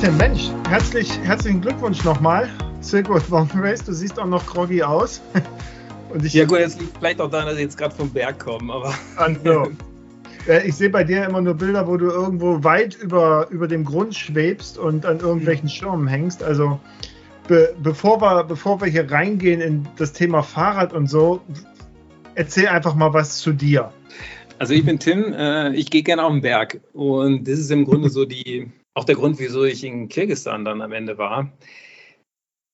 Martin, Mensch, herzlich, herzlichen Glückwunsch nochmal. Silkwood Mountain Race, du siehst auch noch groggy aus. Ja gut, jetzt liegt vielleicht auch daran, dass ich jetzt gerade vom Berg komme, aber... Also, ich sehe bei dir immer nur Bilder, wo du irgendwo weit über, über dem Grund schwebst und an irgendwelchen mhm. Schirmen hängst. Also be, bevor, wir, bevor wir hier reingehen in das Thema Fahrrad und so, erzähl einfach mal was zu dir. Also ich bin Tim, äh, ich gehe gerne auf den Berg und das ist im Grunde so die, auch der Grund, wieso ich in Kirgisistan dann am Ende war.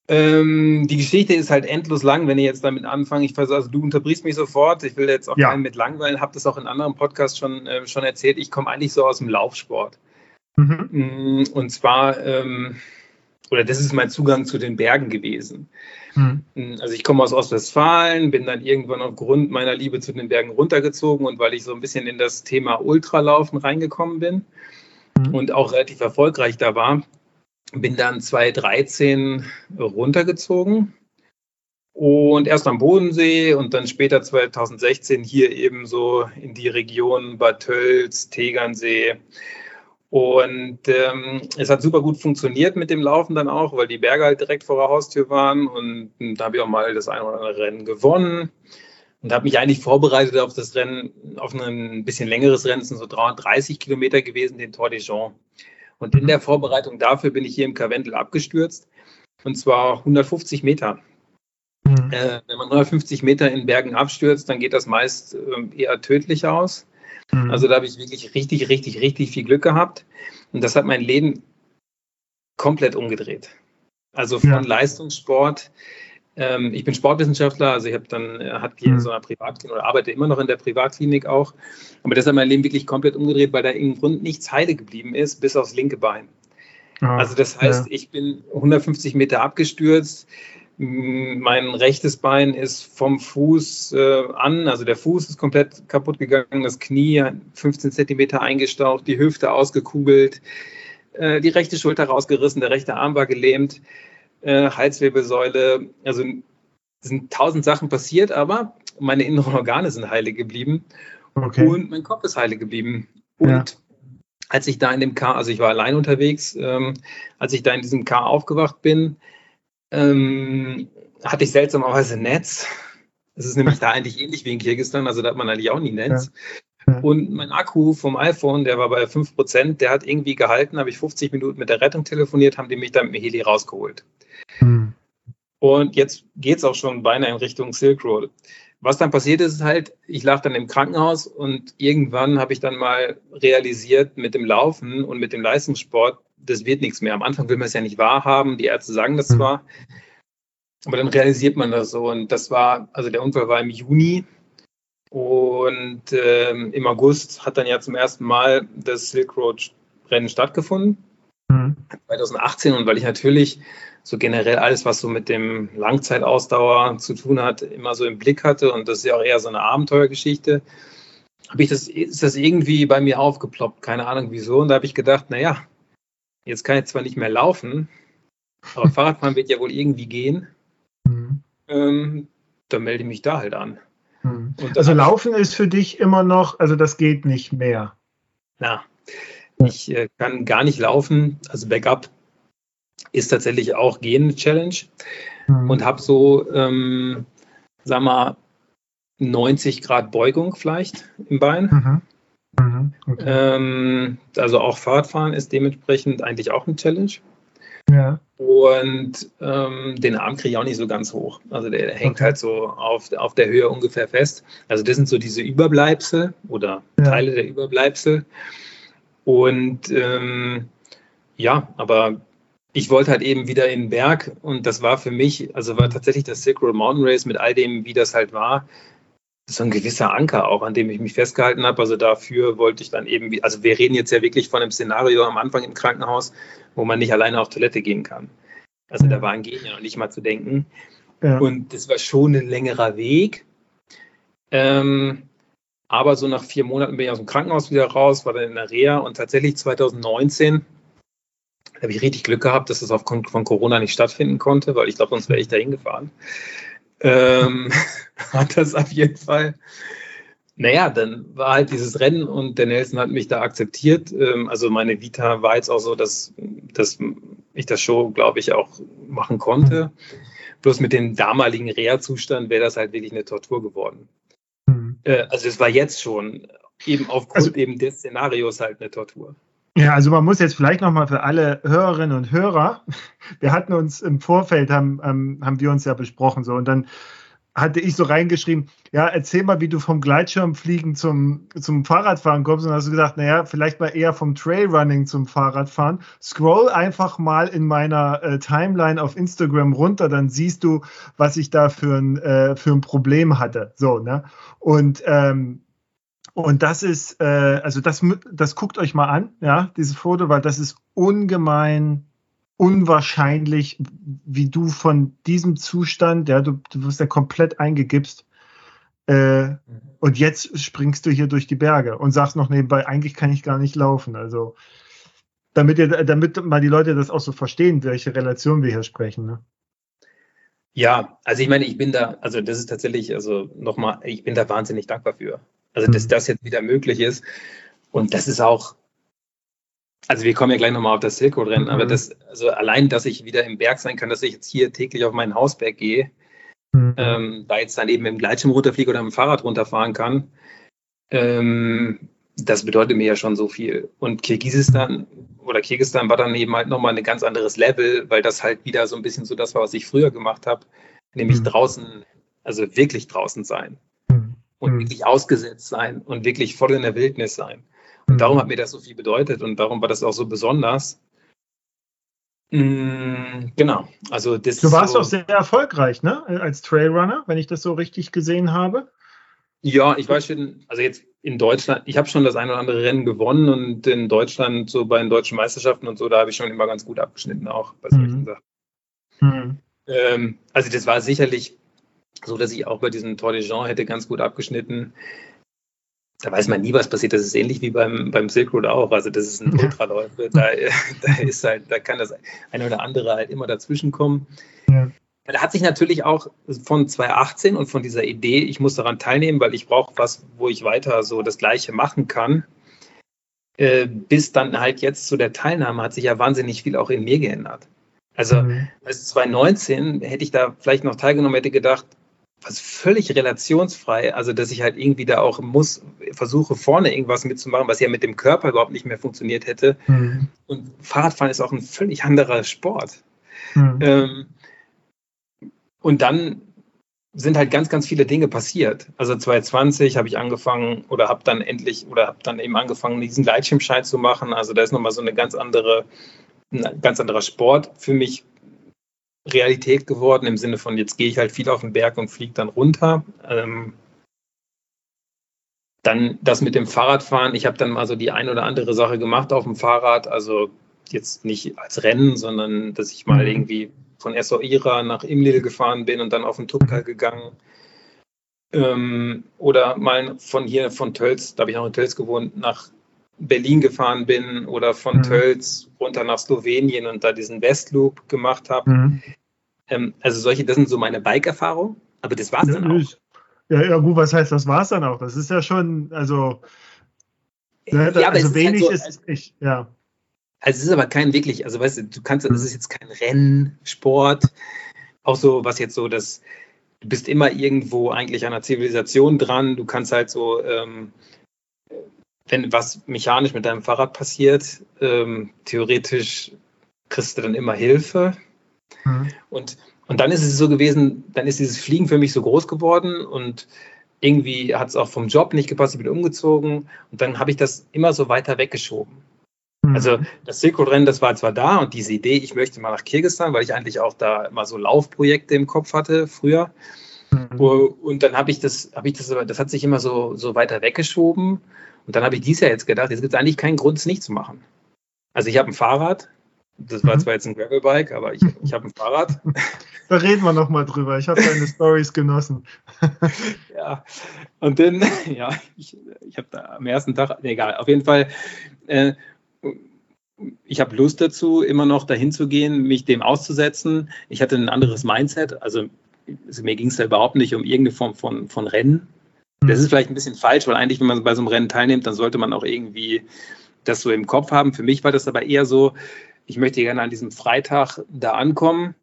Ähm, die Geschichte ist halt endlos lang, wenn ich jetzt damit anfange. Ich versuche, also du unterbrichst mich sofort. Ich will jetzt auch ja. keinen mit langweilen. Habe das auch in anderen Podcasts schon, äh, schon erzählt. Ich komme eigentlich so aus dem Laufsport. Mhm. Mm, und zwar, ähm, oder das ist mein Zugang zu den Bergen gewesen. Mhm. Mm, also ich komme aus Ostwestfalen, bin dann irgendwann aufgrund meiner Liebe zu den Bergen runtergezogen und weil ich so ein bisschen in das Thema Ultralaufen reingekommen bin mhm. und auch relativ erfolgreich da war, bin dann 2013 runtergezogen und erst am Bodensee und dann später 2016 hier eben so in die Region Bad Tölz, Tegernsee. Und ähm, es hat super gut funktioniert mit dem Laufen dann auch, weil die Berge halt direkt vor der Haustür waren. Und, und da habe ich auch mal das eine oder andere Rennen gewonnen und habe mich eigentlich vorbereitet auf das Rennen, auf ein bisschen längeres Rennen, es sind so 330 Kilometer gewesen, den Tour de Jean. Und in der Vorbereitung dafür bin ich hier im Karwendel abgestürzt. Und zwar 150 Meter. Mhm. Äh, wenn man 150 Meter in Bergen abstürzt, dann geht das meist äh, eher tödlich aus. Mhm. Also da habe ich wirklich richtig, richtig, richtig viel Glück gehabt. Und das hat mein Leben komplett umgedreht. Also von ja. Leistungssport ähm, ich bin Sportwissenschaftler, also ich habe dann äh, hat hier mhm. so einer Privatklinik oder arbeite immer noch in der Privatklinik auch. Aber das hat mein Leben wirklich komplett umgedreht, weil da im Grunde nichts heile geblieben ist, bis aufs linke Bein. Oh, also das heißt, ja. ich bin 150 Meter abgestürzt. Mein rechtes Bein ist vom Fuß äh, an, also der Fuß ist komplett kaputt gegangen, das Knie 15 Zentimeter eingestaucht, die Hüfte ausgekugelt, äh, die rechte Schulter rausgerissen, der rechte Arm war gelähmt äh, Halswirbelsäule. Also sind tausend Sachen passiert, aber meine inneren Organe sind heile geblieben okay. und mein Kopf ist heile geblieben. Und ja. als ich da in dem Car, also ich war allein unterwegs, ähm, als ich da in diesem Car aufgewacht bin, ähm, hatte ich seltsamerweise Netz. Es ist nämlich da eigentlich ähnlich wie in Kirgisistan, also da hat man eigentlich auch nie Netz. Und mein Akku vom iPhone, der war bei 5%, der hat irgendwie gehalten, habe ich 50 Minuten mit der Rettung telefoniert, haben die mich dann mit dem Heli rausgeholt. Hm. Und jetzt geht es auch schon beinahe in Richtung Silk Road. Was dann passiert ist, ist halt, ich lag dann im Krankenhaus und irgendwann habe ich dann mal realisiert mit dem Laufen und mit dem Leistungssport, das wird nichts mehr. Am Anfang will man es ja nicht wahrhaben, die Ärzte sagen das hm. zwar, aber dann realisiert man das so. Und das war, also der Unfall war im Juni und ähm, im August hat dann ja zum ersten Mal das Silk Road Rennen stattgefunden. Mhm. 2018 und weil ich natürlich so generell alles, was so mit dem Langzeitausdauer zu tun hat, immer so im Blick hatte und das ist ja auch eher so eine Abenteuergeschichte, habe ich das, ist das irgendwie bei mir aufgeploppt, keine Ahnung wieso. Und da habe ich gedacht, naja, jetzt kann ich zwar nicht mehr laufen, aber Fahrradfahren wird ja wohl irgendwie gehen. Mhm. Ähm, dann melde ich mich da halt an. Mhm. Also Laufen ist für dich immer noch, also das geht nicht mehr. Na, ich äh, kann gar nicht laufen. Also Backup ist tatsächlich auch Gehen-Challenge mhm. und habe so, ähm, sag mal, 90 Grad Beugung vielleicht im Bein. Mhm. Mhm. Okay. Ähm, also auch Fahrradfahren ist dementsprechend eigentlich auch eine Challenge. Ja. Und ähm, den Arm kriege ich auch nicht so ganz hoch. Also der, der hängt okay. halt so auf, auf der Höhe ungefähr fest. Also das sind so diese Überbleibsel oder ja. Teile der Überbleibsel. Und ähm, ja, aber ich wollte halt eben wieder in den Berg und das war für mich, also war tatsächlich das Silk Road Mountain Race mit all dem, wie das halt war, so ein gewisser Anker auch, an dem ich mich festgehalten habe. Also dafür wollte ich dann eben, also wir reden jetzt ja wirklich von einem Szenario am Anfang im Krankenhaus, wo man nicht alleine auf Toilette gehen kann. Also da war ein Gehen ja noch nicht mal zu denken. Ja. Und das war schon ein längerer Weg. Ähm, aber so nach vier Monaten bin ich aus dem Krankenhaus wieder raus, war dann in der Reha und tatsächlich 2019 habe ich richtig Glück gehabt, dass es aufgrund von Corona nicht stattfinden konnte, weil ich glaube, sonst wäre ich da hingefahren. Ähm, hat das auf jeden Fall. Naja, dann war halt dieses Rennen und der Nelson hat mich da akzeptiert. Ähm, also meine Vita war jetzt auch so, dass, dass ich das Show, glaube ich, auch machen konnte. Bloß mit dem damaligen Reha-Zustand wäre das halt wirklich eine Tortur geworden. Mhm. Also es war jetzt schon eben aufgrund also, eben des Szenarios halt eine Tortur. Ja, also man muss jetzt vielleicht nochmal für alle Hörerinnen und Hörer, wir hatten uns im Vorfeld, haben, haben wir uns ja besprochen so und dann hatte ich so reingeschrieben, ja, erzähl mal, wie du vom Gleitschirmfliegen zum, zum Fahrradfahren kommst. Und hast du gesagt, naja, vielleicht mal eher vom Trailrunning zum Fahrradfahren. Scroll einfach mal in meiner äh, Timeline auf Instagram runter, dann siehst du, was ich da für ein, äh, für ein Problem hatte. So, ne? Und ähm, und das ist, äh, also das, das guckt euch mal an, ja, dieses Foto, weil das ist ungemein unwahrscheinlich, wie du von diesem Zustand, ja, du, du wirst ja komplett eingegipst. Äh, mhm. Und jetzt springst du hier durch die Berge und sagst noch nebenbei, eigentlich kann ich gar nicht laufen. Also, damit, ihr, damit mal die Leute das auch so verstehen, welche Relation wir hier sprechen. Ne? Ja, also ich meine, ich bin da, also das ist tatsächlich, also nochmal, ich bin da wahnsinnig dankbar für. Also, dass mhm. das jetzt wieder möglich ist. Und das ist auch, also wir kommen ja gleich nochmal auf das Silko-Rennen, mhm. aber das, also allein, dass ich wieder im Berg sein kann, dass ich jetzt hier täglich auf meinen Hausberg gehe, mhm. ähm, da jetzt dann eben im Gleitschirm runterfliege oder mit dem Fahrrad runterfahren kann, ähm, das bedeutet mir ja schon so viel. Und Kirgisistan oder Kirgisistan war dann eben halt nochmal ein ganz anderes Level, weil das halt wieder so ein bisschen so das war, was ich früher gemacht habe, nämlich mhm. draußen, also wirklich draußen sein und mhm. wirklich ausgesetzt sein und wirklich voll in der Wildnis sein. Und mhm. darum hat mir das so viel bedeutet und darum war das auch so besonders. Mhm, genau, also das Du warst so, auch sehr erfolgreich, ne, als Trailrunner, wenn ich das so richtig gesehen habe. Ja, ich weiß schon, also jetzt in Deutschland, ich habe schon das ein oder andere Rennen gewonnen und in Deutschland, so bei den deutschen Meisterschaften und so, da habe ich schon immer ganz gut abgeschnitten, auch bei solchen mhm. Sachen. Mhm. Ähm, also das war sicherlich so dass ich auch bei diesem Tour de Jean hätte ganz gut abgeschnitten. Da weiß man nie, was passiert. Das ist ähnlich wie beim, beim Silk Road auch. Also das ist ein Ultraläufe. Da, da ist halt, da kann das eine oder andere halt immer dazwischen kommen. Ja. Da hat sich natürlich auch von 2018 und von dieser Idee, ich muss daran teilnehmen, weil ich brauche was, wo ich weiter so das Gleiche machen kann, äh, bis dann halt jetzt zu der Teilnahme hat sich ja wahnsinnig viel auch in mir geändert. Also mhm. als 2019 hätte ich da vielleicht noch teilgenommen, hätte gedacht, was völlig relationsfrei, also dass ich halt irgendwie da auch muss, versuche vorne irgendwas mitzumachen, was ja mit dem Körper überhaupt nicht mehr funktioniert hätte. Mhm. Und Fahrradfahren ist auch ein völlig anderer Sport. Mhm. Ähm, und dann sind halt ganz, ganz viele Dinge passiert. Also 2020 habe ich angefangen oder habe dann endlich oder habe dann eben angefangen, diesen Gleitschirmschein zu machen. Also da ist nochmal so eine ganz andere, ein ganz anderer Sport für mich Realität geworden, im Sinne von, jetzt gehe ich halt viel auf den Berg und fliege dann runter. Ähm, dann das mit dem Fahrradfahren. Ich habe dann mal so die ein oder andere Sache gemacht auf dem Fahrrad. Also jetzt nicht als Rennen, sondern dass ich mal mhm. irgendwie von Essaouira nach Imlil gefahren bin und dann auf den Tupka gegangen. Ähm, oder mal von hier, von Tölz, da habe ich noch in Tölz gewohnt, nach Berlin gefahren bin oder von mhm. Tölz runter nach Slowenien und da diesen Westloop gemacht habe. Mhm. Ähm, also solche, das sind so meine Bike-Erfahrungen, aber das war es dann auch. Ja, ja, gut, was heißt, das war es dann auch? Das ist ja schon, also, ne, ja, also wenig ist, halt so, ist ich, ja. Also es ist aber kein wirklich, also weißt du, du kannst, das mhm. ist jetzt kein Rennsport, auch so, was jetzt so das, du bist immer irgendwo eigentlich an der Zivilisation dran, du kannst halt so, ähm, wenn was mechanisch mit deinem Fahrrad passiert, ähm, theoretisch kriegst du dann immer Hilfe. Mhm. Und, und dann ist es so gewesen, dann ist dieses Fliegen für mich so groß geworden und irgendwie hat es auch vom Job nicht gepasst, ich bin umgezogen und dann habe ich das immer so weiter weggeschoben. Mhm. Also das Silko-Rennen, das war zwar da und diese Idee, ich möchte mal nach Kirgisistan, weil ich eigentlich auch da immer so Laufprojekte im Kopf hatte früher. Mhm. Und dann habe ich das, habe ich das, das hat sich immer so, so weiter weggeschoben. Und dann habe ich dies Jahr jetzt gedacht, jetzt gibt es eigentlich keinen Grund, es nicht zu machen. Also ich habe ein Fahrrad, das war mhm. zwar jetzt ein Gravelbike, aber ich, ich habe ein Fahrrad. Da reden wir nochmal drüber. Ich habe deine Stories genossen. ja, und dann, ja, ich, ich habe da am ersten Tag, egal, auf jeden Fall, äh, ich habe Lust dazu, immer noch dahin zu gehen, mich dem auszusetzen. Ich hatte ein anderes Mindset, also, also mir ging es da überhaupt nicht um irgendeine Form von, von Rennen, Das ist vielleicht ein bisschen falsch, weil eigentlich, wenn man bei so einem Rennen teilnimmt, dann sollte man auch irgendwie das so im Kopf haben. Für mich war das aber eher so, ich möchte gerne an diesem Freitag da ankommen.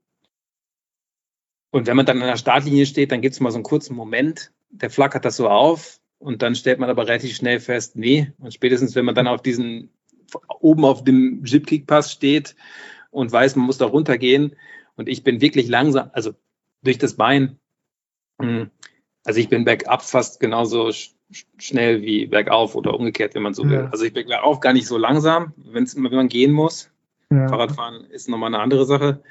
Und wenn man dann an der Startlinie steht, dann gibt es mal so einen kurzen Moment, der flackert das so auf und dann stellt man aber relativ schnell fest, nee. Und spätestens, wenn man dann auf diesen, oben auf dem Jip-Kick-Pass steht und weiß, man muss da runtergehen und ich bin wirklich langsam, also durch das Bein, hm, also ich bin bergab fast genauso schnell wie bergauf oder umgekehrt, wenn man so ja. will. Also ich bin bergauf gar nicht so langsam, wenn's, wenn man gehen muss. Ja. Fahrradfahren ist nochmal eine andere Sache.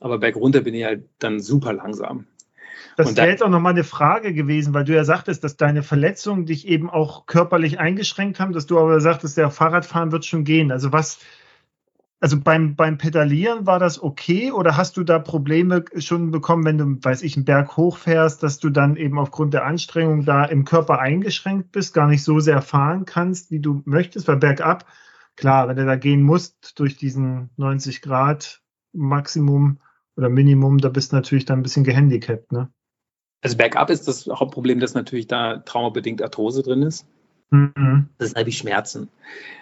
Aber bergunter bin ich halt dann super langsam. Das wäre jetzt auch nochmal eine Frage gewesen, weil du ja sagtest, dass deine Verletzungen dich eben auch körperlich eingeschränkt haben, dass du aber sagtest, der Fahrradfahren wird schon gehen. Also was, also beim, beim Pedalieren war das okay oder hast du da Probleme schon bekommen, wenn du, weiß ich, einen Berg hochfährst, dass du dann eben aufgrund der Anstrengung da im Körper eingeschränkt bist, gar nicht so sehr fahren kannst, wie du möchtest, weil bergab, klar, wenn du da gehen musst durch diesen 90 Grad Maximum oder Minimum, da bist du natürlich dann ein bisschen gehandicapt, ne? Also bergab ist das Hauptproblem, dass natürlich da traumabedingt Arthrose drin ist. Mhm. Das sind halt die Schmerzen.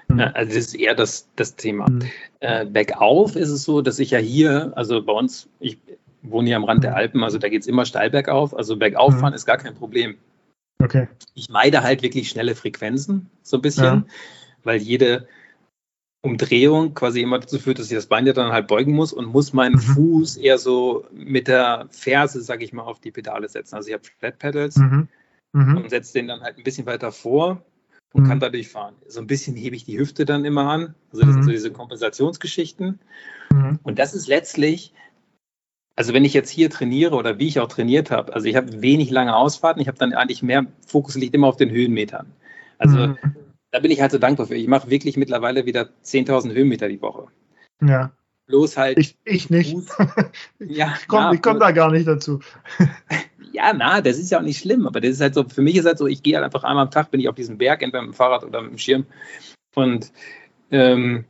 Mhm. Also das ist eher das, das Thema. Mhm. Äh, bergauf ist es so, dass ich ja hier, also bei uns, ich wohne hier am Rand der mhm. Alpen, also da geht es immer steil bergauf. Also bergauf fahren mhm. ist gar kein Problem. Okay. Ich meide halt wirklich schnelle Frequenzen, so ein bisschen, ja. weil jede Umdrehung quasi immer dazu führt, dass ich das Bein ja dann halt beugen muss und muss meinen mhm. Fuß eher so mit der Ferse, sage ich mal, auf die Pedale setzen. Also ich habe Flat Pedals mhm. Mhm. und setze den dann halt ein bisschen weiter vor und mhm. kann dadurch fahren. So ein bisschen hebe ich die Hüfte dann immer an. Also das sind so mhm. diese Kompensationsgeschichten. Mhm. Und das ist letztlich, also wenn ich jetzt hier trainiere oder wie ich auch trainiert habe, also ich habe wenig lange Ausfahrten, ich habe dann eigentlich mehr Fokus liegt immer auf den Höhenmetern. Also da bin ich halt so dankbar für. Ich mache wirklich mittlerweile wieder 10.000 Höhenmeter die Woche. Ja. Bloß halt. Ich, ich nicht. ja, ich komme komm da gar nicht dazu. ja, na, das ist ja auch nicht schlimm, aber das ist halt so, für mich ist halt so, ich gehe halt einfach einmal am Tag, bin ich auf diesem Berg, entweder mit dem Fahrrad oder mit dem Schirm. Und, ähm,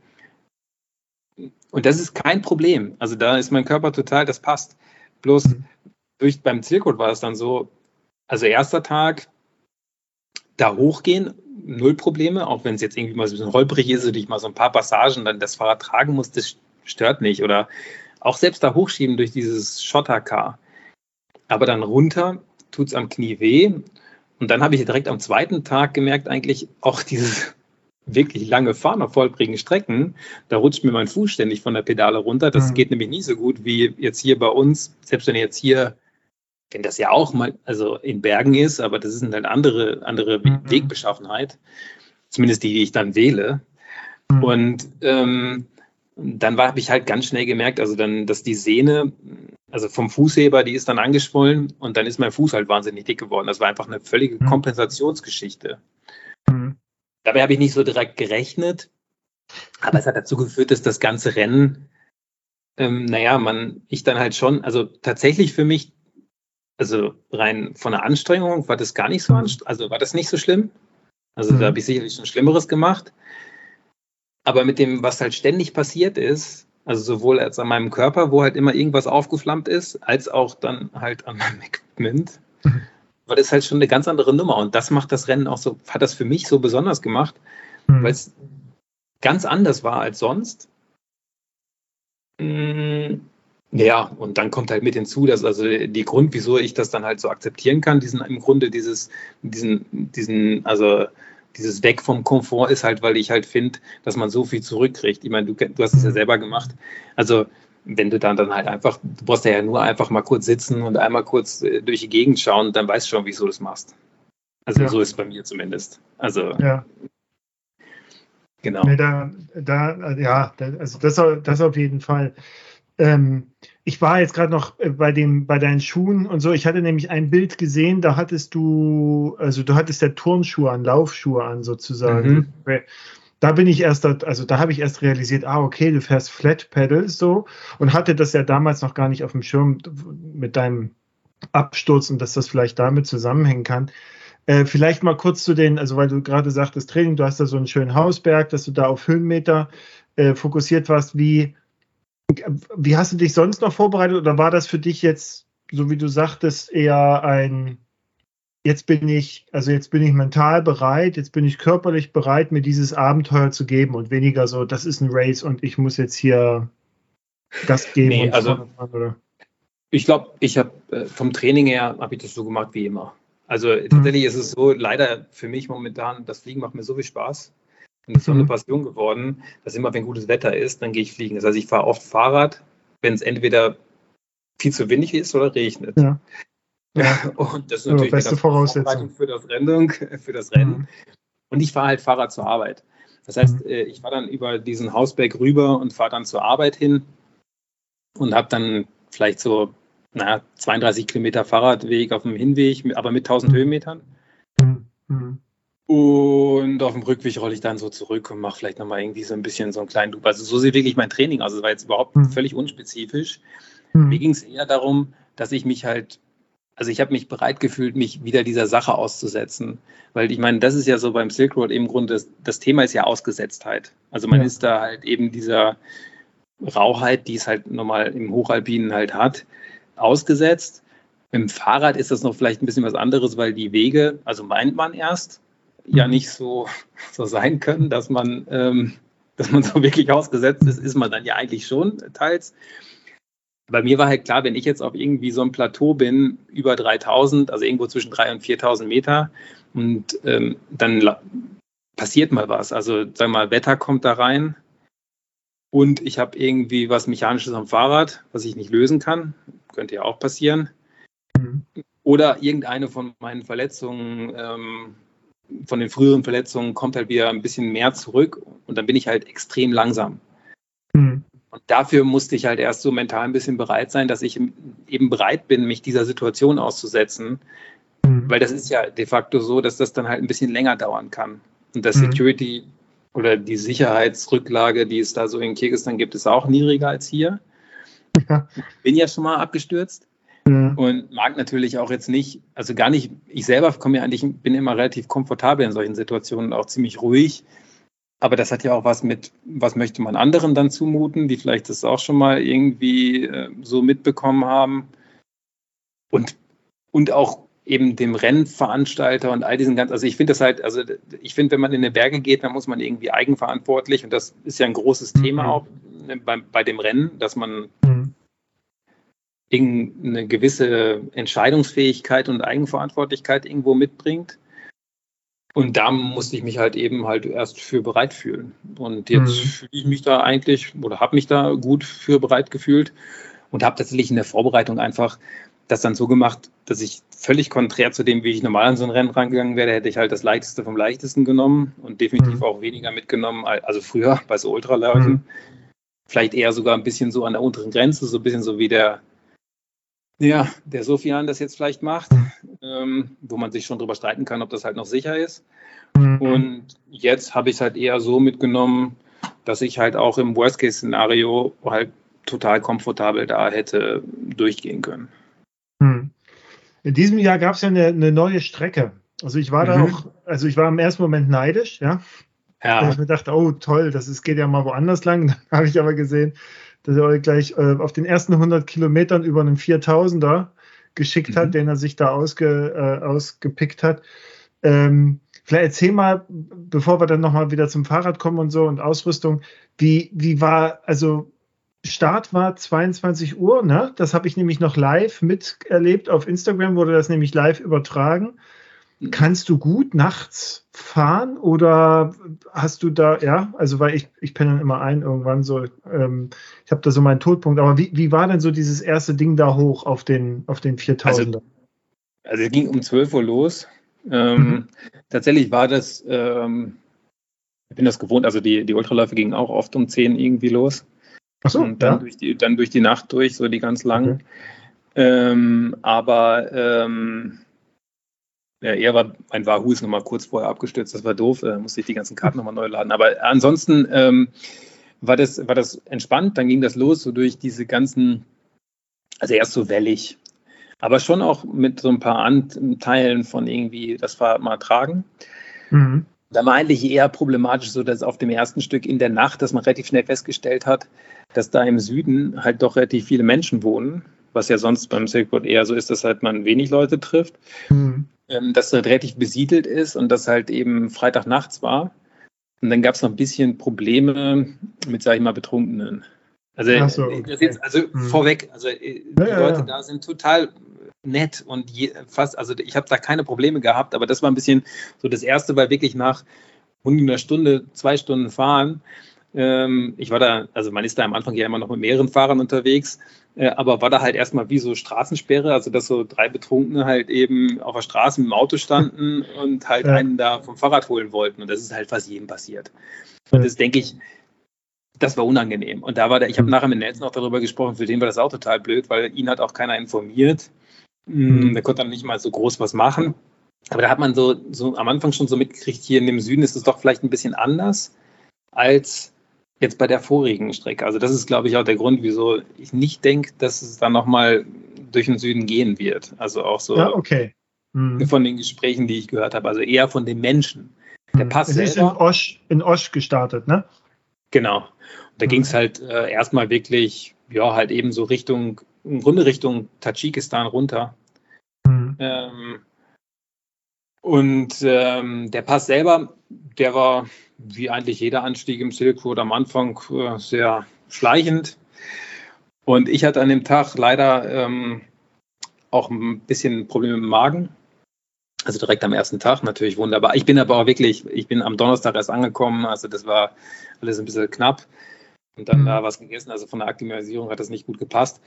und das ist kein Problem. Also da ist mein Körper total, das passt. Bloß mhm. durch, beim Zielcode war es dann so, also erster Tag, da hochgehen null Probleme, auch wenn es jetzt irgendwie mal so ein bisschen holprig ist und ich mal so ein paar Passagen dann das Fahrrad tragen muss, das stört nicht. Oder auch selbst da hochschieben durch dieses Schottercar. Aber dann runter tut es am Knie weh. Und dann habe ich direkt am zweiten Tag gemerkt, eigentlich auch dieses wirklich lange Fahren auf holprigen Strecken, da rutscht mir mein Fuß ständig von der Pedale runter. Das mhm. geht nämlich nie so gut wie jetzt hier bei uns. Selbst wenn jetzt hier wenn das ja auch mal, also in Bergen ist, aber das ist eine andere, andere mhm. Wegbeschaffenheit, zumindest die, die ich dann wähle. Mhm. Und ähm, dann habe ich halt ganz schnell gemerkt, also dann, dass die Sehne, also vom Fußheber, die ist dann angeschwollen und dann ist mein Fuß halt wahnsinnig dick geworden. Das war einfach eine völlige mhm. Kompensationsgeschichte. Mhm. Dabei habe ich nicht so direkt gerechnet, aber es hat dazu geführt, dass das ganze Rennen, ähm, naja, man, ich dann halt schon, also tatsächlich für mich also rein von der Anstrengung war das gar nicht so mhm. also war das nicht so schlimm. Also mhm. da habe ich sicherlich schon Schlimmeres gemacht. Aber mit dem, was halt ständig passiert ist, also sowohl als an meinem Körper, wo halt immer irgendwas aufgeflammt ist, als auch dann halt an meinem Equipment, war das halt schon eine ganz andere Nummer. Und das macht das Rennen auch so, hat das für mich so besonders gemacht, mhm. weil es ganz anders war als sonst. Mmh ja, und dann kommt halt mit hinzu, dass also die Grund, wieso ich das dann halt so akzeptieren kann, diesen im Grunde dieses, diesen, diesen, also dieses Weg vom Komfort ist halt, weil ich halt finde, dass man so viel zurückkriegt. Ich meine, du, du hast es ja mhm. selber gemacht. Also wenn du dann dann halt einfach, du brauchst ja nur einfach mal kurz sitzen und einmal kurz äh, durch die Gegend schauen, dann weißt du schon, wieso du das machst. Also ja. so ist es bei mir zumindest. Also ja. Genau. Nee, da, da, ja, also das, das auf jeden Fall. Ähm, ich war jetzt gerade noch äh, bei dem, bei deinen Schuhen und so. Ich hatte nämlich ein Bild gesehen, da hattest du, also du hattest ja Turnschuhe an, Laufschuhe an sozusagen. Mhm. Da bin ich erst, also da habe ich erst realisiert, ah, okay, du fährst Flat Pedals so und hatte das ja damals noch gar nicht auf dem Schirm mit deinem Absturz und dass das vielleicht damit zusammenhängen kann. Äh, vielleicht mal kurz zu den, also weil du gerade sagtest, Training, du hast da so einen schönen Hausberg, dass du da auf Höhenmeter äh, fokussiert warst. Wie, wie hast du dich sonst noch vorbereitet oder war das für dich jetzt, so wie du sagtest, eher ein jetzt bin ich, also jetzt bin ich mental bereit, jetzt bin ich körperlich bereit, mir dieses Abenteuer zu geben und weniger so, das ist ein Race und ich muss jetzt hier das geben. Nee, also, fahren, ich glaube, ich habe äh, vom Training her habe ich das so gemacht wie immer. Also mhm. tatsächlich ist es so, leider für mich momentan, das Fliegen macht mir so viel Spaß. Und es ist so eine mhm. Passion geworden, dass immer, wenn gutes Wetter ist, dann gehe ich fliegen. Das heißt, ich fahre oft Fahrrad, wenn es entweder viel zu windig ist oder regnet. Ja. Ja. Und das ist natürlich ja, beste eine Voraussetzung für das Rennen. Für das Rennen. Mhm. Und ich fahre halt Fahrrad zur Arbeit. Das heißt, mhm. Äh, ich fahre dann über diesen Hausberg rüber und fahre dann zur Arbeit hin und habe dann vielleicht so na, 32 Kilometer Fahrradweg auf dem Hinweg, aber mit 1000 mhm. Höhenmetern. Mhm. Und auf dem Rückweg rolle ich dann so zurück und mache vielleicht nochmal irgendwie so ein bisschen so einen kleinen Loop. Also so sieht wirklich mein Training aus. Es war jetzt überhaupt mhm. völlig unspezifisch. Mhm. Mir ging es eher darum, dass ich mich halt, also ich habe mich bereit gefühlt, mich wieder dieser Sache auszusetzen. Weil ich meine, das ist ja so beim Silk Road im Grunde, das, das Thema ist ja Ausgesetztheit. Also man ja. ist da halt eben dieser Rauheit, die es halt normal im Hochalpinen halt hat, ausgesetzt. Im Fahrrad ist das noch vielleicht ein bisschen was anderes, weil die Wege, also meint man erst, ja nicht so, so sein können, dass man, ähm, dass man so wirklich ausgesetzt ist, ist man dann ja eigentlich schon teils. Bei mir war halt klar, wenn ich jetzt auf irgendwie so einem Plateau bin, über 3000, also irgendwo zwischen 3.000 und 4000 Meter, und ähm, dann passiert mal was. Also, sagen wir mal, Wetter kommt da rein, und ich habe irgendwie was Mechanisches am Fahrrad, was ich nicht lösen kann. Könnte ja auch passieren. Mhm. Oder irgendeine von meinen Verletzungen, ähm, von den früheren Verletzungen, kommt halt wieder ein bisschen mehr zurück und dann bin ich halt extrem langsam. Mhm. Und dafür musste ich halt erst so mental ein bisschen bereit sein, dass ich eben bereit bin, mich dieser Situation auszusetzen. Mhm. Weil das ist ja de facto so, dass das dann halt ein bisschen länger dauern kann. Und das mhm. Security oder die Sicherheitsrücklage, die es da so in Kirgisistan gibt, ist auch niedriger als hier. Ja. Bin ja schon mal abgestürzt ja. und mag natürlich auch jetzt nicht, also gar nicht, ich selber komme ja eigentlich, bin immer relativ komfortabel in solchen Situationen, auch ziemlich ruhig. Aber das hat ja auch was mit, was möchte man anderen dann zumuten, die vielleicht das auch schon mal irgendwie äh, so mitbekommen haben. Und, und auch eben dem Rennveranstalter und all diesen ganzen, also ich finde das halt, also ich finde, wenn man in die Berge geht, dann muss man irgendwie eigenverantwortlich und das ist ja ein großes mhm. Thema auch ne, bei, bei dem Rennen, dass man mhm. Eine gewisse Entscheidungsfähigkeit und Eigenverantwortlichkeit irgendwo mitbringt. Und da musste ich mich halt eben halt erst für bereit fühlen. Und jetzt mhm. fühle ich mich da eigentlich oder habe mich da gut für bereit gefühlt und habe tatsächlich in der Vorbereitung einfach das dann so gemacht, dass ich völlig konträr zu dem, wie ich normal an so ein Rennen rangegangen wäre, hätte ich halt das Leichteste vom Leichtesten genommen und definitiv mhm. auch weniger mitgenommen, also früher bei so Ultraläufen. Mhm. Vielleicht eher sogar ein bisschen so an der unteren Grenze, so ein bisschen so wie der, ja, der Sofian das jetzt vielleicht macht, mhm. ähm, wo man sich schon drüber streiten kann, ob das halt noch sicher ist. Mhm. Und jetzt habe ich es halt eher so mitgenommen, dass ich halt auch im Worst-Case-Szenario halt total komfortabel da hätte durchgehen können. Hm. In diesem Jahr gab es ja eine, eine, neue Strecke. Also ich war mhm. da auch, also ich war im ersten Moment neidisch, ja. Ja. Weil ich mir dachte, oh toll, das ist, geht ja mal woanders lang. Dann habe ich aber gesehen, dass er euch gleich äh, auf den ersten 100 Kilometern über einen 4000er geschickt mhm. hat, den er sich da ausge, äh, ausgepickt hat. Ähm, vielleicht erzähl mal, bevor wir dann nochmal wieder zum Fahrrad kommen und so und Ausrüstung, wie, wie war, also Start war 22 Uhr, ne? Das habe ich nämlich noch live miterlebt. Auf Instagram wurde das nämlich live übertragen. Kannst du gut nachts fahren oder hast du da, ja, also weil ich, ich penne dann immer ein irgendwann so, ähm, ich habe da so meinen Todpunkt, aber wie, wie war denn so dieses erste Ding da hoch auf den, auf den 4000 also, also es ging um 12 Uhr los. Ähm, mhm. Tatsächlich war das, ähm, ich bin das gewohnt, also die, die Ultraläufe gingen auch oft um 10 irgendwie los. Ach so, und dann, ja. durch die, dann durch die Nacht durch, so die ganz langen. Okay. Ähm, aber ähm, ja, er war, mein Wahoo ist nochmal kurz vorher abgestürzt, das war doof, äh, musste ich die ganzen Karten nochmal neu laden. Aber ansonsten ähm, war, das, war das entspannt, dann ging das los, so durch diese ganzen, also erst so wellig, aber schon auch mit so ein paar Anteilen von irgendwie das Fahrrad mal tragen. Mhm. Da war eigentlich eher problematisch, so dass auf dem ersten Stück in der Nacht, dass man relativ schnell festgestellt hat, dass da im Süden halt doch relativ viele Menschen wohnen, was ja sonst beim Silkwood eher so ist, dass halt man wenig Leute trifft. Mhm. Ähm, dass es relativ besiedelt ist und das halt eben Freitag nachts war. Und dann gab es noch ein bisschen Probleme mit, sag ich mal, Betrunkenen. Also, so, okay. jetzt, also hm. vorweg, also äh, die ja, Leute ja. da sind total nett und je, fast, also ich habe da keine Probleme gehabt, aber das war ein bisschen so das erste, weil wirklich nach einer Stunde, zwei Stunden fahren, ich war da, also man ist da am Anfang ja immer noch mit mehreren Fahrern unterwegs, äh, aber war da halt erstmal wie so Straßensperre, also dass so drei Betrunkene halt eben auf der Straße dem Auto standen und halt ja. einen da vom Fahrrad holen wollten. Und das ist halt fast jedem passiert. Und das denke ich, das war unangenehm. Und da war der, ich habe mhm. nachher mit Nelson auch darüber gesprochen, für den war das auch total blöd, weil ihn hat auch keiner informiert. Mhm. Der konnte dann nicht mal so groß was machen. Aber da hat man so, so am Anfang schon so mitgekriegt, hier in dem Süden ist es doch vielleicht ein bisschen anders als jetzt bei der vorigen Strecke. Also das ist, glaube ich, auch der Grund, wieso ich nicht denke, dass es dann nochmal durch den Süden gehen wird. Also auch so ja, okay. mhm. von den Gesprächen, die ich gehört habe. Also eher von den Menschen. Der mhm. Pass es ist in Osch, in Osch gestartet, ne? Genau. Und da mhm. ging es halt äh, erstmal wirklich, ja, halt eben so Richtung, im Grunde Richtung Tadschikistan runter. Mhm. Ähm, und ähm, der Pass selber, der war wie eigentlich jeder Anstieg im Silk Road am Anfang äh, sehr schleichend. Und ich hatte an dem Tag leider ähm, auch ein bisschen Probleme mit dem Magen. Also direkt am ersten Tag natürlich wunderbar. Ich bin aber auch wirklich, ich bin am Donnerstag erst angekommen, also das war alles ein bisschen knapp. Und dann mhm. da was gegessen, also von der Akklimatisierung hat das nicht gut gepasst.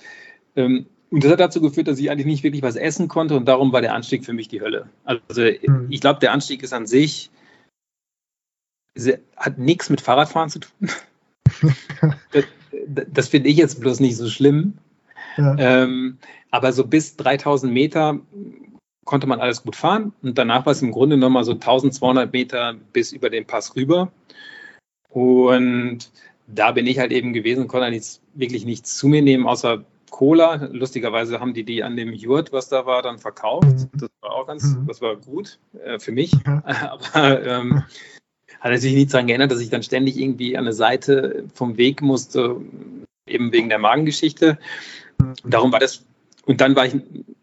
Ähm, und das hat dazu geführt, dass ich eigentlich nicht wirklich was essen konnte und darum war der Anstieg für mich die Hölle. Also mhm. ich glaube, der Anstieg ist an sich hat nichts mit Fahrradfahren zu tun. das, das finde ich jetzt bloß nicht so schlimm. Ja. Ähm, aber so bis 3000 Meter konnte man alles gut fahren und danach war es im Grunde nochmal so 1200 Meter bis über den Pass rüber. Und da bin ich halt eben gewesen, konnte nichts, wirklich nichts zu mir nehmen, außer Cola. Lustigerweise haben die die an dem Jurt, was da war, dann verkauft. Mhm. Das war auch ganz, mhm. das war gut äh, für mich. Aber ähm, hat natürlich nichts daran geändert, dass ich dann ständig irgendwie an eine Seite vom Weg musste, eben wegen der Magengeschichte. Und darum war das, und dann war ich,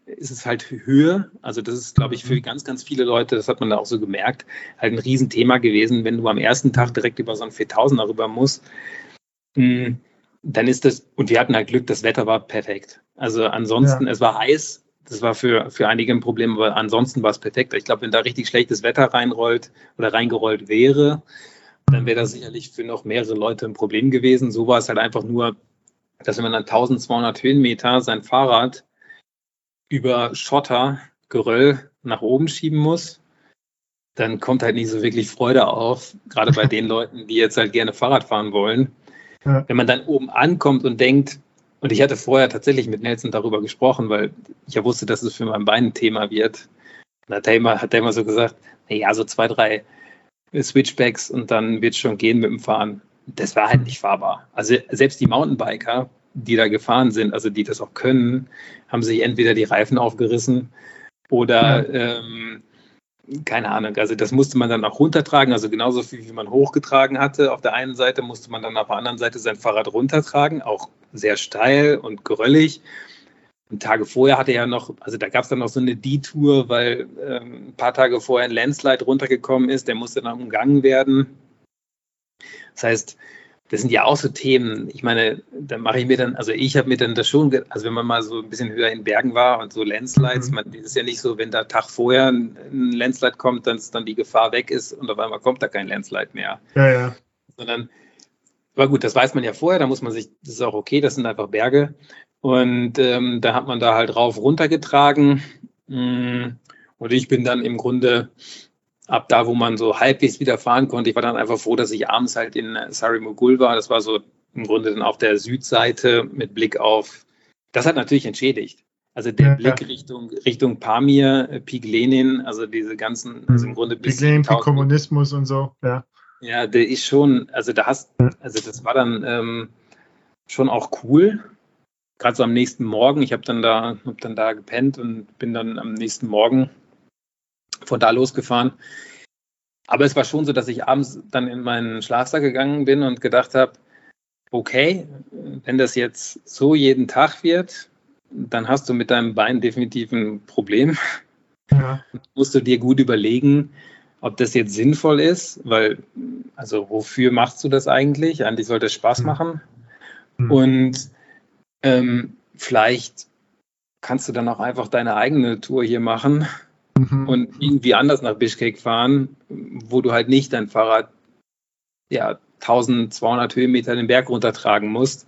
ist es halt Höhe. Also das ist, glaube ich, für ganz, ganz viele Leute, das hat man da auch so gemerkt, halt ein Riesenthema gewesen, wenn du am ersten Tag direkt über so einen 4000er rüber musst. Hm, dann ist das, und wir hatten halt Glück, das Wetter war perfekt. Also ansonsten, ja. es war heiß, das war für, für einige ein Problem, aber ansonsten war es perfekt. Ich glaube, wenn da richtig schlechtes Wetter reinrollt oder reingerollt wäre, dann wäre das sicherlich für noch mehrere Leute ein Problem gewesen. So war es halt einfach nur, dass wenn man dann 1200 Höhenmeter sein Fahrrad über Schotter, Geröll nach oben schieben muss, dann kommt halt nicht so wirklich Freude auf, gerade bei den Leuten, die jetzt halt gerne Fahrrad fahren wollen. Ja. Wenn man dann oben ankommt und denkt, und ich hatte vorher tatsächlich mit Nelson darüber gesprochen, weil ich ja wusste, dass es für mein Bein ein Thema wird. Und hat er immer, hat er immer so gesagt, naja, so zwei, drei Switchbacks und dann wird es schon gehen mit dem Fahren. Das war halt nicht fahrbar. Also selbst die Mountainbiker, die da gefahren sind, also die das auch können, haben sich entweder die Reifen aufgerissen oder ähm, keine Ahnung, also das musste man dann auch runtertragen, also genauso viel, wie man hochgetragen hatte. Auf der einen Seite musste man dann auf der anderen Seite sein Fahrrad runtertragen, auch sehr steil und geröllig. Und Tage vorher hatte er ja noch, also da gab es dann noch so eine Detour, weil ähm, ein paar Tage vorher ein Landslide runtergekommen ist, der musste dann umgangen werden. Das heißt, das sind ja auch so Themen. Ich meine, da mache ich mir dann, also ich habe mir dann das schon, also wenn man mal so ein bisschen höher in Bergen war und so Landslides, mhm. man, das ist ja nicht so, wenn da Tag vorher ein, Landslide kommt, dass dann die Gefahr weg ist und auf einmal kommt da kein Landslide mehr. Ja, ja. Sondern, aber gut, das weiß man ja vorher, da muss man sich, das ist auch okay, das sind einfach Berge. Und ähm, da hat man da halt rauf runtergetragen. Mm, und ich bin dann im Grunde ab da, wo man so halbwegs wieder fahren konnte, ich war dann einfach froh, dass ich abends halt in Sarimogul war. Das war so im Grunde dann auf der Südseite mit Blick auf, das hat natürlich entschädigt. Also der ja, Blick ja. Richtung, Richtung Pamir, Pik Lenin, also diese ganzen, also im Grunde bis Pik Lenin, Pik Kommunismus und so, ja. Ja, der ist schon, also da hast, also das war dann ähm, schon auch cool. Gerade so am nächsten Morgen, ich habe dann da, hab dann da gepennt und bin dann am nächsten Morgen von da losgefahren. Aber es war schon so, dass ich abends dann in meinen Schlafsack gegangen bin und gedacht habe, okay, wenn das jetzt so jeden Tag wird, dann hast du mit deinem Bein definitiv ein Problem. Ja. Musst du dir gut überlegen, ob das jetzt sinnvoll ist, weil, also wofür machst du das eigentlich? Eigentlich sollte es Spaß mhm. machen. Mhm. Und ähm, vielleicht kannst du dann auch einfach deine eigene Tour hier machen mhm. und irgendwie anders nach Bischkek fahren, wo du halt nicht dein Fahrrad ja 1200 Höhenmeter den Berg runtertragen musst.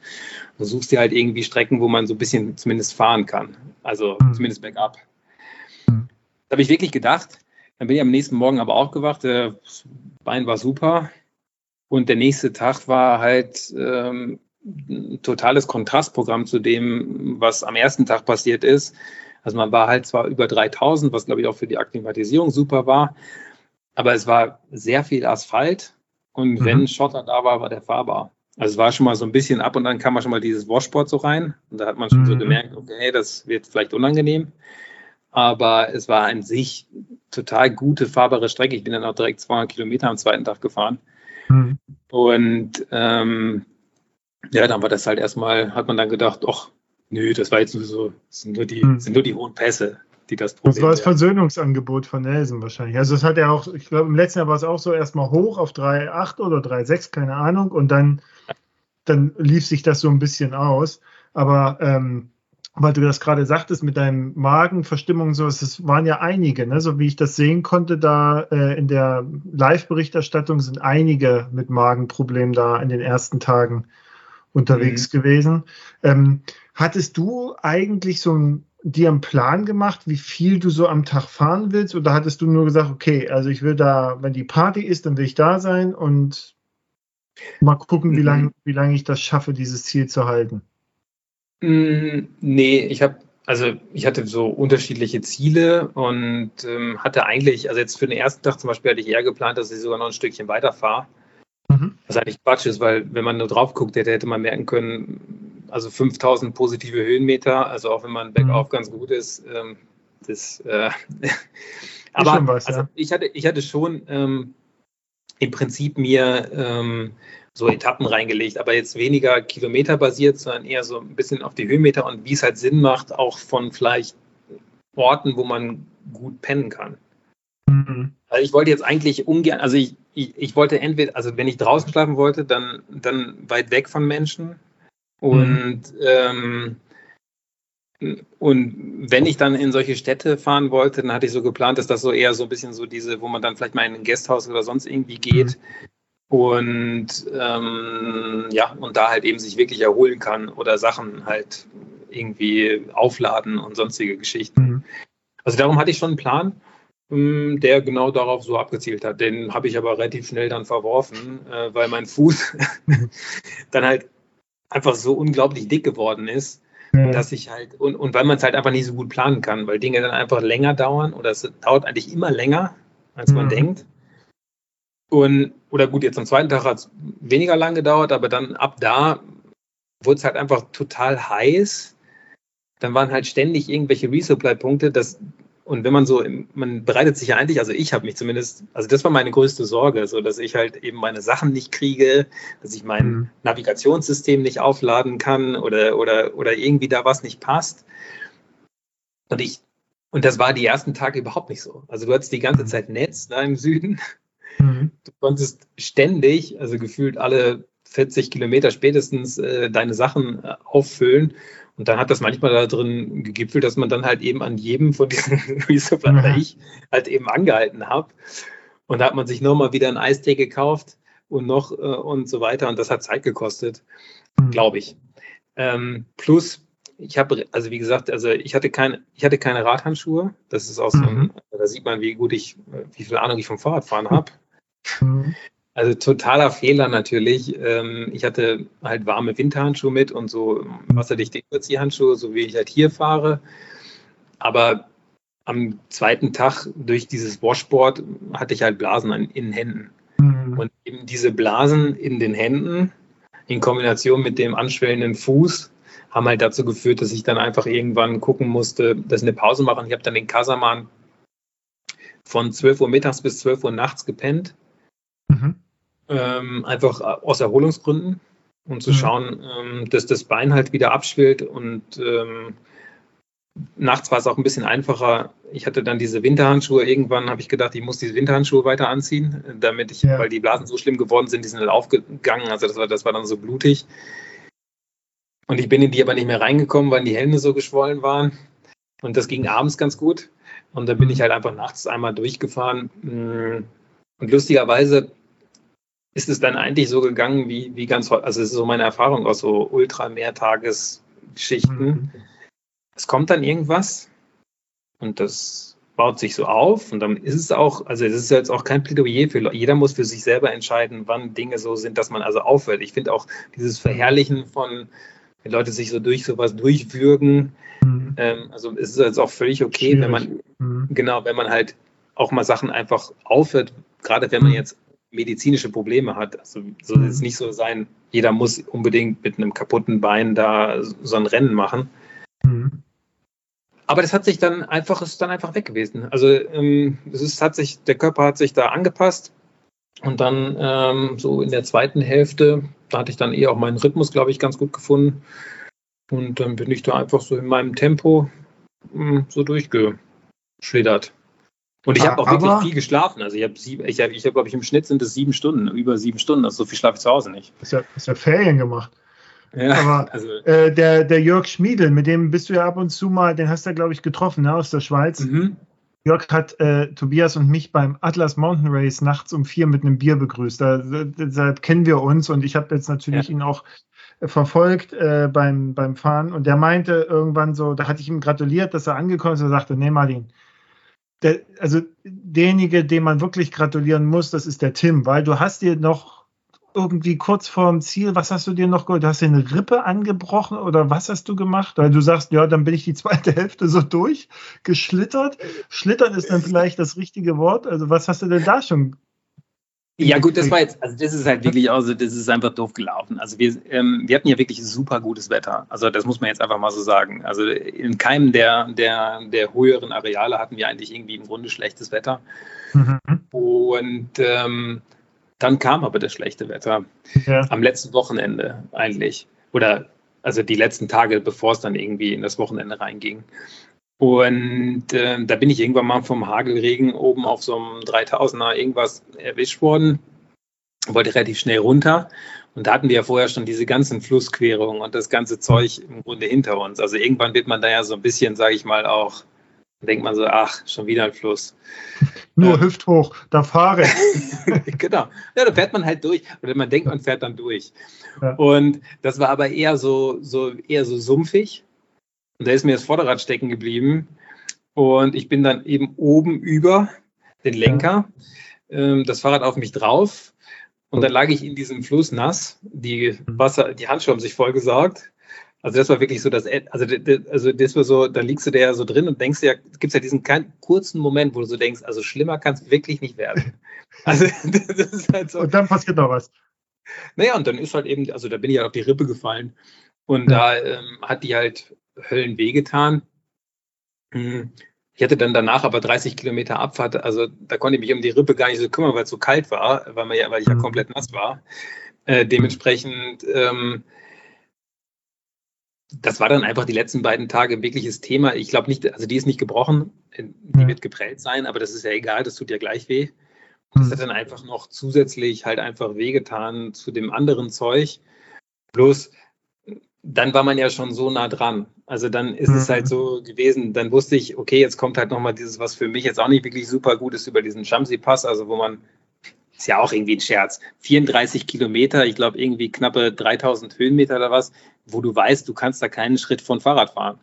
Du suchst dir halt irgendwie Strecken, wo man so ein bisschen zumindest fahren kann. Also mhm. zumindest bergab. Mhm. Da habe ich wirklich gedacht. Dann bin ich am nächsten Morgen aber aufgewacht. Der Bein war super. Und der nächste Tag war halt ähm, ein totales Kontrastprogramm zu dem, was am ersten Tag passiert ist. Also man war halt zwar über 3000, was glaube ich auch für die Akklimatisierung super war, aber es war sehr viel Asphalt und mhm. wenn Schotter da war, war der fahrbar. Also es war schon mal so ein bisschen ab und dann kam man schon mal dieses Washboard so rein und da hat man schon mhm. so gemerkt, okay, das wird vielleicht unangenehm. Aber es war an sich total gute, fahrbare Strecke. Ich bin dann auch direkt 200 Kilometer am zweiten Tag gefahren. Mhm. Und ähm, ja, dann war das halt erstmal, hat man dann gedacht, ach, nö, das war jetzt nur so, sind nur die, mhm. sind nur die hohen Pässe, die das Problem Das war das Versöhnungsangebot von Nelson wahrscheinlich. Also das hat er auch, ich glaube, im letzten Jahr war es auch so erstmal hoch auf 3,8 oder 3,6, keine Ahnung. Und dann, dann lief sich das so ein bisschen aus. Aber ähm, weil du das gerade sagtest mit deinem Magenverstimmung so, es waren ja einige, ne? so wie ich das sehen konnte, da äh, in der Live-Berichterstattung sind einige mit Magenproblemen da in den ersten Tagen unterwegs mhm. gewesen. Ähm, hattest du eigentlich so ein, dir einen Plan gemacht, wie viel du so am Tag fahren willst? Oder hattest du nur gesagt, okay, also ich will da, wenn die Party ist, dann will ich da sein und mal gucken, wie lange wie lang ich das schaffe, dieses Ziel zu halten? Mm, nee, ich habe also ich hatte so unterschiedliche Ziele und ähm, hatte eigentlich, also jetzt für den ersten Tag zum Beispiel hatte ich eher geplant, dass ich sogar noch ein Stückchen weiterfahre. Mhm. Was eigentlich Quatsch ist, weil wenn man nur drauf guckt, hätte, hätte man merken können, also 5000 positive Höhenmeter, also auch wenn man bergauf mhm. ganz gut ist, ähm, das, äh, aber was, also ja. ich, hatte, ich hatte schon ähm, im Prinzip mir ähm, so Etappen reingelegt, aber jetzt weniger kilometerbasiert, sondern eher so ein bisschen auf die Höhenmeter und wie es halt Sinn macht, auch von vielleicht Orten, wo man gut pennen kann. Mhm. Also ich wollte jetzt eigentlich ungern, also ich, ich, ich, wollte entweder, also wenn ich draußen schlafen wollte, dann, dann weit weg von Menschen. Und, mhm. ähm, und wenn ich dann in solche Städte fahren wollte, dann hatte ich so geplant, dass das so eher so ein bisschen so diese, wo man dann vielleicht mal in ein Gasthaus oder sonst irgendwie geht, mhm. Und ähm, ja, und da halt eben sich wirklich erholen kann oder Sachen halt irgendwie aufladen und sonstige Geschichten. Mhm. Also darum hatte ich schon einen Plan, ähm, der genau darauf so abgezielt hat. Den habe ich aber relativ schnell dann verworfen, äh, weil mein Fuß dann halt einfach so unglaublich dick geworden ist, mhm. dass ich halt, und, und weil man es halt einfach nicht so gut planen kann, weil Dinge dann einfach länger dauern oder es dauert eigentlich immer länger, als man mhm. denkt. Und, oder gut, jetzt am zweiten Tag hat es weniger lang gedauert, aber dann ab da wurde es halt einfach total heiß. Dann waren halt ständig irgendwelche Resupply-Punkte. Und wenn man so, man bereitet sich ja eigentlich, also ich habe mich zumindest, also das war meine größte Sorge, so dass ich halt eben meine Sachen nicht kriege, dass ich mein mhm. Navigationssystem nicht aufladen kann oder, oder, oder irgendwie da was nicht passt. Und ich, und das war die ersten Tage überhaupt nicht so. Also du hattest die ganze mhm. Zeit Netz da im Süden Mhm. Du konntest ständig, also gefühlt alle 40 Kilometer spätestens äh, deine Sachen äh, auffüllen. Und dann hat das manchmal da drin gegipfelt, dass man dann halt eben an jedem von diesen Resupply mhm. ich halt eben angehalten habe. Und da hat man sich nochmal wieder ein Eistee gekauft und noch äh, und so weiter. Und das hat Zeit gekostet, mhm. glaube ich. Ähm, plus, ich habe, also wie gesagt, also ich hatte keine, ich hatte keine Radhandschuhe. Das ist auch so, ein, mhm. da sieht man, wie gut ich, wie viel Ahnung ich vom Fahrradfahren habe. Mhm. Also totaler Fehler natürlich. Ähm, ich hatte halt warme Winterhandschuhe mit und so wasserdichte Überziehhandschuhe, so wie ich halt hier fahre. Aber am zweiten Tag durch dieses Washboard hatte ich halt Blasen in den Händen. Mhm. Und eben diese Blasen in den Händen in Kombination mit dem anschwellenden Fuß haben halt dazu geführt, dass ich dann einfach irgendwann gucken musste, dass ich eine Pause mache. Und ich habe dann den Kasaman von 12 Uhr mittags bis 12 Uhr nachts gepennt Mhm. Ähm, einfach aus Erholungsgründen, um zu mhm. schauen, ähm, dass das Bein halt wieder abschwillt und ähm, nachts war es auch ein bisschen einfacher. Ich hatte dann diese Winterhandschuhe. Irgendwann habe ich gedacht, ich muss diese Winterhandschuhe weiter anziehen, damit ich, ja. weil die Blasen so schlimm geworden sind, die sind dann aufgegangen. Also das war, das war dann so blutig. Und ich bin in die aber nicht mehr reingekommen, weil die Hände so geschwollen waren. Und das ging abends ganz gut. Und dann bin ich halt einfach nachts einmal durchgefahren. Und lustigerweise ist es dann eigentlich so gegangen, wie, wie ganz, also es ist so meine Erfahrung aus so Ultra-Mehrtagesgeschichten. Mhm es kommt dann irgendwas und das baut sich so auf und dann ist es auch, also es ist jetzt auch kein Plädoyer für jeder muss für sich selber entscheiden, wann Dinge so sind, dass man also aufhört. Ich finde auch dieses Verherrlichen von, wenn Leute sich so durch sowas durchwürgen, mhm. ähm, also es ist jetzt auch völlig okay, Schwierig. wenn man, mhm. genau, wenn man halt auch mal Sachen einfach aufhört, gerade wenn man mhm. jetzt medizinische Probleme hat. Also soll es mhm. nicht so sein, jeder muss unbedingt mit einem kaputten Bein da so ein Rennen machen. Mhm. Aber das hat sich dann einfach, ist dann einfach weg gewesen. Also ähm, es ist, hat sich, der Körper hat sich da angepasst. Und dann ähm, so in der zweiten Hälfte, da hatte ich dann eher auch meinen Rhythmus, glaube ich, ganz gut gefunden. Und dann bin ich da einfach so in meinem Tempo mh, hm, so durchgeschlittert. Und ich habe auch wirklich viel geschlafen. Also ich habe, ich hab, ich hab, glaube ich, im Schnitt sind es sieben Stunden, über sieben Stunden. Also so viel schlafe ich zu Hause nicht. Hast ja, hast ja Ferien gemacht. Ja, Aber also, äh, der, der Jörg Schmiedel, mit dem bist du ja ab und zu mal, den hast du ja, glaube ich, getroffen, ne, aus der Schweiz. Mhm. Jörg hat äh, Tobias und mich beim Atlas Mountain Race nachts um vier mit einem Bier begrüßt. Da, deshalb kennen wir uns und ich habe jetzt natürlich ja. ihn auch äh, verfolgt äh, beim, beim Fahren und der meinte irgendwann so, da hatte ich ihm gratuliert, dass er angekommen ist und sagte, nee Martin, der, also derjenige, dem man wirklich gratulieren muss, das ist der Tim, weil du hast dir noch irgendwie kurz vorm Ziel, was hast du dir noch geholt? Hast du eine Rippe angebrochen oder was hast du gemacht? Weil du sagst, ja, dann bin ich die zweite Hälfte so durchgeschlittert. Schlittern ist dann vielleicht das richtige Wort. Also was hast du denn da schon? Ja gut, das war jetzt, also das ist halt wirklich, also das ist einfach doof gelaufen. Also wir, ähm, wir hatten ja wirklich super gutes Wetter. Also das muss man jetzt einfach mal so sagen. Also in keinem der, der, der höheren Areale hatten wir eigentlich irgendwie im Grunde schlechtes Wetter. Mhm. Und ähm, dann kam aber das schlechte Wetter. Ja. Am letzten Wochenende eigentlich. Oder also die letzten Tage, bevor es dann irgendwie in das Wochenende reinging. Und äh, da bin ich irgendwann mal vom Hagelregen oben auf so einem 3000er irgendwas erwischt worden. Wollte relativ schnell runter. Und da hatten wir ja vorher schon diese ganzen Flussquerungen und das ganze Zeug im Grunde hinter uns. Also irgendwann wird man da ja so ein bisschen, sage ich mal, auch denkt man so, ach, schon wieder ein Fluss. Nur ähm, hüfthoch, da fahre ich. genau. Ja, da fährt man halt durch. Oder man denkt, man fährt dann durch. Ja. Und das war aber eher so, so, eher so sumpfig. Und da ist mir das Vorderrad stecken geblieben. Und ich bin dann eben oben über den Lenker, ähm, das Fahrrad auf mich drauf. Und dann lag ich in diesem Fluss nass. Die mhm. Wasser, die Handschuhe haben sich vollgesaugt. Also das war wirklich so das, also, also das war so, da liegst du da ja so drin und denkst ja, gibt ja diesen kurzen Moment, wo du so denkst, also schlimmer kann es wirklich nicht werden. Also das ist halt so. Und dann passiert noch was. Naja, und dann ist halt eben, also da bin ich halt auf die Rippe gefallen und ja. da ähm, hat die halt Höllen wehgetan. Hm. Ich hatte dann danach aber 30 Kilometer Abfahrt, also da konnte ich mich um die Rippe gar nicht so kümmern, weil es so kalt war, weil, man ja, weil ich ja mhm. komplett nass war. Äh, dementsprechend ähm, das war dann einfach die letzten beiden Tage wirkliches Thema. Ich glaube nicht, also die ist nicht gebrochen, die wird geprellt sein, aber das ist ja egal, das tut ja gleich weh. Das hm. hat dann einfach noch zusätzlich halt einfach wehgetan zu dem anderen Zeug. Bloß dann war man ja schon so nah dran. Also dann ist es halt hm. so gewesen, dann wusste ich, okay, jetzt kommt halt nochmal dieses, was für mich jetzt auch nicht wirklich super gut ist, über diesen Shamsi-Pass, also wo man, ist ja auch irgendwie ein Scherz, 34 Kilometer, ich glaube irgendwie knappe 3000 Höhenmeter oder was, wo du weißt, du kannst da keinen Schritt von Fahrrad fahren.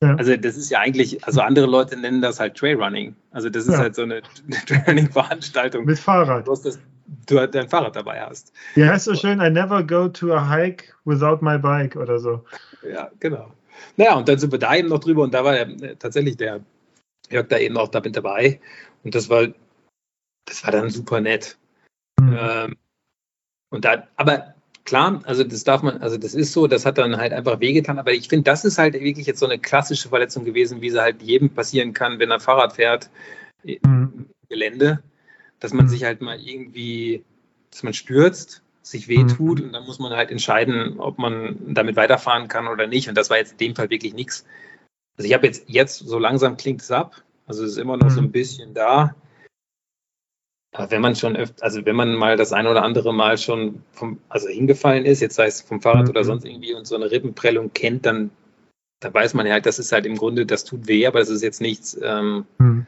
Ja. Also das ist ja eigentlich, also andere Leute nennen das halt Trailrunning. Also das ist ja. halt so eine Trailrunning-Veranstaltung. Mit Fahrrad. Du, das, du halt dein Fahrrad dabei hast. Wie heißt so schön, I never go to a hike without my bike oder so. Ja, genau. Naja, und dann sind wir da eben noch drüber und da war der, tatsächlich der Jörg da eben auch damit dabei. Und das war, das war dann super nett. Mhm. Ähm, und da, aber klar, also das darf man, also das ist so, das hat dann halt einfach wehgetan, aber ich finde, das ist halt wirklich jetzt so eine klassische Verletzung gewesen, wie sie halt jedem passieren kann, wenn er Fahrrad fährt mhm. im Gelände, dass man mhm. sich halt mal irgendwie, dass man stürzt, sich wehtut mhm. und dann muss man halt entscheiden, ob man damit weiterfahren kann oder nicht. Und das war jetzt in dem Fall wirklich nichts. Also ich habe jetzt, jetzt so langsam klingt es ab. Also es ist immer noch so ein mhm. bisschen da. Aber wenn man schon öfter, also wenn man mal das ein oder andere Mal schon vom, also hingefallen ist, jetzt sei es vom Fahrrad mhm. oder sonst irgendwie und so eine Rippenprellung kennt, dann da weiß man ja halt, das ist halt im Grunde, das tut weh, aber das ist jetzt nichts, ähm, mhm.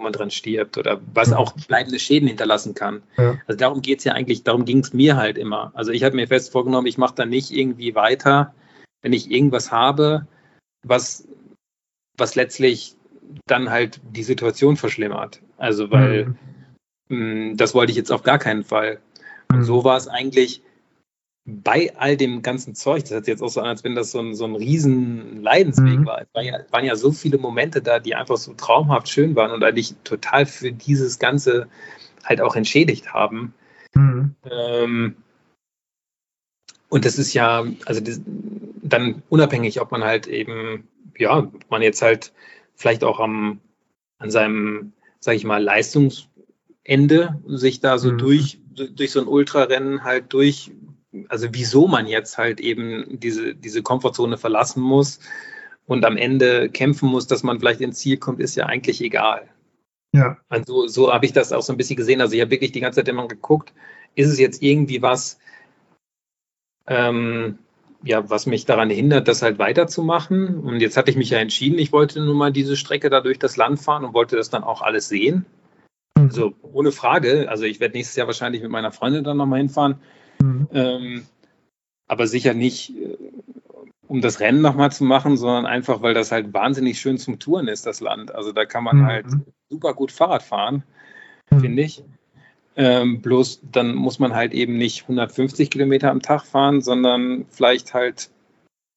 Wo man dran stirbt oder was auch bleibende Schäden hinterlassen kann. Ja. Also darum geht es ja eigentlich, darum ging es mir halt immer. Also ich habe mir fest vorgenommen, ich mache da nicht irgendwie weiter, wenn ich irgendwas habe, was, was letztlich dann halt die Situation verschlimmert. Also weil mhm. mh, das wollte ich jetzt auf gar keinen Fall. Und mhm. so war es eigentlich bei all dem ganzen Zeug, das hat jetzt auch so an, als wenn das so ein, so ein riesen Leidensweg mhm. war. Es waren ja, waren ja so viele Momente da, die einfach so traumhaft schön waren und eigentlich total für dieses Ganze halt auch entschädigt haben. Mhm. Ähm, und das ist ja, also das, dann unabhängig, ob man halt eben, ja, man jetzt halt vielleicht auch am, an seinem, sag ich mal, Leistungsende sich da so mhm. durch, durch so ein Ultrarennen halt durch also wieso man jetzt halt eben diese, diese Komfortzone verlassen muss und am Ende kämpfen muss, dass man vielleicht ins Ziel kommt, ist ja eigentlich egal. Ja. Also so habe ich das auch so ein bisschen gesehen. Also ich habe wirklich die ganze Zeit immer geguckt, ist es jetzt irgendwie was, ähm, ja, was mich daran hindert, das halt weiterzumachen. Und jetzt hatte ich mich ja entschieden, ich wollte nun mal diese Strecke da durch das Land fahren und wollte das dann auch alles sehen. Mhm. Also ohne Frage. Also ich werde nächstes Jahr wahrscheinlich mit meiner Freundin dann nochmal hinfahren. Mhm. Ähm, aber sicher nicht, äh, um das Rennen nochmal zu machen, sondern einfach, weil das halt wahnsinnig schön zum Touren ist, das Land. Also da kann man mhm. halt super gut Fahrrad fahren, mhm. finde ich. Ähm, bloß dann muss man halt eben nicht 150 Kilometer am Tag fahren, sondern vielleicht halt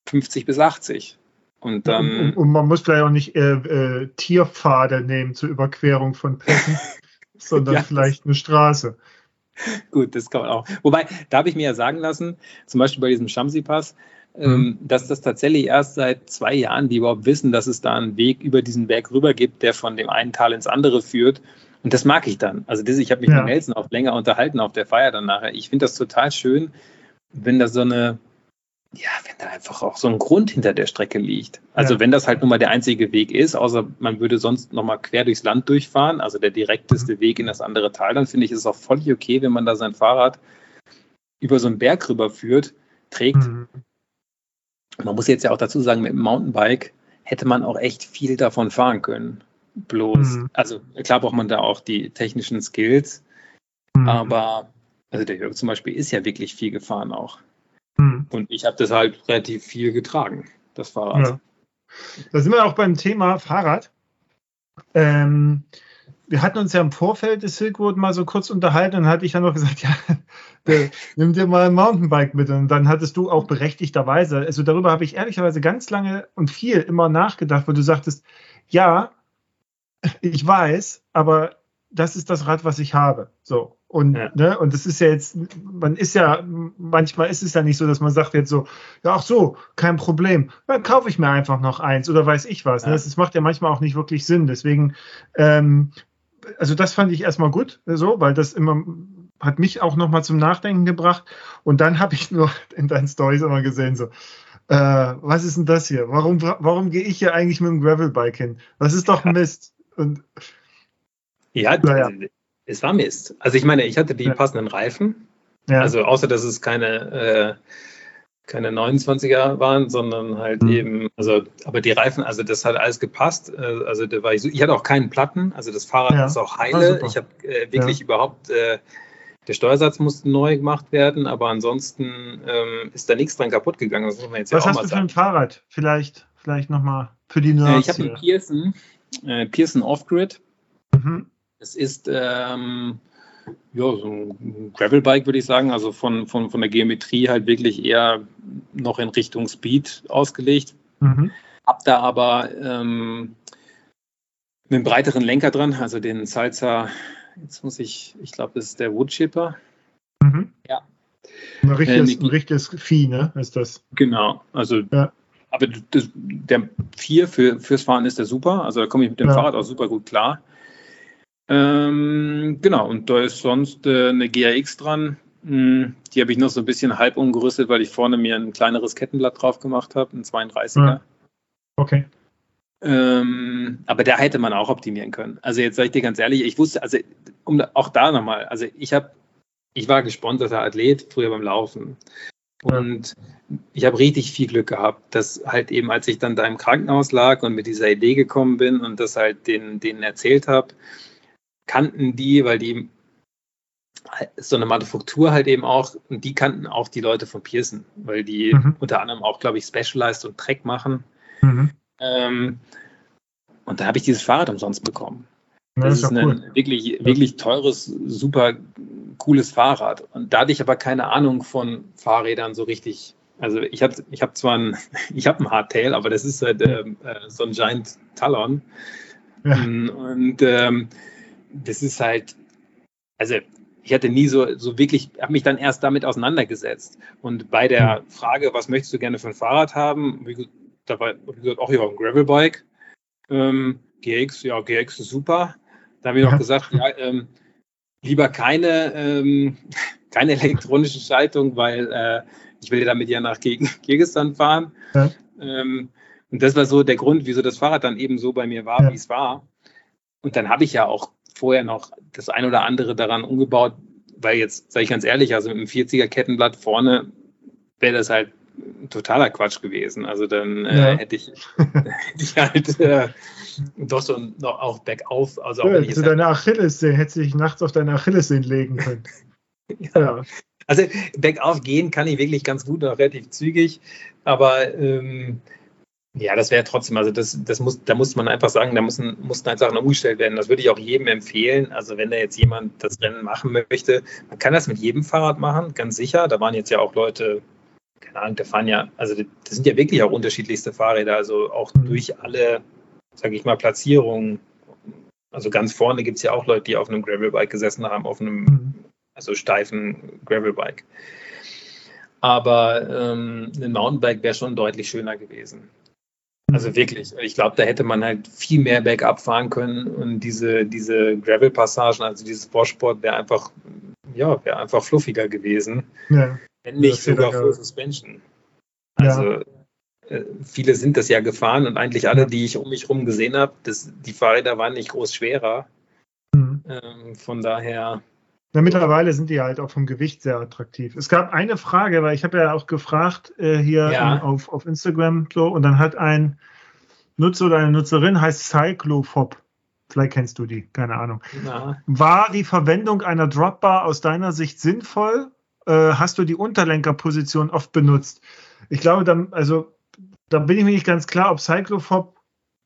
50 bis 80. Und dann. Und, und man muss vielleicht auch nicht äh, äh, Tierpfade nehmen zur Überquerung von Pässen, sondern ja, vielleicht eine Straße. Gut, das kann man auch. Wobei, da habe ich mir ja sagen lassen, zum Beispiel bei diesem Shamsi-Pass, ähm, mhm. dass das tatsächlich erst seit zwei Jahren, die überhaupt wissen, dass es da einen Weg über diesen Berg rüber gibt, der von dem einen Tal ins andere führt. Und das mag ich dann. Also das, ich habe mich ja. mit Nelson auch länger unterhalten auf der Feier dann nachher. Ich finde das total schön, wenn da so eine, ja, wenn da einfach auch so ein Grund hinter der Strecke liegt. Also ja. wenn das halt nun mal der einzige Weg ist, außer man würde sonst nochmal quer durchs Land durchfahren, also der direkteste mhm. Weg in das andere Tal, dann finde ich es auch völlig okay, wenn man da sein Fahrrad über so einen Berg rüberführt, trägt. Mhm. Man muss jetzt ja auch dazu sagen, mit dem Mountainbike hätte man auch echt viel davon fahren können. Bloß, mhm. also klar braucht man da auch die technischen Skills, mhm. aber also der Jörg zum Beispiel ist ja wirklich viel gefahren auch. Hm. Und ich habe das halt relativ viel getragen, das Fahrrad. Ja. Da sind wir auch beim Thema Fahrrad. Ähm, wir hatten uns ja im Vorfeld des Silk Road mal so kurz unterhalten und hatte ich dann noch gesagt, ja, nimm dir mal ein Mountainbike mit. Und dann hattest du auch berechtigterweise, also darüber habe ich ehrlicherweise ganz lange und viel immer nachgedacht, weil du sagtest, ja, ich weiß, aber das ist das Rad, was ich habe. So. Und, ja. ne, und das ist ja jetzt, man ist ja, manchmal ist es ja nicht so, dass man sagt jetzt so, ja, ach so, kein Problem, dann kaufe ich mir einfach noch eins oder weiß ich was. Ne? Ja. Ne? Das, macht ja manchmal auch nicht wirklich Sinn. Deswegen, ähm, also das fand ich erstmal gut, so, weil das immer hat mich auch nochmal zum Nachdenken gebracht. Und dann habe ich nur in deinen Stories immer gesehen, so, äh, was ist denn das hier? Warum, warum gehe ich hier eigentlich mit dem Gravelbike hin? Das ist doch Mist. Und, ja, naja es war Mist. Also ich meine, ich hatte die ja. passenden Reifen. Ja. Also außer dass es keine, äh, keine 29er waren, sondern halt mhm. eben, also, aber die Reifen, also das hat alles gepasst. Äh, also da war ich so, ich hatte auch keinen Platten, also das Fahrrad ja. ist auch heile. Ich habe äh, wirklich überhaupt, äh, der Steuersatz musste neu gemacht werden, aber ansonsten ähm, ist da nichts dran kaputt gegangen. Das muss man jetzt Was ja auch hast mal du für ein Fahrrad? Vielleicht, vielleicht nochmal für die Nerds. Äh, ich habe einen Pearson, äh, Pearson Off-Grid. Mhm. Es ist ähm, ja, so ein Gravelbike, würde ich sagen, also von, von, von der Geometrie halt wirklich eher noch in Richtung Speed ausgelegt. Mhm. Hab da aber ähm, einen breiteren Lenker dran, also den Salsa, jetzt muss ich, ich glaube, das ist der Woodchipper. Mhm. Ja. Ein richtiges, äh, ein richtiges Vieh, ne? Ist das? Genau, also ja. aber das, der 4 für, fürs Fahren ist der super, also da komme ich mit dem ja. Fahrrad auch super gut klar. Ähm, genau, und da ist sonst äh, eine GRX dran. Hm, die habe ich noch so ein bisschen halb umgerüstet, weil ich vorne mir ein kleineres Kettenblatt drauf gemacht habe, ein 32er. Okay. Ähm, aber da hätte man auch optimieren können. Also jetzt sage ich dir ganz ehrlich, ich wusste, also um auch da nochmal, also ich habe, ich war gesponserter Athlet früher beim Laufen. Und ich habe richtig viel Glück gehabt, dass halt eben, als ich dann da im Krankenhaus lag und mit dieser Idee gekommen bin und das halt denen, denen erzählt habe, kannten die, weil die so eine Manufaktur halt eben auch, und die kannten auch die Leute von Pearson, weil die mhm. unter anderem auch, glaube ich, Specialized und Trek machen. Mhm. Ähm, und da habe ich dieses Fahrrad umsonst bekommen. Das, das ist, ist ein cool. wirklich, wirklich teures, super cooles Fahrrad. Und da hatte ich aber keine Ahnung von Fahrrädern so richtig. Also ich habe ich hab zwar ein, ich hab ein Hardtail, aber das ist halt äh, äh, so ein Giant Talon. Ja. Mm, und ähm, das ist halt, also ich hatte nie so, so wirklich, habe mich dann erst damit auseinandergesetzt. Und bei der hm. Frage, was möchtest du gerne für ein Fahrrad haben, da war, wie gesagt, auch hier ein Gravelbike. Ähm, GX, ja, GX ist super. Da habe ich noch gesagt, ja, ähm, lieber keine, ähm, keine elektronische Schaltung, weil äh, ich will damit ja nach Kirgisistan fahren. Ja. Ähm, und das war so der Grund, wieso das Fahrrad dann eben so bei mir war, ja. wie es war. Und dann habe ich ja auch vorher noch das ein oder andere daran umgebaut, weil jetzt, sage ich ganz ehrlich, also mit einem 40er Kettenblatt vorne wäre das halt totaler Quatsch gewesen. Also dann äh, ja. hätte, ich, hätte ich halt äh, doch so noch auch bergauf. Also auch ja, zu deiner halt, Achillessehne, hätte ich nachts auf deine Achillessehne legen können. ja. Also bergauf gehen kann ich wirklich ganz gut, auch relativ zügig, aber ähm, ja, das wäre trotzdem, also das, das muss, da muss man einfach sagen, da müssen, mussten halt Sachen umgestellt werden. Das würde ich auch jedem empfehlen. Also wenn da jetzt jemand das Rennen machen möchte, man kann das mit jedem Fahrrad machen, ganz sicher. Da waren jetzt ja auch Leute, keine Ahnung, da fahren ja, also das sind ja wirklich auch unterschiedlichste Fahrräder, also auch mhm. durch alle, sage ich mal, Platzierungen. Also ganz vorne gibt es ja auch Leute, die auf einem Gravelbike gesessen haben, auf einem mhm. also steifen Gravelbike. Aber ähm, ein Mountainbike wäre schon deutlich schöner gewesen. Also wirklich, ich glaube, da hätte man halt viel mehr Backup fahren können und diese, diese Gravel-Passagen, also dieses Sportsport wäre einfach, ja, wäre einfach fluffiger gewesen. Ja. Wenn nicht sogar Full Suspension. Also ja. äh, viele sind das ja gefahren und eigentlich alle, die ich um mich herum gesehen habe, die Fahrräder waren nicht groß schwerer. Mhm. Ähm, von daher. Ja, mittlerweile sind die halt auch vom Gewicht sehr attraktiv. Es gab eine Frage, weil ich habe ja auch gefragt äh, hier ja. auf, auf Instagram so und dann hat ein Nutzer oder eine Nutzerin heißt Cyclophob. Vielleicht kennst du die, keine Ahnung. Ja. War die Verwendung einer Dropbar aus deiner Sicht sinnvoll? Äh, hast du die Unterlenkerposition oft benutzt? Ich glaube, da, also, da bin ich mir nicht ganz klar, ob Cyclophob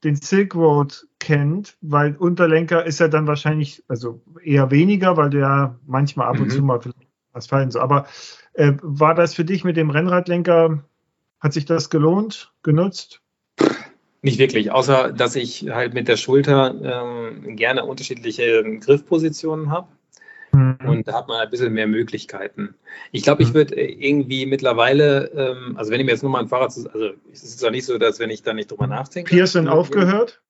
den Silk Road kennt, weil Unterlenker ist ja dann wahrscheinlich, also eher weniger, weil du ja manchmal ab und mhm. zu mal was fallen so. Aber äh, war das für dich mit dem Rennradlenker, hat sich das gelohnt, genutzt? Nicht wirklich, außer dass ich halt mit der Schulter ähm, gerne unterschiedliche Griffpositionen habe. Mhm. Und da hat man ein bisschen mehr Möglichkeiten. Ich glaube, ich mhm. würde irgendwie mittlerweile, ähm, also wenn ich mir jetzt nur mal ein Fahrrad, also es ist ja nicht so, dass wenn ich da nicht drüber nachdenke. Pearson aufgehört?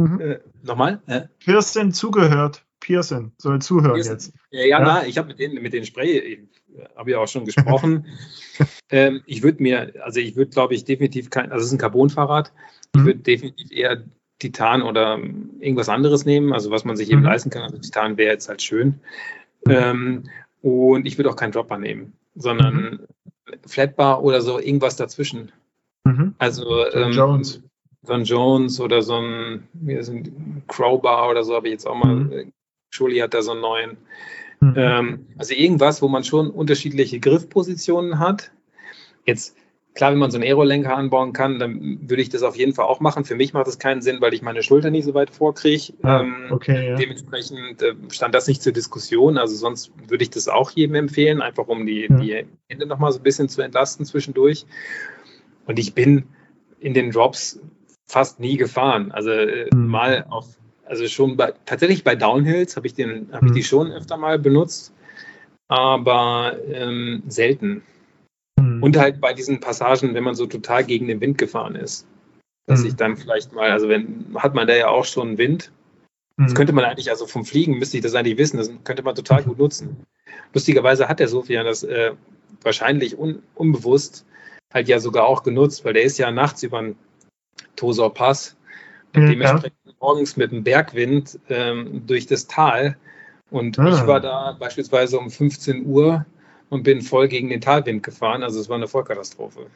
Mhm. Äh, nochmal? Äh? Pearson zugehört. Pearson soll zuhören Pearson. jetzt. Ja, ja, ja? Na, ich habe mit denen, mit denen Spray, habe ja auch schon gesprochen. ähm, ich würde mir, also ich würde, glaube ich, definitiv kein, also es ist ein Carbon-Fahrrad. Ich mhm. würde definitiv eher Titan oder irgendwas anderes nehmen, also was man sich eben mhm. leisten kann. Also Titan wäre jetzt halt schön. Ähm, und ich würde auch keinen Dropper nehmen, sondern mhm. Flatbar oder so, irgendwas dazwischen. Mhm. Also ähm, Jones. so ein Jones oder so ein, ein Crowbar oder so, habe ich jetzt auch mal. Mhm. Schuli hat da so einen neuen. Mhm. Ähm, also irgendwas, wo man schon unterschiedliche Griffpositionen hat. Jetzt Klar, wenn man so einen Aerolenker anbauen kann, dann würde ich das auf jeden Fall auch machen. Für mich macht das keinen Sinn, weil ich meine Schulter nicht so weit vorkriege. Ah, ähm, okay, ja. Dementsprechend äh, stand das nicht zur Diskussion. Also sonst würde ich das auch jedem empfehlen, einfach um die, ja. die Hände nochmal so ein bisschen zu entlasten zwischendurch. Und ich bin in den Drops fast nie gefahren. Also äh, mhm. mal auf, also schon bei, tatsächlich bei Downhills habe ich den, habe mhm. ich die schon öfter mal benutzt, aber ähm, selten. Mhm. Und halt bei diesen Passagen, wenn man so total gegen den Wind gefahren ist, dass mhm. ich dann vielleicht mal, also wenn, hat man da ja auch schon Wind. Das mhm. könnte man eigentlich, also vom Fliegen müsste ich das eigentlich wissen, das könnte man total gut nutzen. Lustigerweise hat der Sofian das äh, wahrscheinlich un, unbewusst halt ja sogar auch genutzt, weil der ist ja nachts über den Tosor Pass ja. dementsprechend morgens mit dem Bergwind ähm, durch das Tal. Und ah. ich war da beispielsweise um 15 Uhr und bin voll gegen den Talwind gefahren. Also es war eine Vollkatastrophe.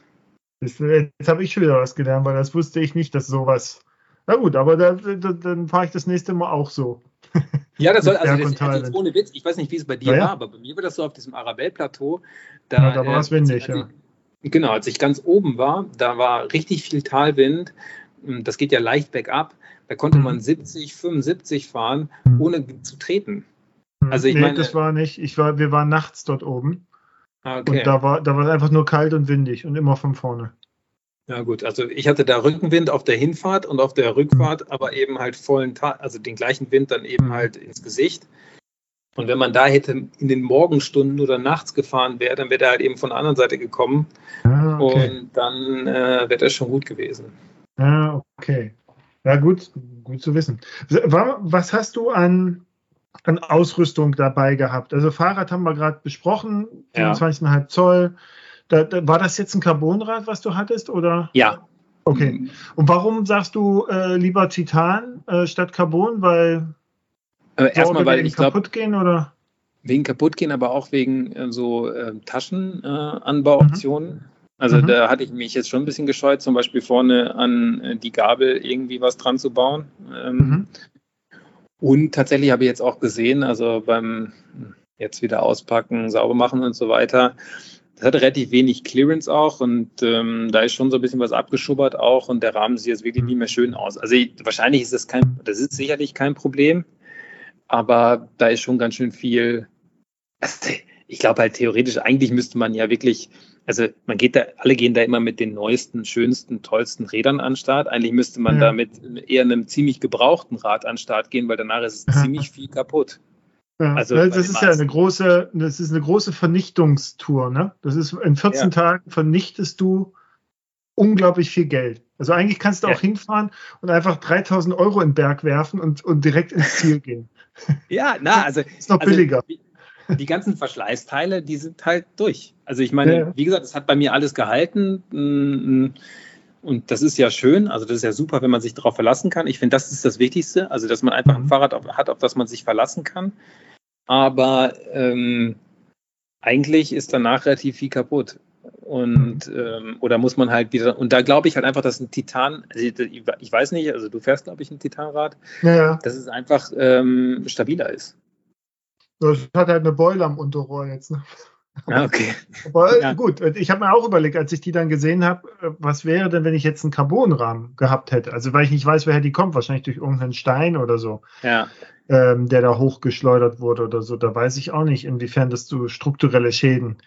Jetzt, jetzt habe ich schon wieder was gelernt, weil das wusste ich nicht, dass sowas. Na gut, aber da, da, dann fahre ich das nächste Mal auch so. Ja, das soll, also das, also ohne Witz, ich weiß nicht, wie es bei dir ja, war, aber bei mir war das so auf diesem Arabell-Plateau. Da, ja, da war es äh, windig, ja. Genau, als ich ganz oben war, da war richtig viel Talwind. Hm, das geht ja leicht bergab. Da konnte mhm. man 70, 75 fahren, mhm. ohne zu treten. Mhm. Also ich nee, meine, das war nicht. Ich war, wir waren nachts dort oben. Ah, okay. Und da war, da war es einfach nur kalt und windig und immer von vorne. Ja gut, also ich hatte da Rückenwind auf der Hinfahrt und auf der Rückfahrt, mhm. aber eben halt vollen Tag, also den gleichen Wind dann eben mhm. halt ins Gesicht. Und wenn man da hätte in den Morgenstunden oder nachts gefahren wäre, dann wäre er halt eben von der anderen Seite gekommen. Ah, okay. Und dann äh, wäre das schon gut gewesen. Ah, okay. Ja, gut, gut zu wissen. Was hast du an, an Ausrüstung dabei gehabt? Also Fahrrad haben wir gerade besprochen, 25,5 ja. Zoll. Da, da, war das jetzt ein Carbonrad, was du hattest, oder? Ja. Okay. Und warum sagst du äh, lieber Titan äh, statt Carbon? Weil äh, erstmal, weil ich glaube. kaputt gehen oder? Wegen kaputt gehen, aber auch wegen äh, so äh, Taschenanbauoptionen. Mhm. Also mhm. da hatte ich mich jetzt schon ein bisschen gescheut, zum Beispiel vorne an äh, die Gabel irgendwie was dran zu bauen. Ähm, mhm. Und tatsächlich habe ich jetzt auch gesehen, also beim jetzt wieder auspacken, sauber machen und so weiter, das hat relativ wenig Clearance auch und ähm, da ist schon so ein bisschen was abgeschubbert auch und der Rahmen sieht jetzt wirklich nicht mehr schön aus. Also ich, wahrscheinlich ist das kein, das ist sicherlich kein Problem aber da ist schon ganz schön viel. Also ich glaube halt theoretisch, eigentlich müsste man ja wirklich, also man geht da, alle gehen da immer mit den neuesten, schönsten, tollsten Rädern an den Start. Eigentlich müsste man ja. da mit eher einem ziemlich gebrauchten Rad an den Start gehen, weil danach ist es ziemlich viel kaputt. Ja, also das ist ja eine große, das ist eine große Vernichtungstour, ne? Das ist in 14 ja. Tagen vernichtest du unglaublich viel Geld. Also eigentlich kannst du ja. auch hinfahren und einfach 3000 Euro in den Berg werfen und, und direkt ins Ziel gehen. Ja, na, also. Ist noch also, billiger. Die ganzen Verschleißteile, die sind halt durch. Also ich meine, ja. wie gesagt, es hat bei mir alles gehalten. Mm, mm, und das ist ja schön. Also das ist ja super, wenn man sich darauf verlassen kann. Ich finde, das ist das Wichtigste. Also, dass man einfach ein mhm. Fahrrad hat, auf das man sich verlassen kann. Aber ähm, eigentlich ist danach relativ viel kaputt. Und ähm, oder muss man halt wieder, und da glaube ich halt einfach, dass ein Titan, also ich weiß nicht, also du fährst, glaube ich, ein Titanrad, ja. dass es einfach ähm, stabiler ist. Das hat halt eine Beule am Unterrohr jetzt. Ne? Ah, okay. Aber ja. gut, ich habe mir auch überlegt, als ich die dann gesehen habe, äh, was wäre denn, wenn ich jetzt einen Carbonrahmen gehabt hätte? Also weil ich nicht weiß, woher die kommt, wahrscheinlich durch irgendeinen Stein oder so, ja. ähm, der da hochgeschleudert wurde oder so. Da weiß ich auch nicht, inwiefern das so strukturelle Schäden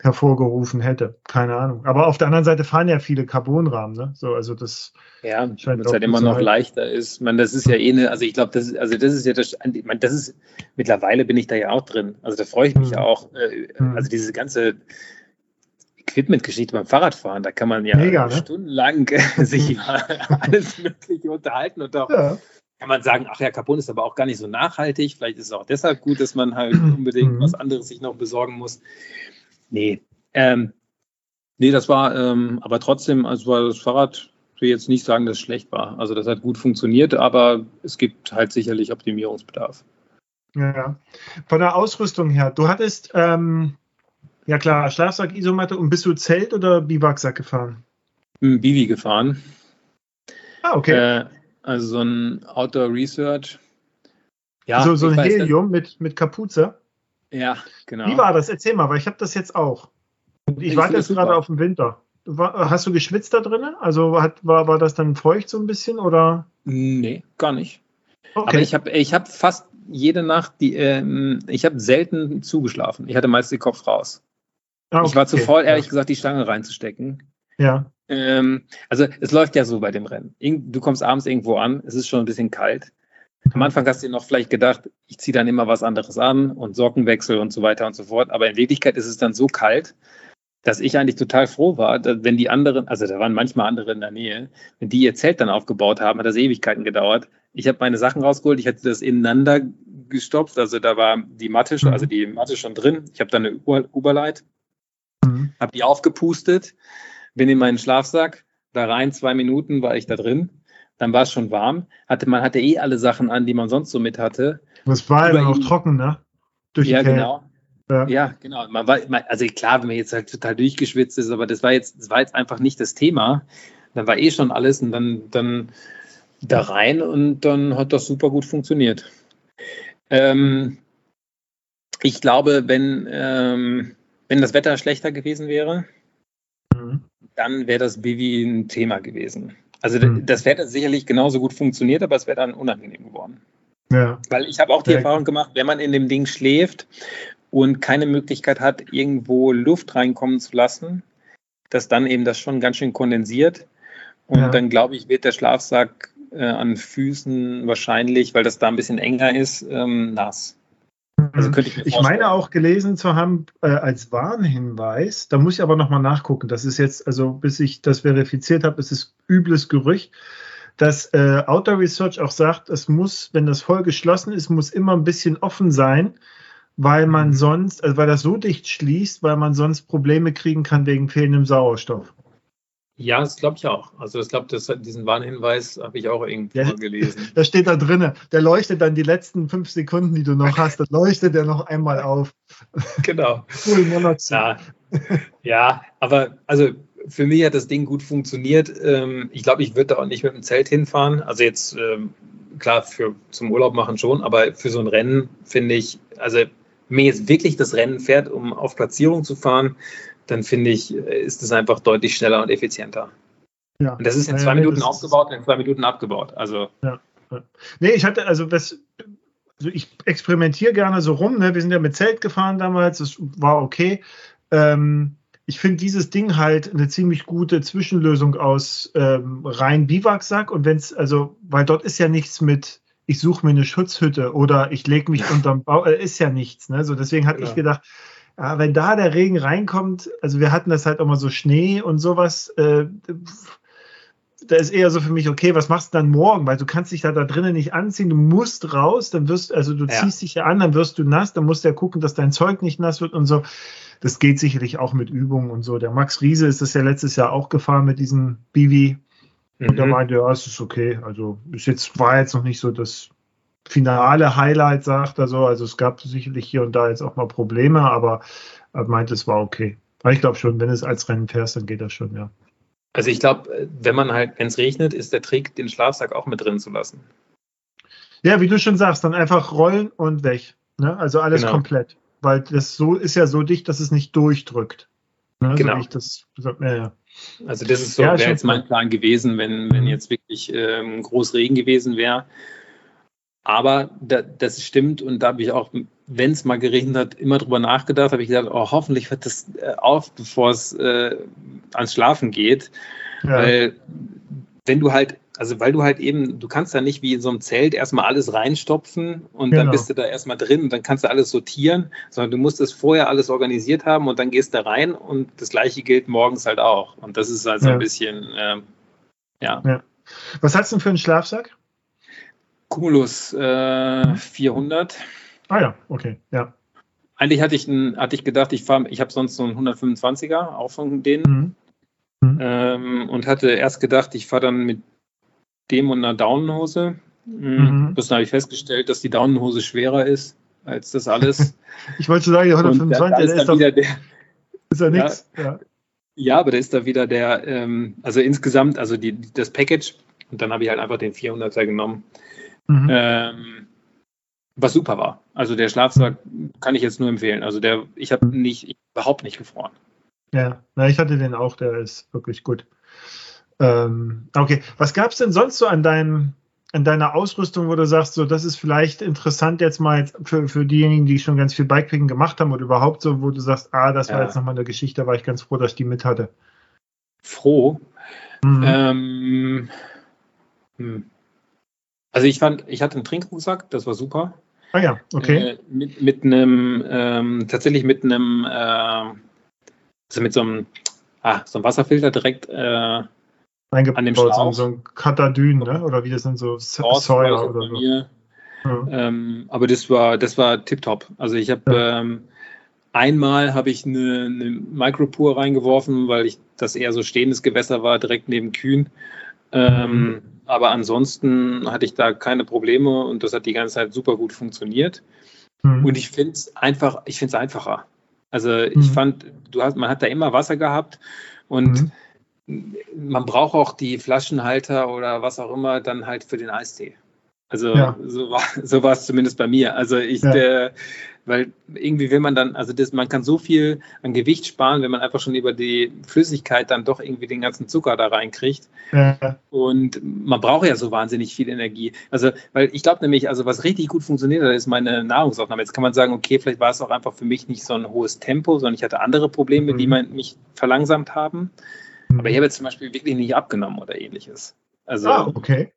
hervorgerufen hätte. Keine Ahnung. Aber auf der anderen Seite fahren ja viele Carbonrahmen, ne? So, also das ja, weil es halt immer noch halten. leichter ist. Man, das ist ja eh eine, also ich glaube, das ist, also das ist ja das, man, das ist, mittlerweile bin ich da ja auch drin. Also da freue ich mich mhm. ja auch. Äh, mhm. Also diese ganze Equipment-Geschichte beim Fahrradfahren, da kann man ja Mega, ne? stundenlang sich über alles Mögliche unterhalten und auch ja. kann man sagen, ach ja, Carbon ist aber auch gar nicht so nachhaltig. Vielleicht ist es auch deshalb gut, dass man halt unbedingt mhm. was anderes sich noch besorgen muss. Nee. Ähm, nee, das war, ähm, aber trotzdem, also war das Fahrrad, ich will jetzt nicht sagen, dass es schlecht war. Also das hat gut funktioniert, aber es gibt halt sicherlich Optimierungsbedarf. Ja, von der Ausrüstung her, du hattest, ähm, ja klar, Schlafsack, Isomatte und bist du Zelt oder Biwaksack gefahren? Bivi gefahren. Ah, okay. Äh, also so ein Outdoor Research. Ja, so, so ein Helium mit, mit Kapuze? Ja, genau. Wie war das? Erzähl mal, weil ich habe das jetzt auch. Und ich, ich warte jetzt gerade auf den Winter. War, hast du geschwitzt da drinnen? Also hat, war, war das dann feucht so ein bisschen oder? Nee, gar nicht. Okay. Aber ich habe ich hab fast jede Nacht, die, ähm, ich habe selten zugeschlafen. Ich hatte meist den Kopf raus. Ah, okay. Ich war zu voll, ehrlich ja. gesagt, die Stange reinzustecken. Ja. Ähm, also es läuft ja so bei dem Rennen. Du kommst abends irgendwo an, es ist schon ein bisschen kalt. Am Anfang hast du dir noch vielleicht gedacht, ich ziehe dann immer was anderes an und Sockenwechsel und so weiter und so fort. Aber in Wirklichkeit ist es dann so kalt, dass ich eigentlich total froh war, wenn die anderen, also da waren manchmal andere in der Nähe, wenn die ihr Zelt dann aufgebaut haben, hat das Ewigkeiten gedauert. Ich habe meine Sachen rausgeholt, ich hatte das ineinander gestopft, also da war die Matte schon, also die Matte schon drin. Ich habe dann eine Uberleit, mhm. habe die aufgepustet, bin in meinen Schlafsack, da rein zwei Minuten war ich da drin dann war es schon warm. Hatte, man hatte eh alle Sachen an, die man sonst so mit hatte. Das war ja noch trocken, ne? Durch ja, genau. Ja. ja. genau. Man war, also klar, wenn man jetzt halt total durchgeschwitzt ist, aber das war jetzt, das war jetzt einfach nicht das Thema. Dann war eh schon alles und dann, dann da rein und dann hat das super gut funktioniert. Ähm, ich glaube, wenn, ähm, wenn das Wetter schlechter gewesen wäre, mhm. dann wäre das Bivi ein Thema gewesen. Also mhm. das wäre sicherlich genauso gut funktioniert, aber es wäre dann unangenehm geworden. Ja. Weil ich habe auch die. Erfahrung gemacht, wenn man in dem Ding schläft und keine Möglichkeit hat, irgendwo Luft reinkommen zu lassen, dass dann eben das schon ganz schön kondensiert. Und ja. dann, glaube ich, wird der Schlafsack äh, an Füßen wahrscheinlich, weil das da ein bisschen enger ist, ähm, nass. Also könnte ich, ich meine auch gelesen zu haben äh, als Warnhinweis, da muss ich aber nochmal nachgucken. Das ist jetzt, also bis ich das verifiziert habe, ist es übles Gerücht, dass äh, Outer Research auch sagt, es muss, wenn das voll geschlossen ist, muss immer ein bisschen offen sein, weil man mhm. sonst, also weil das so dicht schließt, weil man sonst Probleme kriegen kann wegen fehlendem Sauerstoff. Ja, das glaube ich auch. Also ich glaube, diesen Warnhinweis habe ich auch irgendwo ja, gelesen. Da steht da drin, der leuchtet dann die letzten fünf Sekunden, die du noch hast, dann leuchtet der noch einmal auf. Genau. cool, ja. ja, aber also für mich hat das Ding gut funktioniert. Ähm, ich glaube, ich würde da auch nicht mit dem Zelt hinfahren. Also jetzt ähm, klar, für zum Urlaub machen schon, aber für so ein Rennen finde ich, also mir jetzt wirklich das Rennen fährt, um auf Platzierung zu fahren, dann finde ich, ist es einfach deutlich schneller und effizienter. Ja. Und das ist in zwei ja, Minuten aufgebaut und in zwei Minuten abgebaut. Also. Ja. Nee, ich hatte, also das, also ich experimentiere gerne so rum. Ne? Wir sind ja mit Zelt gefahren damals, das war okay. Ähm, ich finde dieses Ding halt eine ziemlich gute Zwischenlösung aus ähm, rein Biwaksack und wenn es, also, weil dort ist ja nichts mit, ich suche mir eine Schutzhütte oder ich lege mich unterm Bau, äh, ist ja nichts. Ne? So, deswegen hatte ja. ich gedacht, ja, wenn da der Regen reinkommt, also wir hatten das halt auch mal so Schnee und sowas, äh, da ist eher so für mich, okay, was machst du dann morgen? Weil du kannst dich da, da drinnen nicht anziehen, du musst raus, dann wirst, also du ja. ziehst dich ja an, dann wirst du nass, dann musst du ja gucken, dass dein Zeug nicht nass wird und so. Das geht sicherlich auch mit Übungen und so. Der Max Riese ist das ja letztes Jahr auch gefahren mit diesem Bivi. Mhm. Und der mhm. meinte, ja, es ist okay. Also ist jetzt, war jetzt noch nicht so das finale Highlight, sagt er so. Also es gab sicherlich hier und da jetzt auch mal Probleme, aber er meinte, es war okay. Aber ich glaube schon, wenn es als Rennen fährst, dann geht das schon, ja. Also ich glaube, wenn man halt, wenn es regnet, ist der Trick, den Schlafsack auch mit drin zu lassen. Ja, wie du schon sagst, dann einfach rollen und weg. Ne? Also alles genau. komplett. Weil das so ist ja so dicht, dass es nicht durchdrückt. Ne? Genau. So das, ja, ja. Also das ist so, ja, wäre jetzt mein Plan gewesen, wenn, wenn mhm. jetzt wirklich ähm, groß Regen gewesen wäre, aber da, das stimmt und da habe ich auch, wenn es mal geregnet hat, immer drüber nachgedacht, habe ich gedacht, oh, hoffentlich hört das äh, auf, bevor es äh, ans Schlafen geht. Ja. Weil wenn du halt, also weil du halt eben, du kannst da nicht wie in so einem Zelt erstmal alles reinstopfen und genau. dann bist du da erstmal drin und dann kannst du alles sortieren, sondern du musst es vorher alles organisiert haben und dann gehst du rein und das gleiche gilt morgens halt auch. Und das ist also ja. ein bisschen, äh, ja. ja. Was hast du denn für einen Schlafsack? Cumulus äh, 400. Ah ja, okay, ja. Eigentlich hatte ich, ein, hatte ich gedacht, ich ich habe sonst so einen 125er, auch von denen. Mhm. Mhm. Ähm, und hatte erst gedacht, ich fahre dann mit dem und einer Daunenhose. Mhm. mhm. Bis dann habe ich festgestellt, dass die Daunenhose schwerer ist als das alles. ich wollte sagen, der 125 ist, ist, doch, der, ist ja nichts. Ja, ja, aber da ist da wieder der, ähm, also insgesamt, also die, das Package, und dann habe ich halt einfach den 400er genommen. Mhm. Ähm, was super war. Also der Schlafsack kann ich jetzt nur empfehlen. Also der, ich habe mhm. nicht, ich, überhaupt nicht gefroren. Ja, na, ich hatte den auch, der ist wirklich gut. Ähm, okay, was gab es denn sonst so an deinem, an deiner Ausrüstung, wo du sagst, so, das ist vielleicht interessant jetzt mal für, für diejenigen, die schon ganz viel Bikepacking gemacht haben oder überhaupt so, wo du sagst, ah, das war ja. jetzt nochmal eine Geschichte, da war ich ganz froh, dass ich die mit hatte. Froh? Mhm. Ähm, hm. Also ich fand, ich hatte einen Trinkrucksack, das war super. Ah ja, okay. Äh, mit, mit einem, ähm, tatsächlich mit einem, äh, also mit so einem, ah, so einem Wasserfilter direkt äh, an dem Schlauch. So, ein Katadyn, ne? oder wie das sind so Säure oder so. Ja. Ähm, aber das war, das war tipptopp. Also ich habe ja. ähm, einmal habe ich eine, eine Micropur reingeworfen, weil ich das eher so stehendes Gewässer war, direkt neben Kühen. Ähm, aber ansonsten hatte ich da keine Probleme und das hat die ganze Zeit super gut funktioniert. Mhm. Und ich finde es einfach, ich finde es einfacher. Also ich mhm. fand, du hast, man hat da immer Wasser gehabt und mhm. man braucht auch die Flaschenhalter oder was auch immer dann halt für den Eistee. Also ja. so war so war es zumindest bei mir. Also ich, ja. der, weil irgendwie will man dann, also das, man kann so viel an Gewicht sparen, wenn man einfach schon über die Flüssigkeit dann doch irgendwie den ganzen Zucker da reinkriegt. Ja. Und man braucht ja so wahnsinnig viel Energie. Also, weil ich glaube nämlich, also was richtig gut funktioniert hat, ist meine Nahrungsaufnahme. Jetzt kann man sagen, okay, vielleicht war es auch einfach für mich nicht so ein hohes Tempo, sondern ich hatte andere Probleme, mhm. die man, mich verlangsamt haben. Mhm. Aber ich habe jetzt zum Beispiel wirklich nicht abgenommen oder ähnliches. Also, ah, okay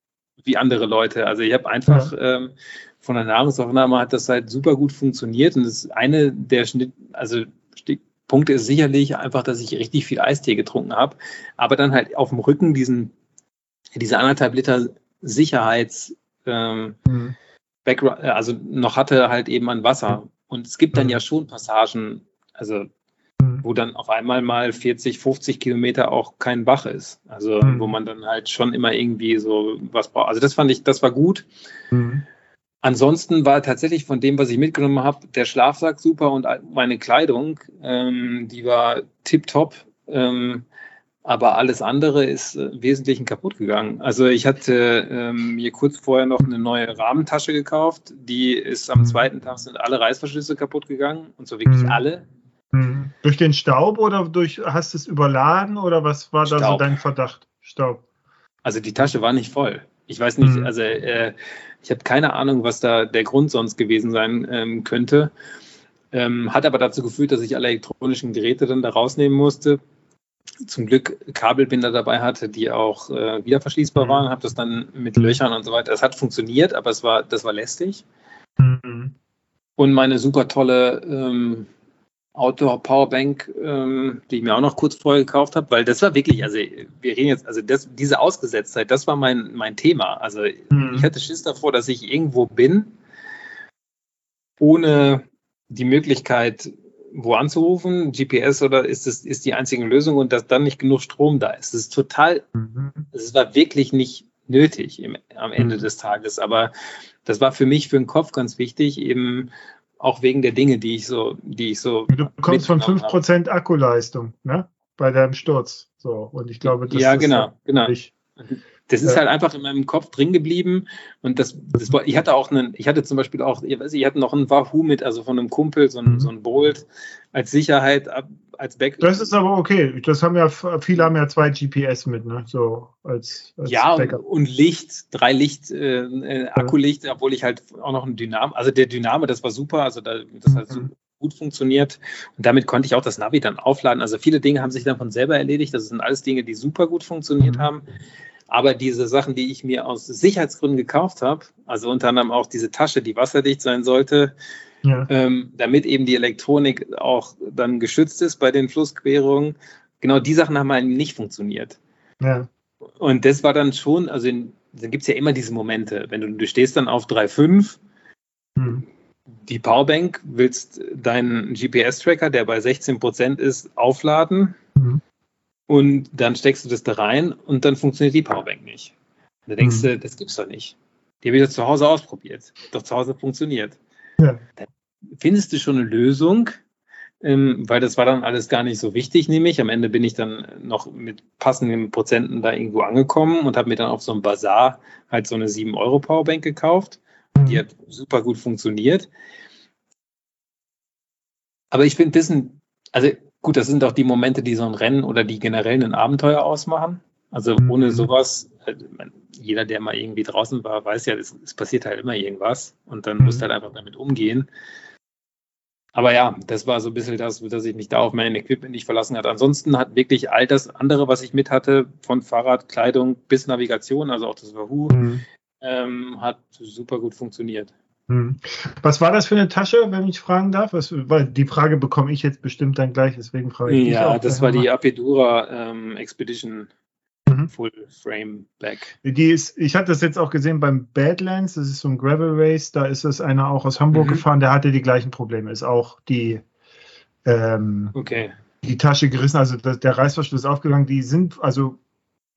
wie andere Leute. Also ich habe einfach ja. ähm, von der Nahrungsaufnahme hat das halt super gut funktioniert und das ist eine der Schnitt, also Punkte ist sicherlich einfach, dass ich richtig viel Eistee getrunken habe, aber dann halt auf dem Rücken diesen diese anderthalb Liter Sicherheits ähm, mhm. Background, also noch hatte halt eben an Wasser. Und es gibt dann mhm. ja schon Passagen, also wo dann auf einmal mal 40, 50 Kilometer auch kein Bach ist. Also mhm. wo man dann halt schon immer irgendwie so was braucht. Also das fand ich, das war gut. Mhm. Ansonsten war tatsächlich von dem, was ich mitgenommen habe, der Schlafsack super und meine Kleidung, ähm, die war tipptopp. Ähm, aber alles andere ist äh, im Wesentlichen kaputt gegangen. Also ich hatte ähm, mir kurz vorher noch eine neue Rahmentasche gekauft. Die ist am mhm. zweiten Tag sind alle Reißverschlüsse kaputt gegangen und so wirklich mhm. alle. Hm. Durch den Staub oder durch hast du es überladen oder was war Staub. da so dein Verdacht? Staub. Also die Tasche war nicht voll. Ich weiß nicht, hm. also äh, ich habe keine Ahnung, was da der Grund sonst gewesen sein ähm, könnte. Ähm, hat aber dazu geführt, dass ich alle elektronischen Geräte dann da rausnehmen musste. Zum Glück Kabelbinder dabei hatte, die auch äh, wieder verschließbar mhm. waren, habe das dann mit Löchern und so weiter. Es hat funktioniert, aber es war, das war lästig. Mhm. Und meine super tolle ähm, Outdoor Powerbank, ähm, die ich mir auch noch kurz vorher gekauft habe, weil das war wirklich, also wir reden jetzt, also das, diese Ausgesetztheit, das war mein, mein Thema. Also mhm. ich hatte Schiss davor, dass ich irgendwo bin, ohne die Möglichkeit, wo anzurufen, GPS oder ist es ist die einzige Lösung und dass dann nicht genug Strom da ist. Das ist total, mhm. es war wirklich nicht nötig im, am Ende mhm. des Tages, aber das war für mich für den Kopf ganz wichtig, eben auch wegen der Dinge, die ich so, die ich so. Du kommst von 5% habe. Akkuleistung, ne? Bei deinem Sturz. So. Und ich glaube, das ja, genau, genau. Ich, das ist halt einfach in meinem Kopf drin geblieben und das, das war, ich hatte auch einen, ich hatte zum Beispiel auch, ich weiß, ich hatte noch einen Wahoo mit, also von einem Kumpel, so ein, mhm. so ein Bolt als Sicherheit, als Backup. Das ist aber okay. Das haben ja, viele haben ja zwei GPS mit, ne? So als, als Ja, Backup. und Licht, drei Licht, äh, äh, Akkulicht, obwohl ich halt auch noch ein Dynamo, also der Dynamo, das war super, also da, das hat mhm. gut funktioniert und damit konnte ich auch das Navi dann aufladen. Also viele Dinge haben sich dann von selber erledigt. Das sind alles Dinge, die super gut funktioniert mhm. haben. Aber diese Sachen, die ich mir aus Sicherheitsgründen gekauft habe, also unter anderem auch diese Tasche, die wasserdicht sein sollte, ja. ähm, damit eben die Elektronik auch dann geschützt ist bei den Flussquerungen. Genau die Sachen haben halt nicht funktioniert. Ja. Und das war dann schon, also in, dann gibt es ja immer diese Momente, wenn du, du stehst dann auf 3,5, hm. die Powerbank, willst deinen GPS-Tracker, der bei 16 Prozent ist, aufladen hm. und dann steckst du das da rein und dann funktioniert die Powerbank nicht. Und da denkst hm. du, das gibt's doch nicht. Die habe ich doch zu Hause ausprobiert. Doch zu Hause funktioniert. Ja. Dann findest du schon eine Lösung, ähm, weil das war dann alles gar nicht so wichtig, nämlich am Ende bin ich dann noch mit passenden Prozenten da irgendwo angekommen und habe mir dann auf so einem Bazar halt so eine 7 Euro Powerbank gekauft. Die hat super gut funktioniert. Aber ich bin ein bisschen, also gut, das sind auch die Momente, die so ein Rennen oder die generell ein Abenteuer ausmachen. Also ohne mhm. sowas, jeder, der mal irgendwie draußen war, weiß ja, es, es passiert halt immer irgendwas und dann mhm. musst du halt einfach damit umgehen. Aber ja, das war so ein bisschen das, dass ich mich da auf mein Equipment nicht verlassen hat. Ansonsten hat wirklich all das andere, was ich mit hatte, von Fahrrad, Kleidung bis Navigation, also auch das Wahoo, mhm. ähm, hat super gut funktioniert. Mhm. Was war das für eine Tasche, wenn ich fragen darf? Was, weil die Frage bekomme ich jetzt bestimmt dann gleich, deswegen frage ich dich. Ja, das war die Apedura ähm, Expedition mhm. Full Frame Back. Die ist, ich hatte das jetzt auch gesehen beim Badlands, das ist so ein Gravel Race, da ist es einer auch aus Hamburg mhm. gefahren, der hatte die gleichen Probleme. Ist auch die, ähm, okay. die Tasche gerissen, also das, der Reißverschluss aufgegangen. Die sind, also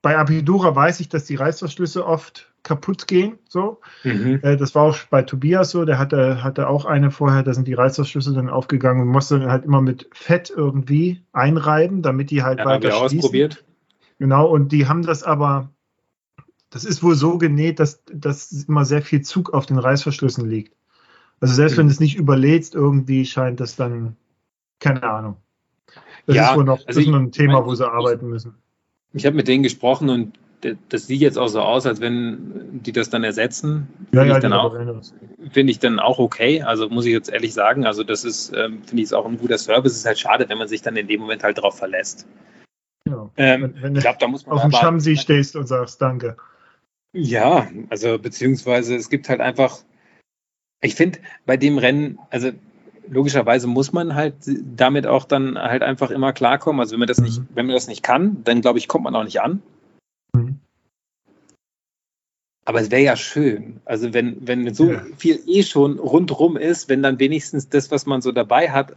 bei Apidura weiß ich, dass die Reißverschlüsse oft kaputt gehen. So. Mhm. Äh, das war auch bei Tobias so, der hatte, hatte auch eine vorher, da sind die Reißverschlüsse dann aufgegangen und musste dann halt immer mit Fett irgendwie einreiben, damit die halt ja, weiter haben wir ausprobiert. Genau, und die haben das aber, das ist wohl so genäht, dass, dass immer sehr viel Zug auf den Reißverschlüssen liegt. Also selbst mhm. wenn du es nicht überlädst, irgendwie scheint das dann, keine Ahnung. Das ja, ist wohl noch, also ist ein Thema, wo sie arbeiten müssen. Ich habe mit denen gesprochen und das sieht jetzt auch so aus, als wenn die das dann ersetzen. Ja, ja, ich dann auch, finde ich dann auch okay. Also muss ich jetzt ehrlich sagen, also das ist, ähm, finde ich, ist auch ein guter Service. Es ist halt schade, wenn man sich dann in dem Moment halt darauf verlässt. Ja. Ähm, wenn, wenn ich glaube, da muss man auf dem Schamsee stehst und sagst Danke. Ja, also beziehungsweise es gibt halt einfach, ich finde bei dem Rennen, also logischerweise muss man halt damit auch dann halt einfach immer klarkommen. Also wenn man das nicht, mhm. wenn man das nicht kann, dann glaube ich, kommt man auch nicht an. Mhm. Aber es wäre ja schön, also wenn, wenn so ja. viel eh schon rundrum ist, wenn dann wenigstens das, was man so dabei hat,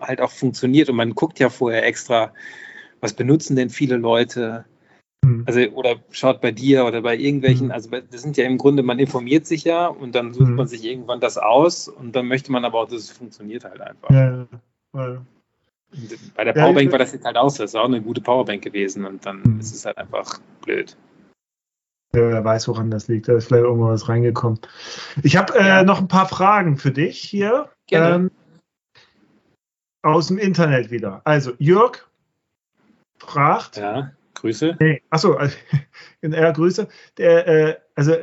halt auch funktioniert. Und man guckt ja vorher extra, was benutzen denn viele Leute? Mhm. Also, oder schaut bei dir oder bei irgendwelchen, mhm. also das sind ja im Grunde, man informiert sich ja und dann sucht mhm. man sich irgendwann das aus und dann möchte man aber auch, dass es funktioniert halt einfach. Ja, ja. Bei der Powerbank war das jetzt halt auch so, das ist auch eine gute Powerbank gewesen und dann mhm. ist es halt einfach blöd. Ja, wer weiß, woran das liegt. Da ist vielleicht irgendwo was reingekommen. Ich habe äh, ja. noch ein paar Fragen für dich hier. Ähm, aus dem Internet wieder. Also, Jörg fragt. Ja. Grüße. Nee, achso, also, ja, Grüße. Der, äh, also,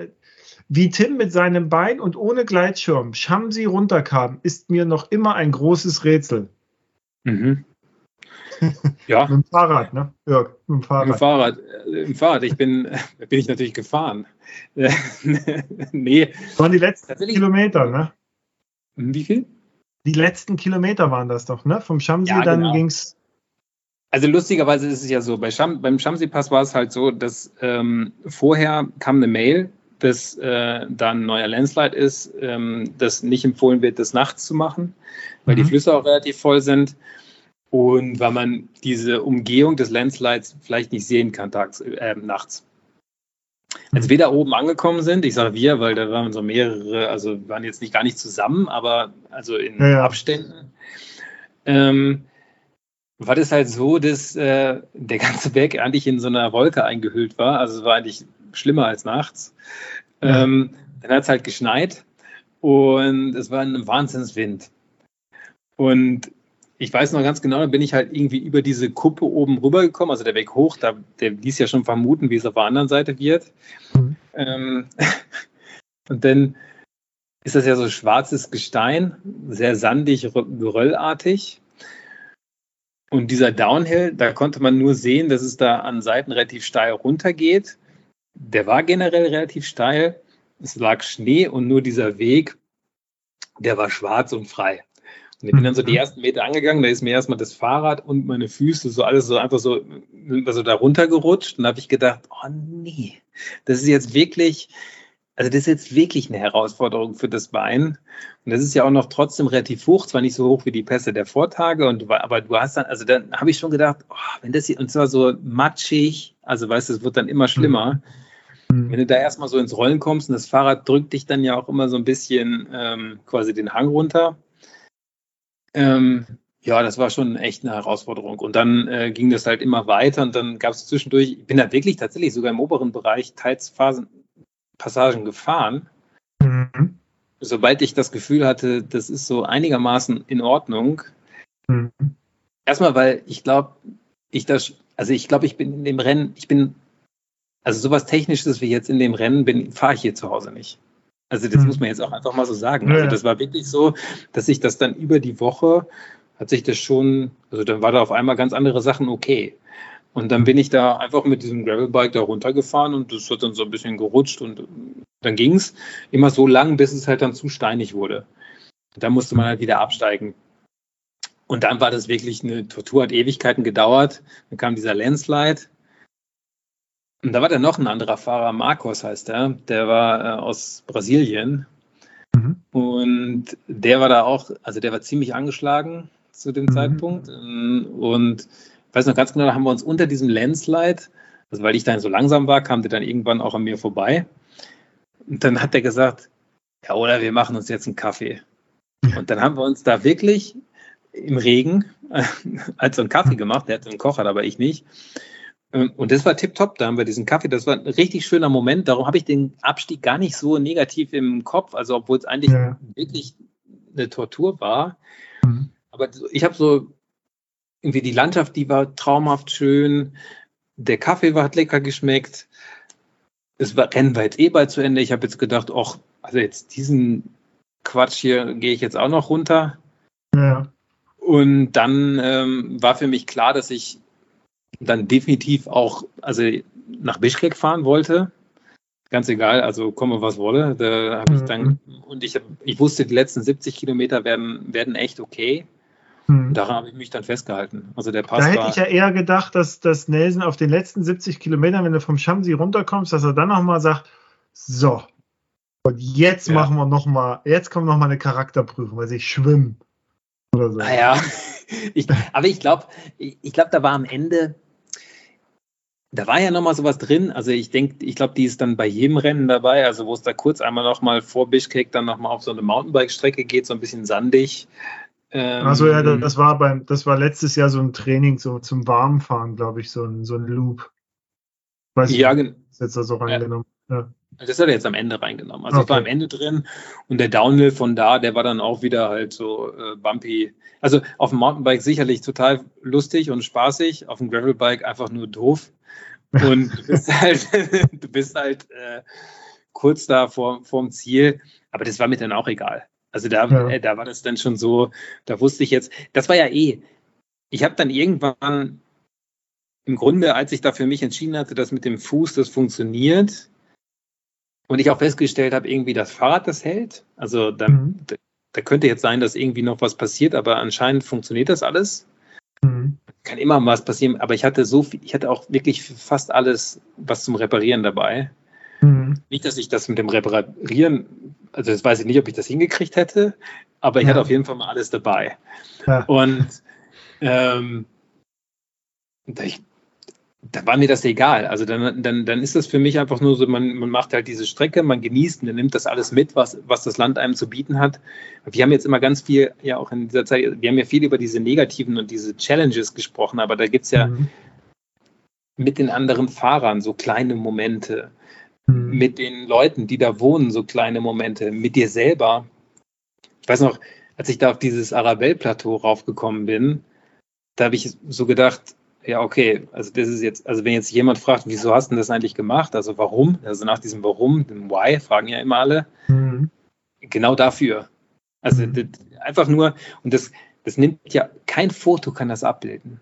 wie Tim mit seinem Bein und ohne Gleitschirm Schamsi runterkam, ist mir noch immer ein großes Rätsel. Mhm. Ja. mit dem Fahrrad, ne? Ja, mit dem Fahrrad. Mit dem Fahrrad. Äh, Im Fahrrad. Ich bin, bin ich natürlich gefahren. nee. Das waren die letzten Kilometer, ne? Wie viel? Die letzten Kilometer waren das doch, ne? Vom Schamsi ja, dann genau. ging es also lustigerweise ist es ja so, bei Sham, beim Shamsi-Pass war es halt so, dass ähm, vorher kam eine Mail, dass äh, da ein neuer Landslide ist, ähm, dass nicht empfohlen wird, das nachts zu machen, weil mhm. die Flüsse auch relativ voll sind und weil man diese Umgehung des Landslides vielleicht nicht sehen kann tags, äh, nachts. Als wir da oben angekommen sind, ich sage wir, weil da waren so mehrere, also waren jetzt nicht gar nicht zusammen, aber also in ja, ja. Abständen. Ähm, war das halt so, dass äh, der ganze Berg eigentlich in so einer Wolke eingehüllt war. Also es war eigentlich schlimmer als nachts. Ja. Ähm, dann hat es halt geschneit und es war ein Wahnsinnswind. Und ich weiß noch ganz genau, da bin ich halt irgendwie über diese Kuppe oben rübergekommen, also der Weg hoch, da, der ließ ja schon vermuten, wie es auf der anderen Seite wird. Mhm. Ähm, und dann ist das ja so schwarzes Gestein, sehr sandig, geröllartig. Und dieser Downhill, da konnte man nur sehen, dass es da an Seiten relativ steil runtergeht. Der war generell relativ steil. Es lag Schnee und nur dieser Weg, der war schwarz und frei. Und ich bin dann so die mhm. ersten Meter angegangen, da ist mir erstmal das Fahrrad und meine Füße so alles so einfach so, also da runtergerutscht. Und da habe ich gedacht, oh nee, das ist jetzt wirklich, also das ist jetzt wirklich eine Herausforderung für das Bein. Und das ist ja auch noch trotzdem relativ hoch, zwar nicht so hoch wie die Pässe der Vortage, und, aber du hast dann, also dann habe ich schon gedacht, oh, wenn das hier, und zwar so matschig, also weißt du, es wird dann immer schlimmer. Mhm. Wenn du da erstmal so ins Rollen kommst und das Fahrrad drückt dich dann ja auch immer so ein bisschen ähm, quasi den Hang runter. Ähm, ja, das war schon echt eine Herausforderung. Und dann äh, ging das halt immer weiter und dann gab es zwischendurch, ich bin da wirklich tatsächlich sogar im oberen Bereich teils Phasen, Passagen gefahren. Mhm. Sobald ich das Gefühl hatte, das ist so einigermaßen in Ordnung. Mhm. Erstmal, weil ich glaube, ich das, also ich glaube, ich bin in dem Rennen, ich bin, also sowas Technisches wie jetzt in dem Rennen bin, fahre ich hier zu Hause nicht. Also das mhm. muss man jetzt auch einfach mal so sagen. Also das war wirklich so, dass ich das dann über die Woche hat sich das schon, also dann war da auf einmal ganz andere Sachen okay. Und dann bin ich da einfach mit diesem Gravelbike da runtergefahren und das hat dann so ein bisschen gerutscht und dann ging es immer so lang, bis es halt dann zu steinig wurde. Dann musste man halt wieder absteigen. Und dann war das wirklich eine Tortur, hat Ewigkeiten gedauert. Dann kam dieser Landslide. Und da war dann noch ein anderer Fahrer, Marcos heißt er, der war äh, aus Brasilien. Mhm. Und der war da auch, also der war ziemlich angeschlagen zu dem mhm. Zeitpunkt. Und ich weiß noch ganz genau, da haben wir uns unter diesem Landslide Also weil ich dann so langsam war, kam der dann irgendwann auch an mir vorbei. Und dann hat er gesagt, ja, oder wir machen uns jetzt einen Kaffee. Und dann haben wir uns da wirklich im Regen als so einen Kaffee gemacht. Der hatte einen Kocher, aber ich nicht. Ähm, und das war tipptopp, da haben wir diesen Kaffee, das war ein richtig schöner Moment. Darum habe ich den Abstieg gar nicht so negativ im Kopf, also obwohl es eigentlich ja. wirklich eine Tortur war. Mhm. Aber ich habe so irgendwie die Landschaft, die war traumhaft schön. Der Kaffee war, hat lecker geschmeckt. Es war Rennen war jetzt eh bald zu Ende. Ich habe jetzt gedacht, ach, also jetzt diesen Quatsch hier gehe ich jetzt auch noch runter. Ja. Und dann ähm, war für mich klar, dass ich dann definitiv auch also nach Bischkek fahren wollte. Ganz egal, also komme was wolle. Da habe ich dann, mhm. und ich, ich wusste, die letzten 70 Kilometer werden, werden echt okay. Mhm. Daran habe ich mich dann festgehalten. Also der Pass da hätte ich ja eher gedacht, dass, dass Nelson auf den letzten 70 Kilometern, wenn du vom Schamsi runterkommst, dass er dann nochmal sagt, so, und jetzt ja. machen wir nochmal, jetzt kommt nochmal eine Charakterprüfung, weil ich schwimme. Oder so. Naja, ah ich, aber ich glaube, ich, ich glaube, da war am Ende, da war ja nochmal sowas drin. Also ich denke, ich glaube, die ist dann bei jedem Rennen dabei. Also wo es da kurz einmal nochmal vor Bischkek dann nochmal auf so eine Mountainbike-Strecke geht, so ein bisschen sandig. Ähm, also ja, das war beim, das war letztes Jahr so ein Training so zum Warmfahren, glaube ich, so ein, so ein Loop. Weiß ja, genau. Jetzt da so reingenommen. Ja. ja. Das hat er jetzt am Ende reingenommen. Also okay. ich war am Ende drin und der Downhill von da, der war dann auch wieder halt so äh, bumpy. Also auf dem Mountainbike sicherlich total lustig und spaßig, auf dem Gravelbike einfach nur doof. Und du bist halt, du bist halt äh, kurz da vor, vorm Ziel, aber das war mir dann auch egal. Also da, ja. äh, da war das dann schon so, da wusste ich jetzt, das war ja eh. Ich habe dann irgendwann im Grunde, als ich da für mich entschieden hatte, dass mit dem Fuß das funktioniert, und ich auch festgestellt habe, irgendwie das Fahrrad das hält. Also da, mhm. da, könnte jetzt sein, dass irgendwie noch was passiert, aber anscheinend funktioniert das alles. Mhm. Kann immer was passieren, aber ich hatte so viel, ich hatte auch wirklich fast alles was zum Reparieren dabei. Mhm. Nicht, dass ich das mit dem Reparieren, also das weiß ich nicht, ob ich das hingekriegt hätte, aber ich ja. hatte auf jeden Fall mal alles dabei. Ja. Und ähm, ich, da war mir das egal. Also dann, dann, dann ist das für mich einfach nur so, man, man macht halt diese Strecke, man genießt und dann nimmt das alles mit, was, was das Land einem zu bieten hat. Wir haben jetzt immer ganz viel, ja auch in dieser Zeit, wir haben ja viel über diese negativen und diese Challenges gesprochen, aber da gibt es ja mhm. mit den anderen Fahrern so kleine Momente, mhm. mit den Leuten, die da wohnen, so kleine Momente, mit dir selber. Ich weiß noch, als ich da auf dieses Arabelle-Plateau raufgekommen bin, da habe ich so gedacht, ja, okay, also das ist jetzt, also wenn jetzt jemand fragt, wieso hast du das eigentlich gemacht, also warum, also nach diesem Warum, dem Why, fragen ja immer alle, mhm. genau dafür. Also mhm. einfach nur, und das, das nimmt ja, kein Foto kann das abbilden.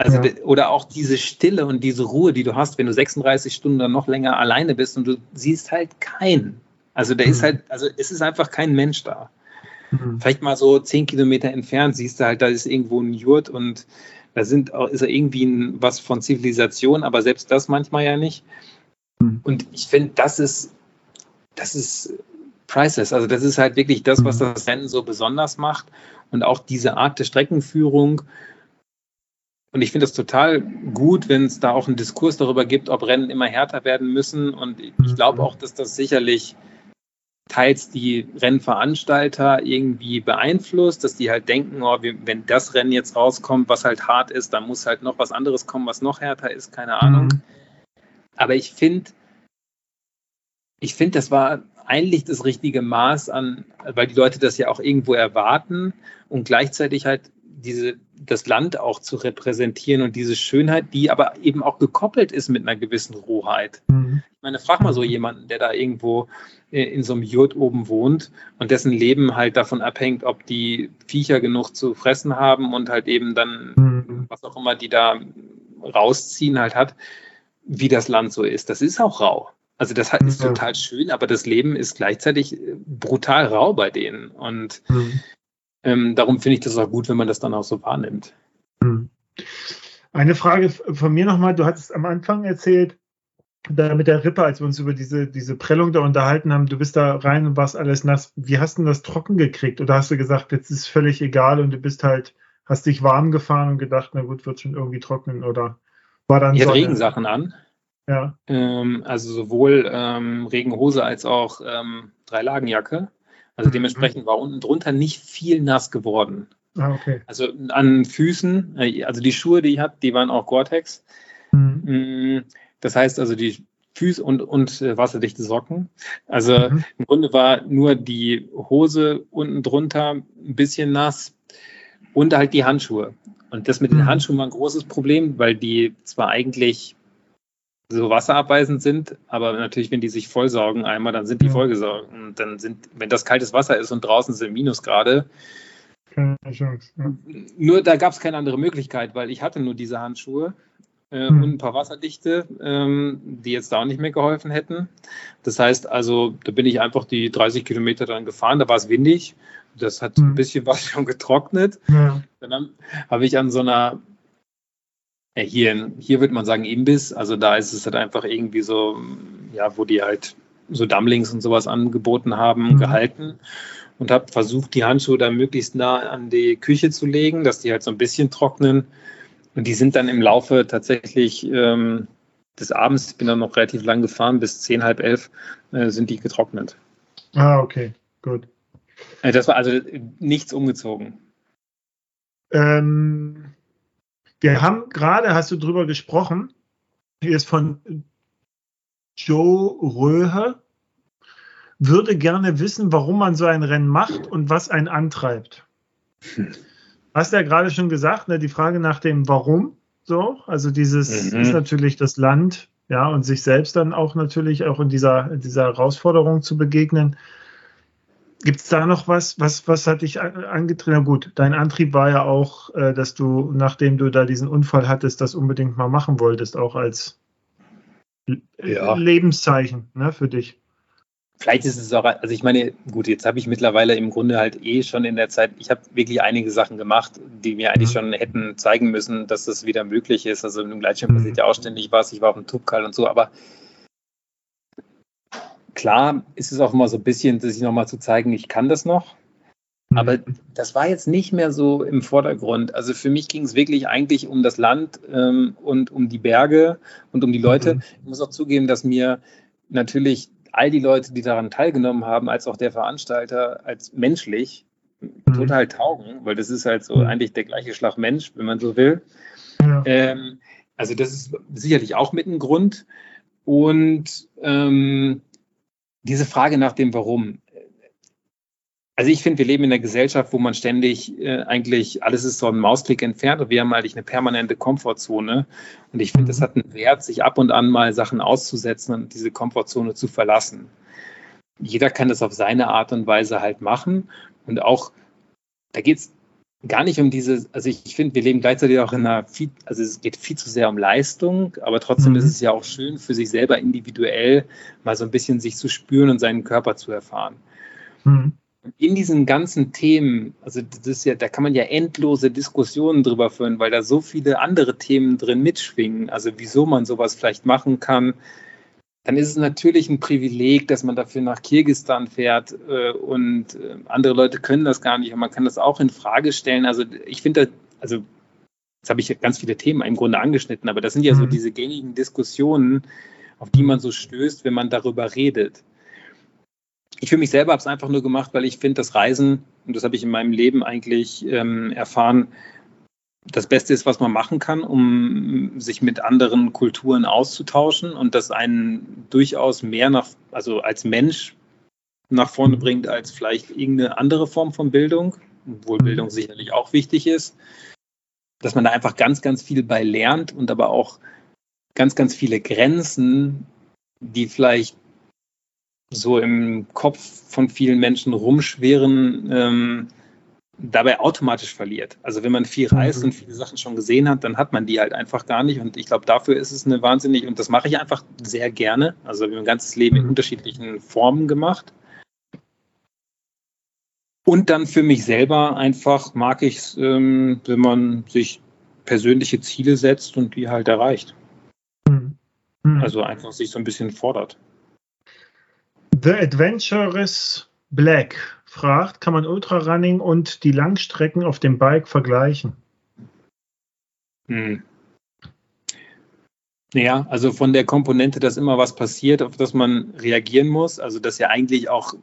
Also, ja. oder auch diese Stille und diese Ruhe, die du hast, wenn du 36 Stunden dann noch länger alleine bist und du siehst halt keinen. Also, da mhm. ist halt, also, es ist einfach kein Mensch da. Mhm. Vielleicht mal so zehn Kilometer entfernt siehst du halt, da ist irgendwo ein Jurt und da sind, ist irgendwie ein, was von Zivilisation, aber selbst das manchmal ja nicht. Mhm. Und ich finde, das ist, das ist priceless. Also das ist halt wirklich das, was hm. das Rennen so besonders macht. Und auch diese Art der Streckenführung. Und ich finde es total gut, wenn es da auch einen Diskurs darüber gibt, ob Rennen immer härter werden müssen. Und ich glaube auch, dass das sicherlich teils die Rennveranstalter irgendwie beeinflusst, dass die halt denken, oh, wenn das Rennen jetzt rauskommt, was halt hart ist, dann muss halt noch was anderes kommen, was noch härter ist, keine Ahnung. Mhm. Aber ich finde, ich finde, das war eigentlich das richtige Maß an, weil die Leute das ja auch irgendwo erwarten und gleichzeitig halt diese, das Land auch zu repräsentieren und diese Schönheit, die aber eben auch gekoppelt ist mit einer gewissen Rohheit. Mhm. Ich meine, frag mal so jemanden, der da irgendwo äh, in so einem Jurt oben wohnt und dessen Leben halt davon abhängt, ob die Viecher genug zu fressen haben und halt eben dann, mhm. was auch immer die da rausziehen halt hat, wie das Land so ist. Das ist auch rau. Also das ist total schön, aber das Leben ist gleichzeitig brutal rau bei denen. Und mhm. Ähm, darum finde ich das auch gut, wenn man das dann auch so wahrnimmt. Mhm. Eine Frage von mir nochmal. Du hattest am Anfang erzählt, da mit der Rippe, als wir uns über diese, diese Prellung da unterhalten haben, du bist da rein und warst alles nass. Wie hast du das trocken gekriegt? Oder hast du gesagt, jetzt ist völlig egal und du bist halt, hast dich warm gefahren und gedacht, na gut, wird schon irgendwie trocknen? Oder war dann. Ich hatte Regensachen an. Ja. Ähm, also sowohl ähm, Regenhose als auch ähm, Dreilagenjacke. Also mhm. dementsprechend war unten drunter nicht viel nass geworden. Ah, okay. Also an Füßen, äh, also die Schuhe, die ich hatte, die waren auch Gore-Tex. Mhm. Mm, das heißt also die Füße und, und äh, wasserdichte Socken. Also mhm. im Grunde war nur die Hose unten drunter ein bisschen nass und halt die Handschuhe. Und das mit den mhm. Handschuhen war ein großes Problem, weil die zwar eigentlich so wasserabweisend sind, aber natürlich, wenn die sich vollsaugen einmal, dann sind die vollgesaugt. Und dann sind, wenn das kaltes Wasser ist und draußen sind Minusgrade, keine Chance. Ja. Nur da gab es keine andere Möglichkeit, weil ich hatte nur diese Handschuhe äh, hm. und ein paar Wasserdichte, ähm, die jetzt da auch nicht mehr geholfen hätten. Das heißt also, da bin ich einfach die 30 Kilometer dann gefahren, da war es windig. Das hat hm. ein bisschen was schon getrocknet. Ja. Dann habe ich an so einer ja, hier, hier würde man sagen Imbiss, also da ist es halt einfach irgendwie so, ja, wo die halt so Dumplings und sowas angeboten haben, mhm. gehalten und habe versucht, die Handschuhe da möglichst nah an die Küche zu legen, dass die halt so ein bisschen trocknen. Und die sind dann im Laufe tatsächlich ähm, des Abends, ich bin dann noch relativ lang gefahren, bis zehn, halb elf, äh, sind die getrocknet. Ah, okay, gut. Äh, das war also nichts umgezogen. Ähm, wir haben gerade, hast du drüber gesprochen, hier ist von Joe Röhe, würde gerne wissen, warum man so ein Rennen macht und was einen antreibt. Hm. Hast ja gerade schon gesagt, ne, die Frage nach dem Warum, so, also dieses mhm. ist natürlich das Land, ja, und sich selbst dann auch natürlich auch in dieser, in dieser Herausforderung zu begegnen. Gibt es da noch was? Was, was hat dich angetrieben? Na gut, dein Antrieb war ja auch, äh, dass du, nachdem du da diesen Unfall hattest, das unbedingt mal machen wolltest, auch als ja. Lebenszeichen ne, für dich. Vielleicht ist es auch, also ich meine, gut, jetzt habe ich mittlerweile im Grunde halt eh schon in der Zeit, ich habe wirklich einige Sachen gemacht, die mir eigentlich mhm. schon hätten zeigen müssen, dass das wieder möglich ist. Also im Gleitschirm passiert ja auch ständig was, ich war auf dem Tubkal und so, aber klar ist es auch immer so ein bisschen, sich nochmal zu zeigen, ich kann das noch. Aber mhm. das war jetzt nicht mehr so im Vordergrund. Also für mich ging es wirklich eigentlich um das Land ähm, und um die Berge und um die Leute. Mhm. Ich muss auch zugeben, dass mir natürlich all die Leute, die daran teilgenommen haben, als auch der Veranstalter, als menschlich mhm. total taugen, weil das ist halt so mhm. eigentlich der gleiche Schlag Mensch, wenn man so will. Ja. Ähm, also das ist sicherlich auch mit ein Grund. Und ähm, diese Frage nach dem Warum. Also ich finde, wir leben in einer Gesellschaft, wo man ständig äh, eigentlich, alles ist so ein Mausklick entfernt und wir haben eigentlich eine permanente Komfortzone. Und ich finde, es mhm. hat einen Wert, sich ab und an mal Sachen auszusetzen und diese Komfortzone zu verlassen. Jeder kann das auf seine Art und Weise halt machen. Und auch, da geht es gar nicht um diese, also ich finde, wir leben gleichzeitig auch in einer, viel, also es geht viel zu sehr um Leistung, aber trotzdem mhm. ist es ja auch schön, für sich selber individuell mal so ein bisschen sich zu spüren und seinen Körper zu erfahren. Mhm in diesen ganzen Themen, also das ist ja, da kann man ja endlose Diskussionen drüber führen, weil da so viele andere Themen drin mitschwingen, also wieso man sowas vielleicht machen kann, dann ist es natürlich ein Privileg, dass man dafür nach Kirgistan fährt äh, und äh, andere Leute können das gar nicht und man kann das auch in Frage stellen. Also ich finde, also jetzt habe ich ganz viele Themen im Grunde angeschnitten, aber das sind ja so mhm. diese gängigen Diskussionen, auf die man so stößt, wenn man darüber redet ich für mich selber habe es einfach nur gemacht, weil ich finde, das Reisen, und das habe ich in meinem Leben eigentlich ähm, erfahren, das Beste ist, was man machen kann, um sich mit anderen Kulturen auszutauschen und das einen durchaus mehr nach, also als Mensch nach vorne mhm. bringt, als vielleicht irgendeine andere Form von Bildung, obwohl mhm. Bildung sicherlich auch wichtig ist, dass man da einfach ganz, ganz viel bei lernt und aber auch ganz, ganz viele Grenzen, die vielleicht so im Kopf von vielen Menschen rumschweren, ähm, dabei automatisch verliert. Also wenn man viel reist mhm. und viele Sachen schon gesehen hat, dann hat man die halt einfach gar nicht. Und ich glaube, dafür ist es eine wahnsinnig, und das mache ich einfach sehr gerne. Also mein ganzes Leben in mhm. unterschiedlichen Formen gemacht. Und dann für mich selber einfach mag ich es, ähm, wenn man sich persönliche Ziele setzt und die halt erreicht. Mhm. mhm. Also einfach sich so ein bisschen fordert. The Adventurous Black fragt, kann man Ultrarunning und die Langstrecken auf dem Bike vergleichen? Hm. Ja, also von der Komponente, dass immer was passiert, auf das man reagieren muss. Also das ja eigentlich auch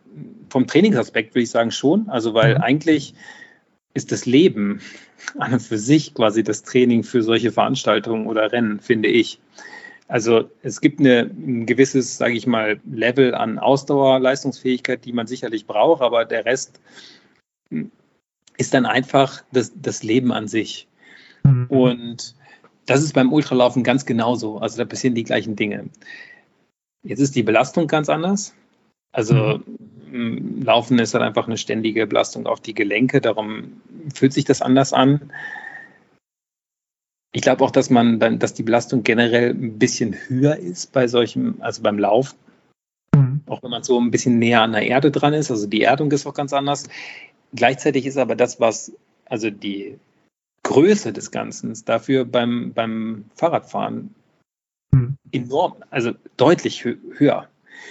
vom Trainingsaspekt würde ich sagen schon. Also weil mhm. eigentlich ist das Leben an und für sich quasi das Training für solche Veranstaltungen oder Rennen, finde ich. Also es gibt eine, ein gewisses, sage ich mal, Level an Ausdauerleistungsfähigkeit, die man sicherlich braucht, aber der Rest ist dann einfach das, das Leben an sich. Mhm. Und das ist beim Ultralaufen ganz genauso. Also da passieren die gleichen Dinge. Jetzt ist die Belastung ganz anders. Also mhm. Laufen ist halt einfach eine ständige Belastung auf die Gelenke, darum fühlt sich das anders an. Ich glaube auch, dass man dann, dass die Belastung generell ein bisschen höher ist bei solchem, also beim Lauf. Mhm. Auch wenn man so ein bisschen näher an der Erde dran ist. Also die Erdung ist auch ganz anders. Gleichzeitig ist aber das, was, also die Größe des Ganzen dafür beim, beim Fahrradfahren mhm. enorm, also deutlich hö höher.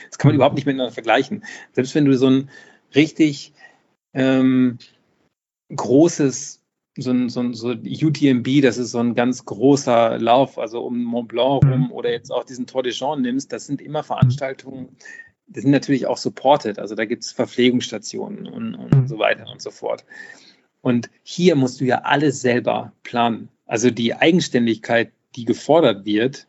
Das kann man mhm. überhaupt nicht miteinander vergleichen. Selbst wenn du so ein richtig ähm, großes so ein, so ein so UTMB, das ist so ein ganz großer Lauf, also um Mont Blanc rum mhm. oder jetzt auch diesen Tour de Jean nimmst, das sind immer Veranstaltungen, die sind natürlich auch supported, also da gibt es Verpflegungsstationen und, und mhm. so weiter und so fort. Und hier musst du ja alles selber planen. Also die Eigenständigkeit, die gefordert wird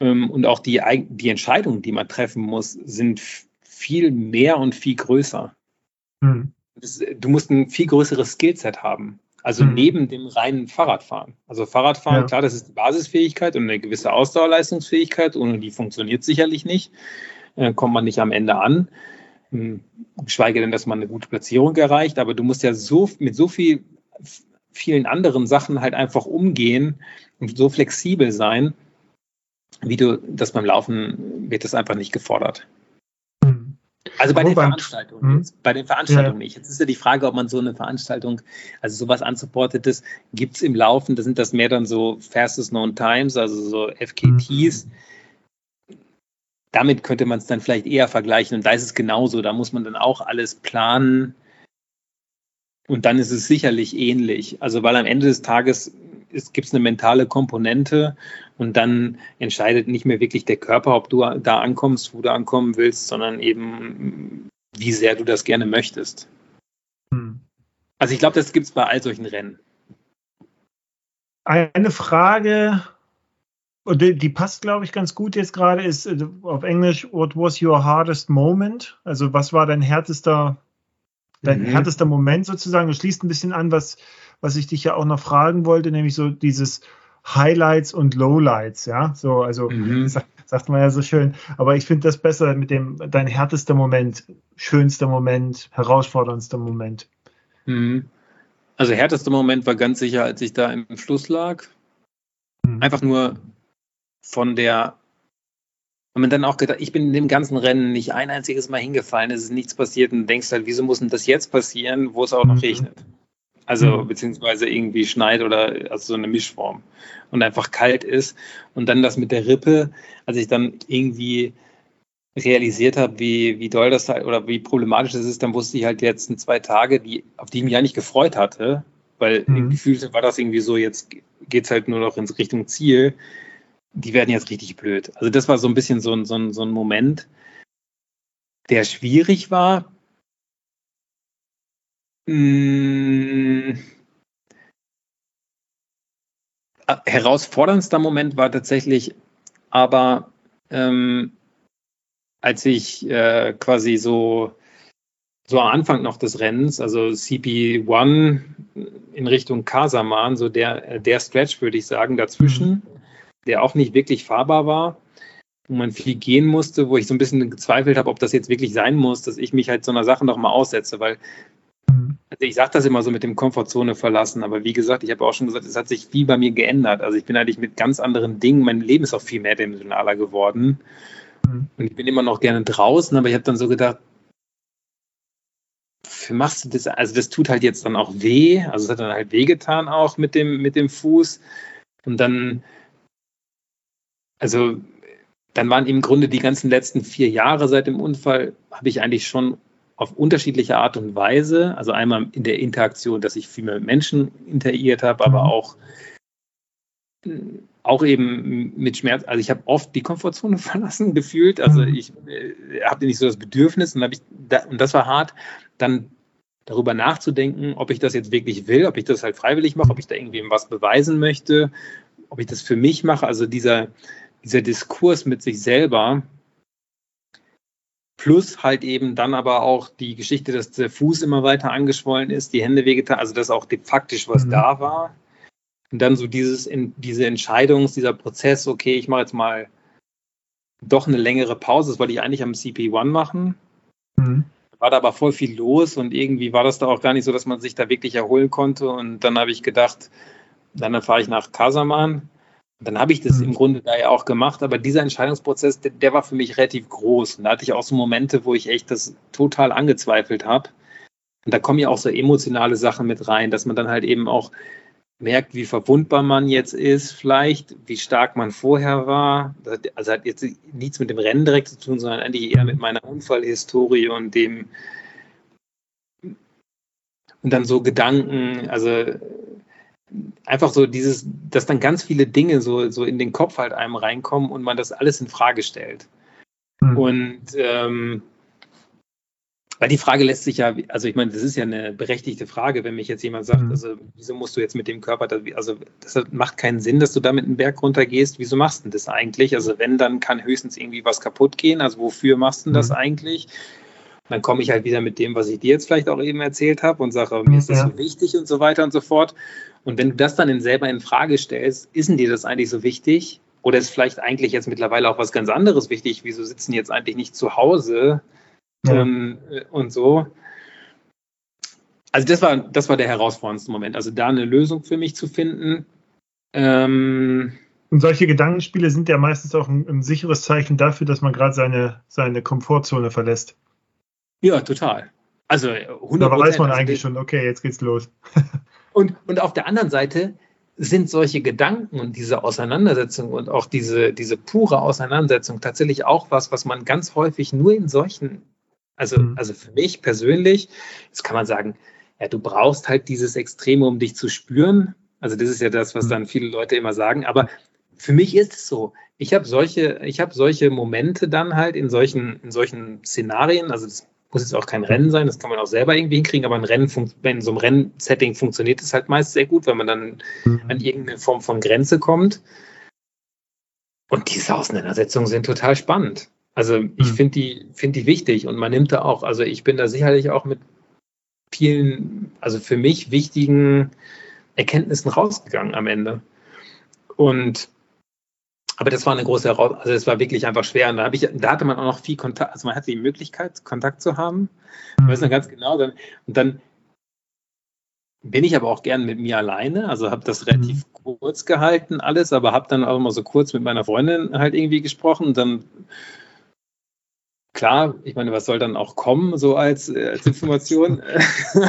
ähm, und auch die, die Entscheidungen, die man treffen muss, sind viel mehr und viel größer. Mhm. Das, du musst ein viel größeres Skillset haben. Also mhm. neben dem reinen Fahrradfahren. Also Fahrradfahren, ja. klar, das ist die Basisfähigkeit und eine gewisse Ausdauerleistungsfähigkeit. Ohne die funktioniert sicherlich nicht. Äh, kommt man nicht am Ende an. Hm, geschweige denn, dass man eine gute Platzierung erreicht. Aber du musst ja so mit so viel, vielen anderen Sachen halt einfach umgehen und so flexibel sein, wie du das beim Laufen wird das einfach nicht gefordert. Also bei den Veranstaltungen, hm? bei den Veranstaltungen ja. nicht. Jetzt ist ja die Frage, ob man so eine Veranstaltung, also sowas unsupportetes, gibt es im Laufen, da sind das mehr dann so Fastest Known Times, also so FKTs. Hm. Damit könnte man es dann vielleicht eher vergleichen und da ist es genauso, da muss man dann auch alles planen und dann ist es sicherlich ähnlich. Also weil am Ende des Tages gibt es eine mentale Komponente und dann entscheidet nicht mehr wirklich der Körper, ob du da ankommst, wo du ankommen willst, sondern eben, wie sehr du das gerne möchtest. Hm. Also ich glaube, das gibt es bei all solchen Rennen. Eine Frage, und die, die passt, glaube ich, ganz gut jetzt gerade, ist äh, auf Englisch, what was your hardest moment? Also was war dein härtester, dein mhm. härtester Moment sozusagen? Du schließt ein bisschen an, was, was ich dich ja auch noch fragen wollte, nämlich so dieses Highlights und Lowlights, ja, so, also mhm. sagt, sagt man ja so schön, aber ich finde das besser mit dem, dein härtester Moment, schönster Moment, herausforderndster Moment. Mhm. Also härtester Moment war ganz sicher, als ich da im Fluss lag. Mhm. Einfach nur von der und man dann auch gedacht, ich bin in dem ganzen Rennen nicht ein einziges Mal hingefallen, es ist nichts passiert und denkst halt, wieso muss denn das jetzt passieren, wo es auch noch mhm. regnet? Also mhm. beziehungsweise irgendwie schneit oder also so eine Mischform und einfach kalt ist. Und dann das mit der Rippe, als ich dann irgendwie realisiert habe, wie, wie doll das halt oder wie problematisch das ist, dann wusste ich halt die letzten zwei Tage, die, auf die ich mich ja nicht gefreut hatte, weil mhm. gefühlt war das irgendwie so, jetzt geht es halt nur noch in Richtung Ziel. Die werden jetzt richtig blöd. Also das war so ein bisschen so ein, so ein, so ein Moment, der schwierig war, hm. Herausforderndster Moment war tatsächlich aber, ähm, als ich äh, quasi so, so am Anfang noch des Rennens, also CP1 in Richtung Kasaman, so der, der Stretch, würde ich sagen, dazwischen, mhm. der auch nicht wirklich fahrbar war, wo man viel gehen musste, wo ich so ein bisschen gezweifelt habe, ob das jetzt wirklich sein muss, dass ich mich halt so einer Sache nochmal aussetze, weil also ich sage das immer so mit dem Komfortzone verlassen, aber wie gesagt, ich habe auch schon gesagt, es hat sich viel bei mir geändert. Also ich bin eigentlich mit ganz anderen Dingen, mein Leben ist auch viel mehrdimensionaler geworden. Mhm. Und ich bin immer noch gerne draußen, aber ich habe dann so gedacht, für machst du das? Also das tut halt jetzt dann auch weh. Also es hat dann halt wehgetan auch mit dem, mit dem Fuß. Und dann, also dann waren im Grunde die ganzen letzten vier Jahre seit dem Unfall, habe ich eigentlich schon auf unterschiedliche Art und Weise. Also einmal in der Interaktion, dass ich viel mehr mit Menschen interagiert habe, aber mhm. auch auch eben mit Schmerz, also ich habe oft die Komfortzone verlassen gefühlt, also mhm. ich äh, hatte nicht so das Bedürfnis und, ich da, und das war hart, dann darüber nachzudenken, ob ich das jetzt wirklich will, ob ich das halt freiwillig mache, ob ich da irgendwie was beweisen möchte, ob ich das für mich mache, also dieser, dieser Diskurs mit sich selber, plus halt eben dann aber auch die Geschichte, dass der Fuß immer weiter angeschwollen ist, die Hände wehgetan, also dass auch faktisch was mhm. da war und dann so dieses, in, diese Entscheidung, dieser Prozess, okay, ich mache jetzt mal doch eine längere Pause, das wollte ich eigentlich am CP1 machen. Mhm. War da aber voll viel los und irgendwie war das da auch gar nicht so, dass man sich da wirklich erholen konnte. Und dann habe ich gedacht, dann fahre ich nach Kasaman. Dann habe ich das mhm. im Grunde da ja auch gemacht, aber dieser Entscheidungsprozess, der, der, war für mich relativ groß. Und da hatte ich auch so Momente, wo ich echt das total angezweifelt habe. Und da kommen ja auch so emotionale Sachen mit rein, dass man dann halt eben auch merkt, wie verwundbar man jetzt ist, vielleicht, wie stark man vorher war. Also hat jetzt nichts mit dem Rennen direkt zu tun, sondern eigentlich eher mit meiner Unfallhistorie und dem und dann so Gedanken, also einfach so dieses, dass dann ganz viele Dinge so, so in den Kopf halt einem reinkommen und man das alles in Frage stellt. Mhm. Und ähm, weil die Frage lässt sich ja, also ich meine, das ist ja eine berechtigte Frage, wenn mich jetzt jemand sagt, mhm. also wieso musst du jetzt mit dem Körper, also das macht keinen Sinn, dass du da mit einem Berg runtergehst, wieso machst du das eigentlich? Also wenn, dann kann höchstens irgendwie was kaputt gehen, also wofür machst du das mhm. eigentlich? Dann komme ich halt wieder mit dem, was ich dir jetzt vielleicht auch eben erzählt habe und sage, mir ist das ja. so wichtig und so weiter und so fort. Und wenn du das dann selber in Frage stellst, ist denn dir das eigentlich so wichtig? Oder ist vielleicht eigentlich jetzt mittlerweile auch was ganz anderes wichtig? Wieso sitzen jetzt eigentlich nicht zu Hause ja. ähm, und so. Also das war, das war der herausforderndste Moment. Also da eine Lösung für mich zu finden. Ähm, und solche Gedankenspiele sind ja meistens auch ein, ein sicheres Zeichen dafür, dass man gerade seine, seine Komfortzone verlässt. Ja, total. Also 100 Da weiß man also eigentlich schon, okay, jetzt geht's los. und, und auf der anderen Seite sind solche Gedanken und diese Auseinandersetzung und auch diese, diese pure Auseinandersetzung tatsächlich auch was, was man ganz häufig nur in solchen also, mhm. also für mich persönlich, jetzt kann man sagen, ja, du brauchst halt dieses Extreme, um dich zu spüren. Also das ist ja das, was mhm. dann viele Leute immer sagen. Aber für mich ist es so. Ich habe solche, ich habe solche Momente dann halt in solchen, in solchen Szenarien. Also das muss jetzt auch kein Rennen sein, das kann man auch selber irgendwie hinkriegen, aber ein Rennen, in so einem Rennsetting funktioniert es halt meist sehr gut, wenn man dann mhm. an irgendeine Form von Grenze kommt. Und diese Auseinandersetzungen sind total spannend. Also ich hm. finde die, finde die wichtig und man nimmt da auch, also ich bin da sicherlich auch mit vielen, also für mich wichtigen Erkenntnissen rausgegangen am Ende. Und aber das war eine große Herausforderung, also es war wirklich einfach schwer. Und da, ich, da hatte man auch noch viel Kontakt, also man hatte die Möglichkeit, Kontakt zu haben. Ich weiß noch ganz genau. Dann, und dann bin ich aber auch gern mit mir alleine, also habe das relativ mhm. kurz gehalten, alles, aber habe dann auch mal so kurz mit meiner Freundin halt irgendwie gesprochen. Und dann klar, ich meine, was soll dann auch kommen, so als, äh, als Information?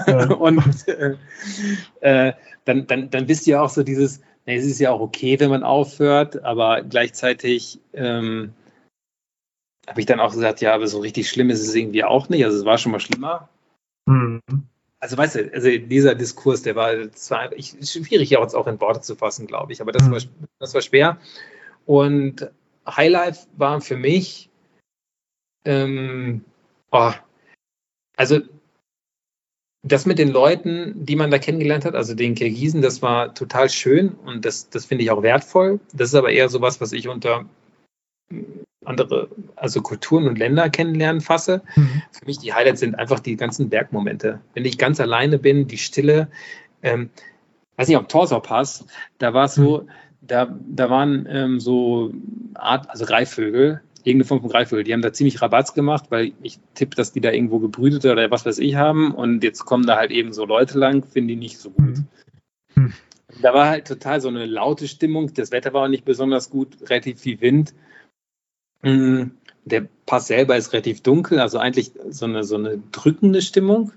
Ja. und äh, äh, dann, dann, dann wisst ihr auch so dieses, es ist ja auch okay, wenn man aufhört, aber gleichzeitig ähm, habe ich dann auch gesagt, ja, aber so richtig schlimm ist es irgendwie auch nicht. Also es war schon mal schlimmer. Mhm. Also weißt du, also dieser Diskurs, der war, das war ich, schwierig, jetzt auch in Worte zu fassen, glaube ich, aber das, mhm. war, das war schwer. Und Highlight war für mich, ähm, oh, also das mit den Leuten, die man da kennengelernt hat, also den Kirgisen, das war total schön und das, das finde ich auch wertvoll. Das ist aber eher so was, was ich unter andere, also Kulturen und Länder kennenlernen fasse. Mhm. Für mich die Highlights sind einfach die ganzen Bergmomente. Wenn ich ganz alleine bin, die Stille, ähm, weiß nicht, ob Torsau Pass, da war es so, mhm. da, da waren ähm, so Art, also Greifvögel, irgendeine Form von Greifvögel. Die haben da ziemlich Rabatz gemacht, weil ich tippe, dass die da irgendwo gebrütet oder was weiß ich haben. Und jetzt kommen da halt eben so Leute lang, finde ich nicht so gut. Mhm. Da war halt total so eine laute Stimmung. Das Wetter war auch nicht besonders gut, relativ viel Wind. Mhm. Der Pass selber ist relativ dunkel, also eigentlich so eine, so eine drückende Stimmung.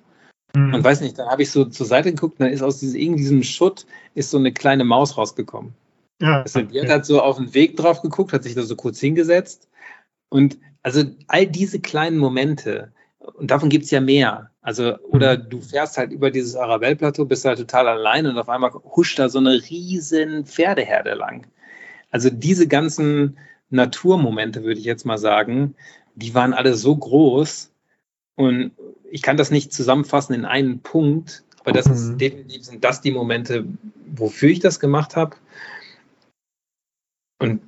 Mhm. Und weiß nicht, dann habe ich so zur Seite geguckt, und dann ist aus diesem, diesem Schutt ist so eine kleine Maus rausgekommen. Ja, also, die hat halt so auf den Weg drauf geguckt, hat sich da so kurz hingesetzt und also all diese kleinen Momente, und davon gibt es ja mehr. Also, oder mhm. du fährst halt über dieses Arabelle-Plateau, bist halt total allein und auf einmal huscht da so eine riesen Pferdeherde lang. also diese ganzen Naturmomente, würde ich jetzt mal sagen, die waren alle so groß und ich kann das nicht zusammenfassen in einen Punkt, aber das mhm. ist definitiv sind das die Momente, wofür ich das gemacht habe. Und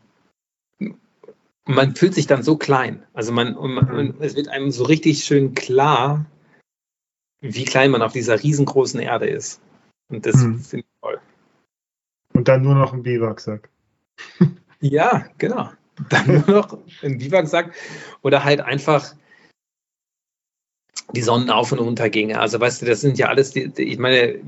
man fühlt sich dann so klein. Also man, man, mhm. es wird einem so richtig schön klar, wie klein man auf dieser riesengroßen Erde ist. Und das mhm. finde ich toll. Und dann nur noch ein Biwaksack. ja, genau. Dann nur noch ein Biwaksack oder halt einfach die Sonnenauf- und Untergänge. Also weißt du, das sind ja alles, die, die, ich meine,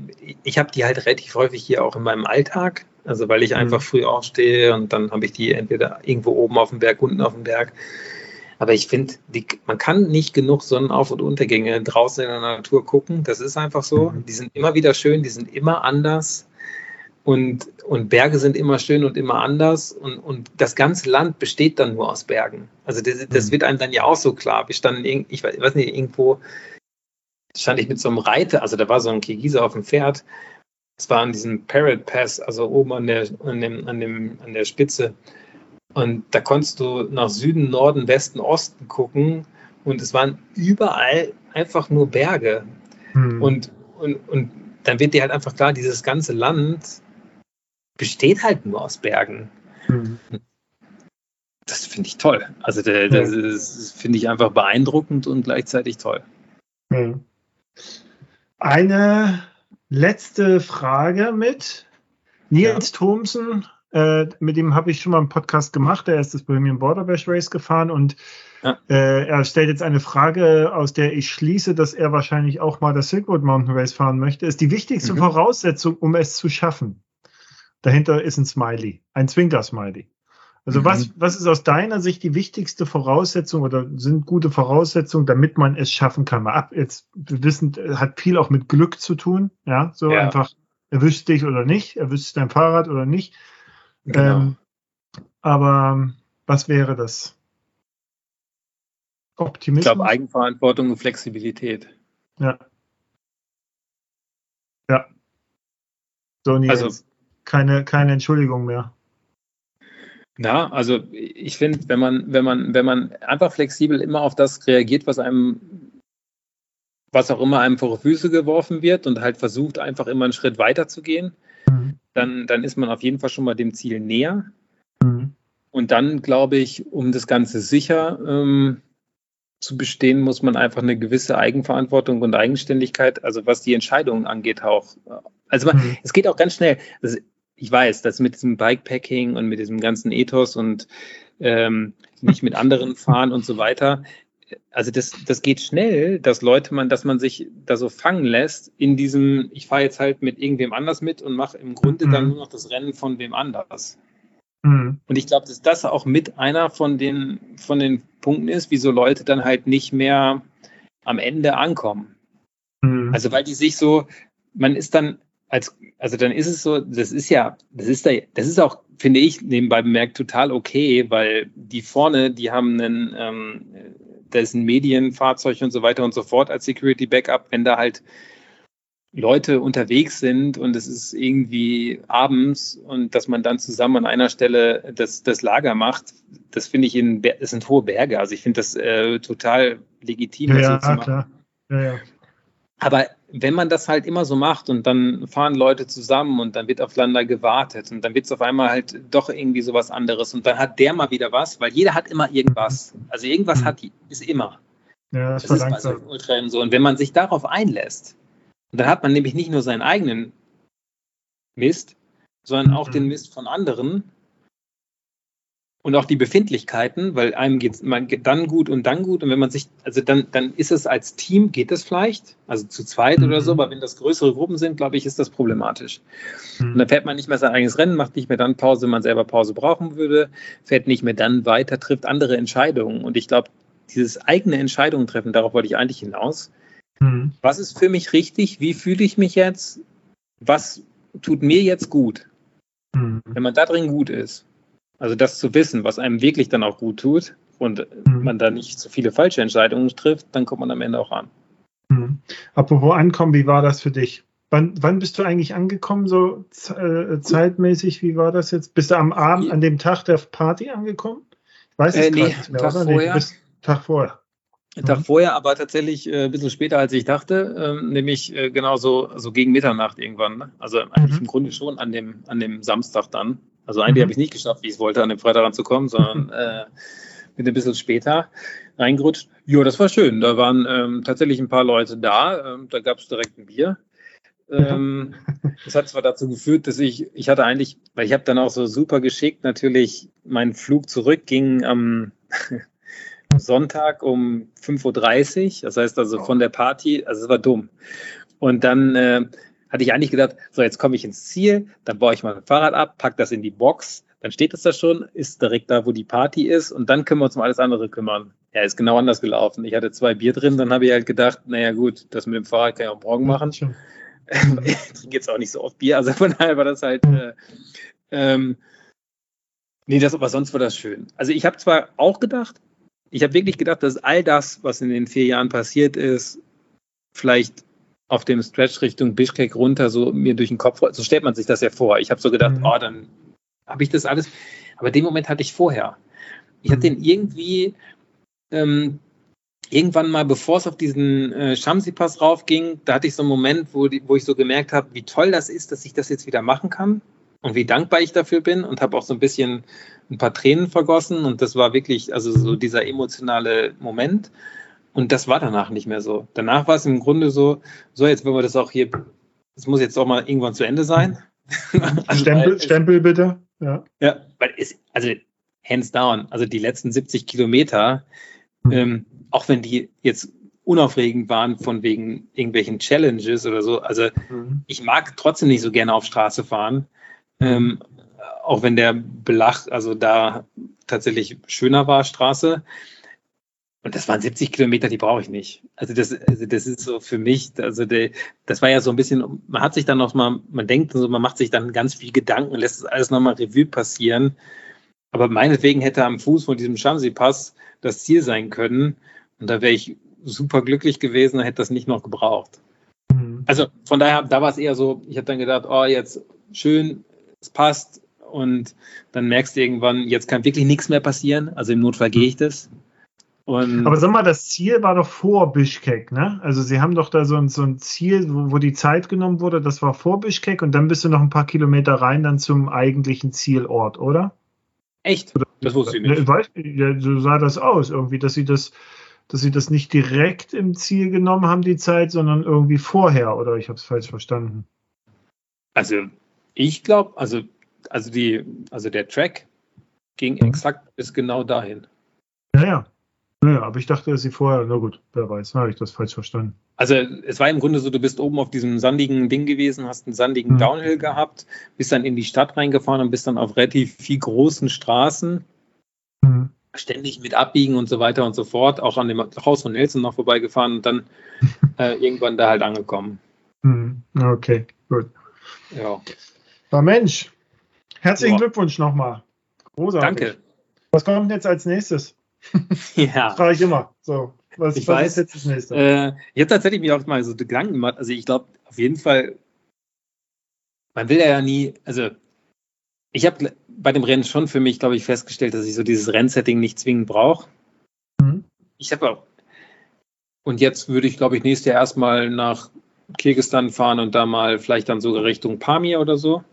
ich habe die halt relativ häufig hier auch in meinem Alltag. Also weil ich mhm. einfach früh aufstehe und dann habe ich die entweder irgendwo oben auf dem Berg, unten auf dem Berg. Aber ich finde, man kann nicht genug Sonnenauf- und Untergänge draußen in der Natur gucken. Das ist einfach so. Mhm. Die sind immer wieder schön, die sind immer anders. Und, und Berge sind immer schön und immer anders. Und, und das ganze Land besteht dann nur aus Bergen. Also das, das mhm. wird einem dann ja auch so klar. Wir standen, ich weiß nicht, irgendwo stand ich mit so einem Reiter, also da war so ein Kirgise auf dem Pferd. Es war an diesem Parrot Pass, also oben an der, an, dem, an, dem, an der Spitze. Und da konntest du nach Süden, Norden, Westen, Osten gucken. Und es waren überall einfach nur Berge. Mhm. Und, und, und dann wird dir halt einfach klar, dieses ganze Land besteht halt nur aus Bergen. Mhm. Das finde ich toll. Also der, das, das finde ich einfach beeindruckend und gleichzeitig toll. Mhm. Eine letzte Frage mit Nils ja. Thomsen. Äh, mit dem habe ich schon mal einen Podcast gemacht. Er ist das Bohemian Border Bash Race gefahren und ja. äh, er stellt jetzt eine Frage, aus der ich schließe, dass er wahrscheinlich auch mal das Silk Road Mountain Race fahren möchte. Ist die wichtigste mhm. Voraussetzung, um es zu schaffen? Dahinter ist ein Smiley, ein Zwinker-Smiley. Also mhm. was, was ist aus deiner Sicht die wichtigste Voraussetzung oder sind gute Voraussetzungen, damit man es schaffen kann? Mal ab, jetzt, wir wissen, hat viel auch mit Glück zu tun. Ja, so ja. einfach, erwischt dich oder nicht, erwischt dein Fahrrad oder nicht. Genau. Ähm, aber was wäre das? Optimismus? Ich glaube, Eigenverantwortung und Flexibilität. Ja. Ja. So. Also, keine, keine Entschuldigung mehr. Ja, also ich finde, wenn man, wenn man, wenn man einfach flexibel immer auf das reagiert, was einem, was auch immer einem vor die Füße geworfen wird und halt versucht, einfach immer einen Schritt weiter zu gehen, mhm. dann, dann ist man auf jeden Fall schon mal dem Ziel näher. Mhm. Und dann, glaube ich, um das Ganze sicher ähm, zu bestehen, muss man einfach eine gewisse Eigenverantwortung und Eigenständigkeit, also was die Entscheidungen angeht, auch. Also man, mhm. es geht auch ganz schnell. Das, ich weiß, dass mit diesem Bikepacking und mit diesem ganzen Ethos und ähm, nicht mit anderen fahren und so weiter, also das, das geht schnell, dass Leute man, dass man sich da so fangen lässt in diesem, ich fahre jetzt halt mit irgendwem anders mit und mache im Grunde mhm. dann nur noch das Rennen von wem anders. Mhm. Und ich glaube, dass das auch mit einer von den, von den Punkten ist, wieso Leute dann halt nicht mehr am Ende ankommen. Mhm. Also weil die sich so, man ist dann als, also dann ist es so, das ist ja, das ist da, das ist auch, finde ich, nebenbei bemerkt, total okay, weil die vorne, die haben einen, ähm, da ist ein Medienfahrzeug und so weiter und so fort als Security Backup, wenn da halt Leute unterwegs sind und es ist irgendwie abends und dass man dann zusammen an einer Stelle das, das Lager macht, das finde ich in, das sind hohe Berge. Also ich finde das äh, total legitim, ja, so zu machen. Klar. Ja, ja. Aber wenn man das halt immer so macht und dann fahren Leute zusammen und dann wird aufeinander gewartet und dann wird es auf einmal halt doch irgendwie sowas anderes und dann hat der mal wieder was, weil jeder hat immer irgendwas. Also irgendwas mhm. hat die, ist immer. Ja, das, das ist bei so Ultrarennen so. Und wenn man sich darauf einlässt, dann hat man nämlich nicht nur seinen eigenen Mist, sondern auch mhm. den Mist von anderen und auch die Befindlichkeiten, weil einem geht es dann gut und dann gut. Und wenn man sich, also dann, dann ist es als Team, geht es vielleicht, also zu zweit mhm. oder so, mhm. aber wenn das größere Gruppen sind, glaube ich, ist das problematisch. Mhm. Und dann fährt man nicht mehr sein eigenes Rennen, macht nicht mehr dann Pause, wenn man selber Pause brauchen würde, fährt nicht mehr dann weiter, trifft andere Entscheidungen. Und ich glaube, dieses eigene Entscheidungen treffen, darauf wollte ich eigentlich hinaus. Mhm. Was ist für mich richtig? Wie fühle ich mich jetzt? Was tut mir jetzt gut? Mhm. Wenn man da drin gut ist, also das zu wissen, was einem wirklich dann auch gut tut und mhm. man da nicht so viele falsche Entscheidungen trifft, dann kommt man am Ende auch an. Mhm. Apropos Ankommen, wie war das für dich? Wann, wann bist du eigentlich angekommen, so äh, zeitmäßig? Wie war das jetzt? Bist du am Abend, an dem Tag der Party angekommen? Ich weiß es äh, nee, nicht mehr, Tag oder? Vorher. Nee, Tag vorher. Tag mhm. vorher, aber tatsächlich äh, ein bisschen später, als ich dachte, ähm, nämlich äh, genau so, so gegen Mitternacht irgendwann. Ne? Also eigentlich mhm. im Grunde schon an dem, an dem Samstag dann. Also eigentlich mhm. habe ich nicht geschafft, wie ich es wollte, an dem Freitag ranzukommen, sondern äh, bin ein bisschen später reingerutscht. Jo, das war schön. Da waren ähm, tatsächlich ein paar Leute da. Ähm, da gab es direkt ein Bier. Ähm, das hat zwar dazu geführt, dass ich, ich hatte eigentlich, weil ich habe dann auch so super geschickt, natürlich, mein Flug zurück ging am Sonntag um 5.30 Uhr. Das heißt also von der Party, also es war dumm. Und dann äh, hatte ich eigentlich gedacht, so jetzt komme ich ins Ziel, dann baue ich mein Fahrrad ab, pack das in die Box, dann steht es da schon, ist direkt da, wo die Party ist und dann können wir uns um alles andere kümmern. Ja, ist genau anders gelaufen. Ich hatte zwei Bier drin, dann habe ich halt gedacht, naja gut, das mit dem Fahrrad kann ich auch morgen machen. ich trinke jetzt auch nicht so oft Bier, also von daher war das halt äh, ähm, Nee, das, aber sonst war das schön. Also ich habe zwar auch gedacht, ich habe wirklich gedacht, dass all das, was in den vier Jahren passiert ist, vielleicht auf dem Stretch Richtung Bischkek runter so mir durch den Kopf, so stellt man sich das ja vor. Ich habe so gedacht, mhm. oh, dann habe ich das alles. Aber den Moment hatte ich vorher. Ich hatte mhm. den irgendwie ähm, irgendwann mal, bevor es auf diesen äh, Shamsi-Pass raufging, da hatte ich so einen Moment, wo, die, wo ich so gemerkt habe, wie toll das ist, dass ich das jetzt wieder machen kann und wie dankbar ich dafür bin und habe auch so ein bisschen ein paar Tränen vergossen und das war wirklich, also so dieser emotionale Moment. Und das war danach nicht mehr so. Danach war es im Grunde so, so jetzt wollen wir das auch hier, das muss jetzt auch mal irgendwann zu Ende sein. also Stempel, Stempel bitte. Ja. ja, weil es, also hands down, also die letzten 70 Kilometer, mhm. ähm, auch wenn die jetzt unaufregend waren von wegen irgendwelchen Challenges oder so, also mhm. ich mag trotzdem nicht so gerne auf Straße fahren. Ähm, auch wenn der Belach, also da tatsächlich schöner war, Straße. Und das waren 70 Kilometer, die brauche ich nicht. Also das, also das ist so für mich, also der, das war ja so ein bisschen, man hat sich dann noch mal, man denkt so, man macht sich dann ganz viel Gedanken, lässt das alles nochmal Revue passieren. Aber meinetwegen hätte am Fuß von diesem Shamsi-Pass das Ziel sein können. Und da wäre ich super glücklich gewesen, hätte das nicht noch gebraucht. Mhm. Also von daher, da war es eher so, ich habe dann gedacht, oh, jetzt schön, es passt, und dann merkst du irgendwann, jetzt kann wirklich nichts mehr passieren. Also im Notfall gehe ich das. Und Aber sag mal, das Ziel war doch vor Bischkek, ne? Also sie haben doch da so ein, so ein Ziel, wo, wo, die Zeit genommen wurde, das war vor Bischkek und dann bist du noch ein paar Kilometer rein dann zum eigentlichen Zielort, oder? Echt? Das wusste ich nicht. Ne, weiß, ja, so sah das aus, irgendwie, dass sie das, dass sie das nicht direkt im Ziel genommen haben, die Zeit, sondern irgendwie vorher, oder ich habe es falsch verstanden. Also ich glaube, also also die, also der Track ging mhm. exakt bis genau dahin. Ja, ja. Ja, aber ich dachte, dass sie vorher, na gut, wer weiß, habe ich das falsch verstanden. Also es war im Grunde so, du bist oben auf diesem sandigen Ding gewesen, hast einen sandigen mhm. Downhill gehabt, bist dann in die Stadt reingefahren und bist dann auf relativ viel großen Straßen, mhm. ständig mit Abbiegen und so weiter und so fort, auch an dem Haus von Nelson noch vorbeigefahren und dann äh, irgendwann da halt angekommen. Mhm. Okay, gut. Ja. Na Mensch, Herzlichen Boah. Glückwunsch nochmal. Großartig. Danke. Was kommt jetzt als nächstes? Ja. Das frage ich immer. So, was, ich was weiß, ist jetzt das nächste? Äh, ich habe tatsächlich mir auch mal so Gedanken gemacht. Also ich glaube, auf jeden Fall, man will ja nie, also ich habe bei dem Rennen schon für mich, glaube ich, festgestellt, dass ich so dieses Rennsetting nicht zwingend brauche. Mhm. Ich habe auch, und jetzt würde ich, glaube ich, nächstes Jahr erstmal nach Kirgistan fahren und da mal vielleicht dann sogar Richtung Pamir oder so.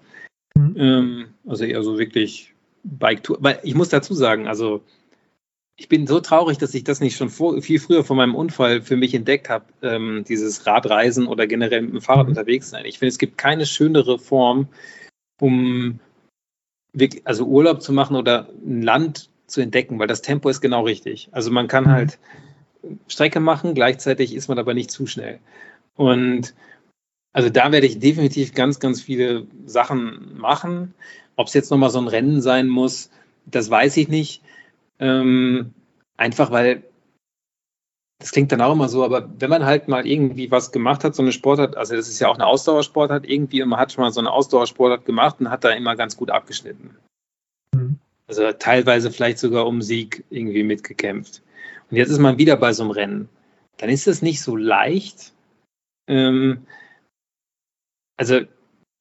Mhm. Ähm, also eher so wirklich Bike-Tour. Weil ich muss dazu sagen, also ich bin so traurig, dass ich das nicht schon vor, viel früher vor meinem Unfall für mich entdeckt habe, ähm, dieses Radreisen oder generell mit dem Fahrrad mhm. unterwegs sein. Ich finde, es gibt keine schönere Form, um wirklich, also Urlaub zu machen oder ein Land zu entdecken, weil das Tempo ist genau richtig. Also man kann mhm. halt Strecke machen, gleichzeitig ist man aber nicht zu schnell. Und also da werde ich definitiv ganz, ganz viele Sachen machen. Ob es jetzt nochmal so ein Rennen sein muss, das weiß ich nicht. Ähm, einfach weil, das klingt dann auch immer so, aber wenn man halt mal irgendwie was gemacht hat, so eine Sportart, also das ist ja auch eine Ausdauersportart irgendwie, man hat schon mal so eine Ausdauersportart gemacht und hat da immer ganz gut abgeschnitten. Mhm. Also teilweise vielleicht sogar um Sieg irgendwie mitgekämpft. Und jetzt ist man wieder bei so einem Rennen. Dann ist es nicht so leicht. Ähm, also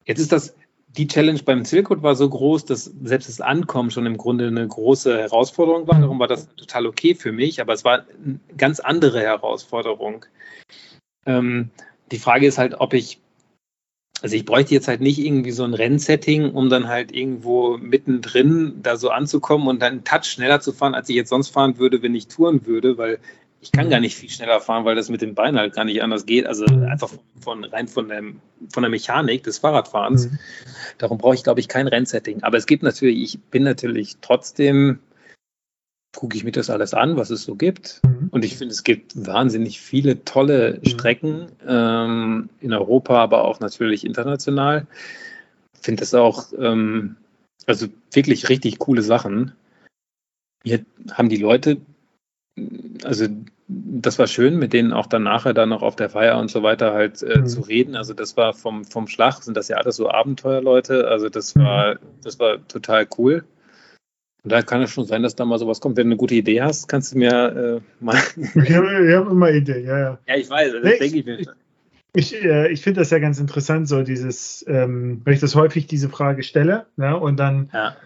jetzt ist das, die Challenge beim Silkwood war so groß, dass selbst das Ankommen schon im Grunde eine große Herausforderung war. Darum war das total okay für mich, aber es war eine ganz andere Herausforderung. Ähm, die Frage ist halt, ob ich, also ich bräuchte jetzt halt nicht irgendwie so ein Rennsetting, um dann halt irgendwo mittendrin da so anzukommen und dann einen Touch schneller zu fahren, als ich jetzt sonst fahren würde, wenn ich touren würde, weil ich kann gar nicht viel schneller fahren, weil das mit dem Bein halt gar nicht anders geht. Also mhm. einfach von, von, rein von, dem, von der Mechanik des Fahrradfahrens. Mhm. Darum brauche ich, glaube ich, kein Rennsetting. Aber es gibt natürlich, ich bin natürlich trotzdem, gucke ich mir das alles an, was es so gibt. Mhm. Und ich finde, es gibt wahnsinnig viele tolle mhm. Strecken ähm, in Europa, aber auch natürlich international. Ich finde das auch, ähm, also wirklich richtig coole Sachen. Hier haben die Leute also das war schön, mit denen auch dann nachher dann noch auf der Feier und so weiter halt äh, mhm. zu reden. Also das war vom, vom Schlag, sind das ja alles so Abenteuerleute. Also das mhm. war, das war total cool. Und da kann es schon sein, dass da mal sowas kommt. Wenn du eine gute Idee hast, kannst du mir äh, mal. ich habe hab immer Ideen, ja, ja. Ja, ich weiß, das nee, denke ich mir. Ich, ich, äh, ich finde das ja ganz interessant, so dieses, ähm, weil ich das häufig diese Frage stelle, ne, und dann, ja.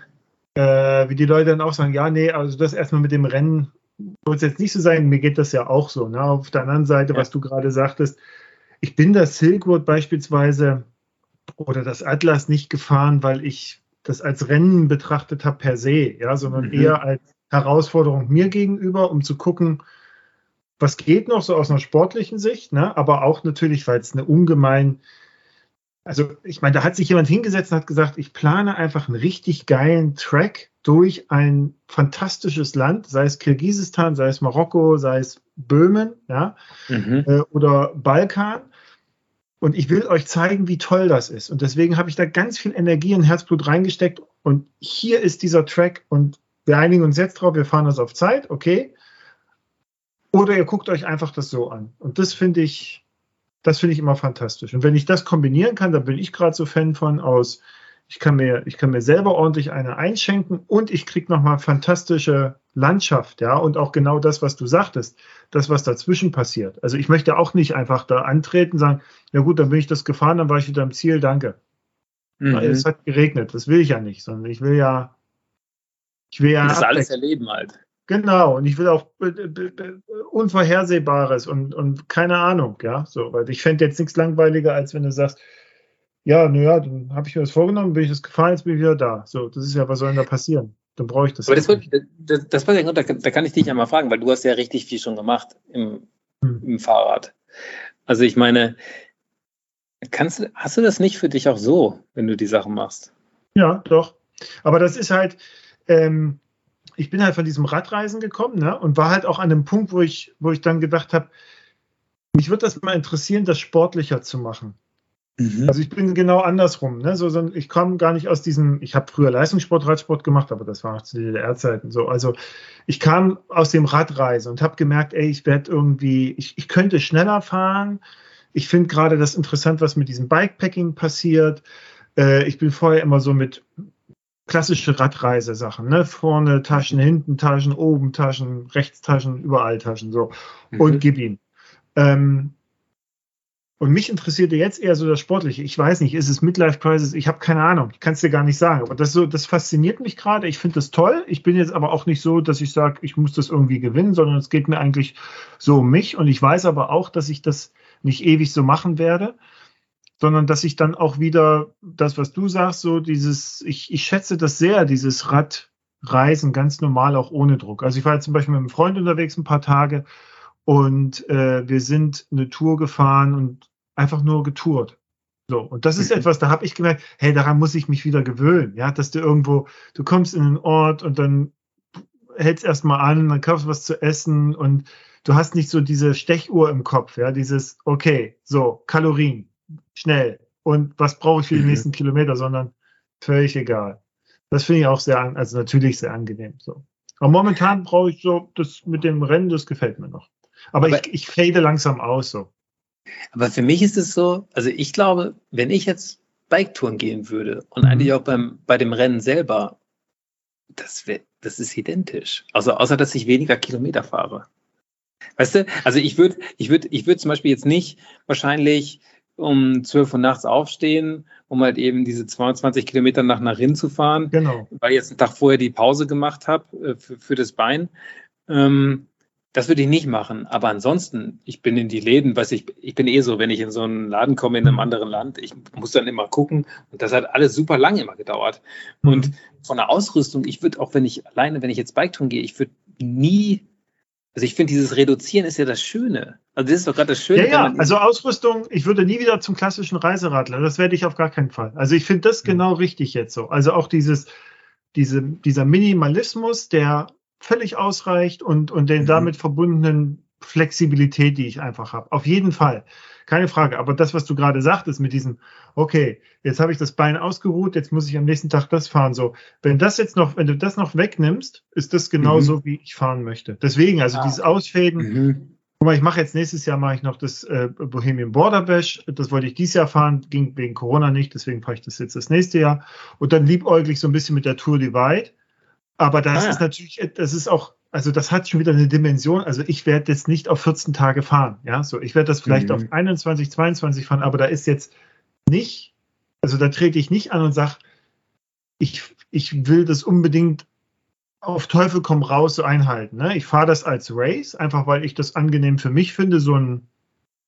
äh, wie die Leute dann auch sagen, ja, nee, also das erstmal mit dem Rennen soll es jetzt nicht so sein, mir geht das ja auch so. Ne? Auf der anderen Seite, ja. was du gerade sagtest, ich bin das Silkwood beispielsweise oder das Atlas nicht gefahren, weil ich das als Rennen betrachtet habe per se, ja, sondern mhm. eher als Herausforderung mir gegenüber, um zu gucken, was geht noch so aus einer sportlichen Sicht, ne? aber auch natürlich, weil es eine ungemein also ich meine, da hat sich jemand hingesetzt und hat gesagt, ich plane einfach einen richtig geilen Track durch ein fantastisches Land, sei es Kirgisistan, sei es Marokko, sei es Böhmen, ja, mhm. äh, oder Balkan. Und ich will euch zeigen, wie toll das ist. Und deswegen habe ich da ganz viel Energie und Herzblut reingesteckt. Und hier ist dieser Track und wir einigen uns jetzt drauf, wir fahren das auf Zeit, okay. Oder ihr guckt euch einfach das so an. Und das finde ich, das finde ich immer fantastisch. Und wenn ich das kombinieren kann, da bin ich gerade so Fan von aus, ich kann mir, ich kann mir selber ordentlich eine einschenken und ich kriege nochmal fantastische Landschaft, ja, und auch genau das, was du sagtest, das, was dazwischen passiert. Also ich möchte auch nicht einfach da antreten, sagen, ja gut, dann bin ich das gefahren, dann war ich wieder am Ziel, danke. Mhm. Es hat geregnet, das will ich ja nicht, sondern ich will ja, ich will ja. Das alles erleben halt. Genau, und ich will auch Unvorhersehbares und, und keine Ahnung, ja. So, weil ich fände jetzt nichts langweiliger, als wenn du sagst, ja, naja, dann habe ich mir das vorgenommen, bin ich das gefahren, jetzt bin ich wieder da. So, das ist ja, was soll denn da passieren? Dann brauche ich das. Aber das, wird, das, das war ja da, da kann ich dich ja mal fragen, weil du hast ja richtig viel schon gemacht im, hm. im Fahrrad. Also ich meine, kannst du, hast du das nicht für dich auch so, wenn du die Sachen machst? Ja, doch. Aber das ist halt, ähm, ich bin halt von diesem Radreisen gekommen ne, und war halt auch an dem Punkt, wo ich, wo ich dann gedacht habe, mich würde das mal interessieren, das sportlicher zu machen. Mhm. Also ich bin genau andersrum. Ne? So, so, ich komme gar nicht aus diesem, ich habe früher Leistungssport, Radsport gemacht, aber das war auch zu DDR-Zeiten so. Also ich kam aus dem Radreisen und habe gemerkt, ey, ich werde irgendwie, ich, ich könnte schneller fahren. Ich finde gerade das interessant, was mit diesem Bikepacking passiert. Äh, ich bin vorher immer so mit klassische Radreisesachen, ne? Vorne Taschen, hinten Taschen, oben Taschen, rechts Taschen, überall Taschen, so. Mhm. Und gib ihm. Ähm, und mich interessierte jetzt eher so das Sportliche. Ich weiß nicht, ist es Midlife Crisis? Ich habe keine Ahnung. Ich kann es dir gar nicht sagen. Aber das so, das fasziniert mich gerade. Ich finde das toll. Ich bin jetzt aber auch nicht so, dass ich sage, ich muss das irgendwie gewinnen, sondern es geht mir eigentlich so um mich. Und ich weiß aber auch, dass ich das nicht ewig so machen werde sondern dass ich dann auch wieder das, was du sagst, so dieses, ich, ich schätze das sehr, dieses Radreisen ganz normal auch ohne Druck. Also ich war jetzt zum Beispiel mit einem Freund unterwegs ein paar Tage und äh, wir sind eine Tour gefahren und einfach nur getourt. So, und das ist etwas, da habe ich gemerkt, hey, daran muss ich mich wieder gewöhnen, ja, dass du irgendwo, du kommst in einen Ort und dann hältst erstmal an, dann kaufst du was zu essen und du hast nicht so diese Stechuhr im Kopf, ja, dieses, okay, so, Kalorien, schnell und was brauche ich für die mhm. nächsten Kilometer, sondern völlig egal. Das finde ich auch sehr, also natürlich sehr angenehm. So. Aber momentan brauche ich so, das mit dem Rennen, das gefällt mir noch. Aber, aber ich, ich fade langsam aus so. Aber für mich ist es so, also ich glaube, wenn ich jetzt Biketouren gehen würde und mhm. eigentlich auch beim, bei dem Rennen selber, das, wär, das ist identisch. Also außer, dass ich weniger Kilometer fahre. Weißt du, also ich würde, ich würde, ich würde zum Beispiel jetzt nicht wahrscheinlich um 12 Uhr nachts aufstehen, um halt eben diese 22 Kilometer nach Narin zu fahren, genau. weil ich jetzt einen Tag vorher die Pause gemacht habe äh, für, für, das Bein. Ähm, das würde ich nicht machen. Aber ansonsten, ich bin in die Läden, weiß ich, ich bin eh so, wenn ich in so einen Laden komme in einem anderen Land, ich muss dann immer gucken. Und das hat alles super lang immer gedauert. Mhm. Und von der Ausrüstung, ich würde auch, wenn ich alleine, wenn ich jetzt Bike gehe, ich würde nie, also ich finde, dieses Reduzieren ist ja das Schöne. Also das ist doch gerade das Schöne. Ja, ja, also Ausrüstung, ich würde nie wieder zum klassischen Reiseradler. Das werde ich auf gar keinen Fall. Also ich finde das mhm. genau richtig jetzt so. Also auch dieses, diese, dieser Minimalismus, der völlig ausreicht und, und den mhm. damit verbundenen Flexibilität, die ich einfach habe. Auf jeden Fall. Keine Frage. Aber das, was du gerade sagtest mit diesem, okay, jetzt habe ich das Bein ausgeruht, jetzt muss ich am nächsten Tag das fahren. So, wenn das jetzt noch, wenn du das noch wegnimmst, ist das genauso, mhm. wie ich fahren möchte. Deswegen, also ah. dieses Ausfäden. Mhm. Guck mal, ich mache jetzt nächstes Jahr mache ich noch das äh, Bohemian Border Bash. Das wollte ich dieses Jahr fahren, ging wegen Corona nicht, deswegen fahre ich das jetzt das nächste Jahr. Und dann liebäuglich so ein bisschen mit der Tour Divide. Aber das ah. ist natürlich, das ist auch, also das hat schon wieder eine Dimension. Also ich werde jetzt nicht auf 14 Tage fahren. Ja, so ich werde das vielleicht mhm. auf 21, 22 fahren, aber da ist jetzt nicht, also da trete ich nicht an und sage, ich, ich will das unbedingt auf Teufel komm raus so einhalten. Ne? Ich fahre das als Race, einfach weil ich das angenehm für mich finde, so einen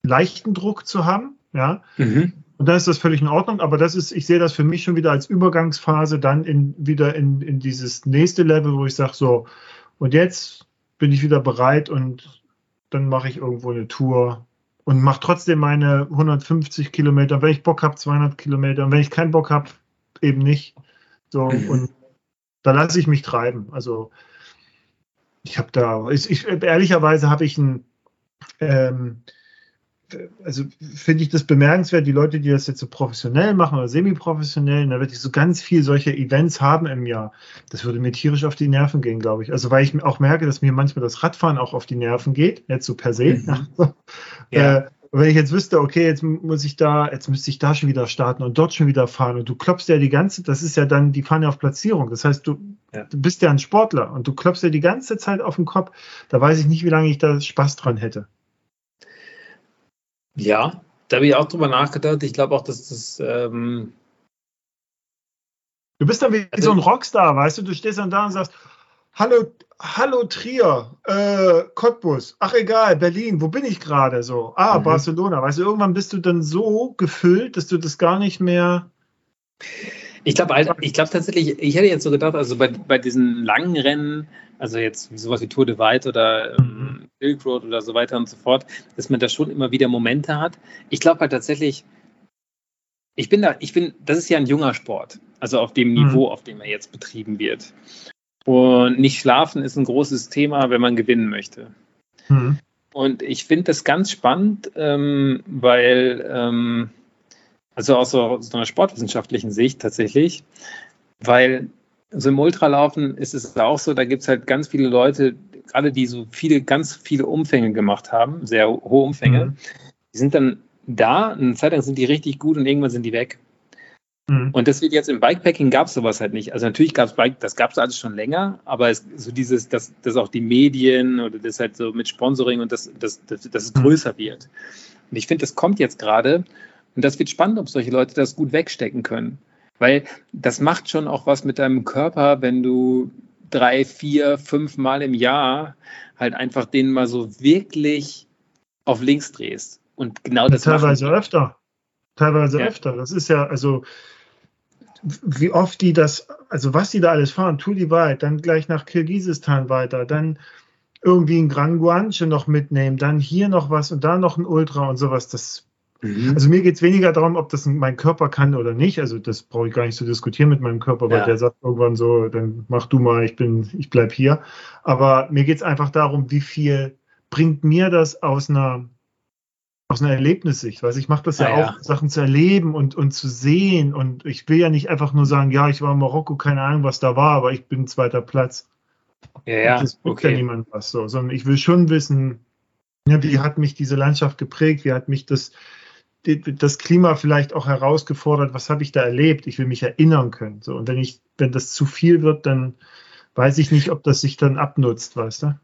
leichten Druck zu haben. Ja. Mhm. Und dann ist das völlig in Ordnung, aber das ist, ich sehe das für mich schon wieder als Übergangsphase dann in, wieder in, in dieses nächste Level, wo ich sage, so, und jetzt bin ich wieder bereit und dann mache ich irgendwo eine Tour und mache trotzdem meine 150 Kilometer, wenn ich Bock habe, 200 Kilometer, und wenn ich keinen Bock habe, eben nicht. So, mhm. und da lasse ich mich treiben. Also, ich habe da, ich, ich, ehrlicherweise habe ich ein, ähm, also finde ich das bemerkenswert, die Leute, die das jetzt so professionell machen oder semi-professionell, da würde ich so ganz viel solche Events haben im Jahr. Das würde mir tierisch auf die Nerven gehen, glaube ich. Also weil ich auch merke, dass mir manchmal das Radfahren auch auf die Nerven geht, jetzt so per se. Mhm. ja. äh, wenn ich jetzt wüsste, okay, jetzt muss ich da, jetzt müsste ich da schon wieder starten und dort schon wieder fahren und du klopfst ja die ganze, das ist ja dann, die fahren ja auf Platzierung. Das heißt, du, ja. du bist ja ein Sportler und du klopfst ja die ganze Zeit auf den Kopf. Da weiß ich nicht, wie lange ich da Spaß dran hätte. Ja, da habe ich auch drüber nachgedacht. Ich glaube auch, dass das. Ähm du bist dann wie also, so ein Rockstar, weißt du? Du stehst dann da und sagst: Hallo, hallo Trier, äh, Cottbus, ach egal, Berlin, wo bin ich gerade so? Ah, mhm. Barcelona, weißt du, irgendwann bist du dann so gefüllt, dass du das gar nicht mehr. Ich glaube ich glaub tatsächlich, ich hätte jetzt so gedacht, also bei, bei diesen langen Rennen, also jetzt sowas wie Tour de White oder ähm. Silk Road oder so weiter und so fort, dass man da schon immer wieder Momente hat. Ich glaube halt tatsächlich, ich bin da, ich bin, das ist ja ein junger Sport, also auf dem mhm. Niveau, mhm. auf dem er jetzt betrieben wird. Und nicht schlafen ist ein großes Thema, wenn man gewinnen möchte. Mhm. Und ich finde das ganz spannend, ähm, weil ähm, also aus so, aus einer sportwissenschaftlichen Sicht tatsächlich, weil so im Ultralaufen ist es auch so, da gibt es halt ganz viele Leute, gerade die so viele, ganz viele Umfänge gemacht haben, sehr hohe Umfänge, mhm. die sind dann da, eine Zeit lang sind die richtig gut und irgendwann sind die weg. Mhm. Und deswegen jetzt im Bikepacking gab es sowas halt nicht. Also natürlich gab es Bike, das gab es alles schon länger, aber es, so dieses, dass, dass auch die Medien oder das halt so mit Sponsoring und das, das, das, dass es mhm. größer wird. Und ich finde, das kommt jetzt gerade und das wird spannend, ob solche Leute das gut wegstecken können. Weil das macht schon auch was mit deinem Körper, wenn du drei, vier, fünf Mal im Jahr halt einfach den mal so wirklich auf links drehst. Und genau das. Teilweise machen. öfter. Teilweise ja. öfter. Das ist ja, also wie oft die das, also was die da alles fahren, tu die weit, dann gleich nach Kirgisistan weiter, dann irgendwie ein Gran Guanche noch mitnehmen, dann hier noch was und da noch ein Ultra und sowas. Das Mhm. Also mir geht es weniger darum, ob das mein Körper kann oder nicht. Also das brauche ich gar nicht zu diskutieren mit meinem Körper, weil ja. der sagt irgendwann so, dann mach du mal, ich bin, ich bleib hier. Aber mir geht es einfach darum, wie viel bringt mir das aus einer aus einer Erlebnissicht, weil ich mache das ja, ja auch, ja. Sachen zu erleben und, und zu sehen. Und ich will ja nicht einfach nur sagen, ja, ich war in Marokko, keine Ahnung, was da war, aber ich bin zweiter Platz. Ja, ja. Das okay. ja niemand was so, sondern ich will schon wissen, ja, wie hat mich diese Landschaft geprägt, wie hat mich das, das Klima vielleicht auch herausgefordert, was habe ich da erlebt? Ich will mich erinnern können. So, und wenn ich, wenn das zu viel wird, dann weiß ich nicht, ob das sich dann abnutzt, weißt du?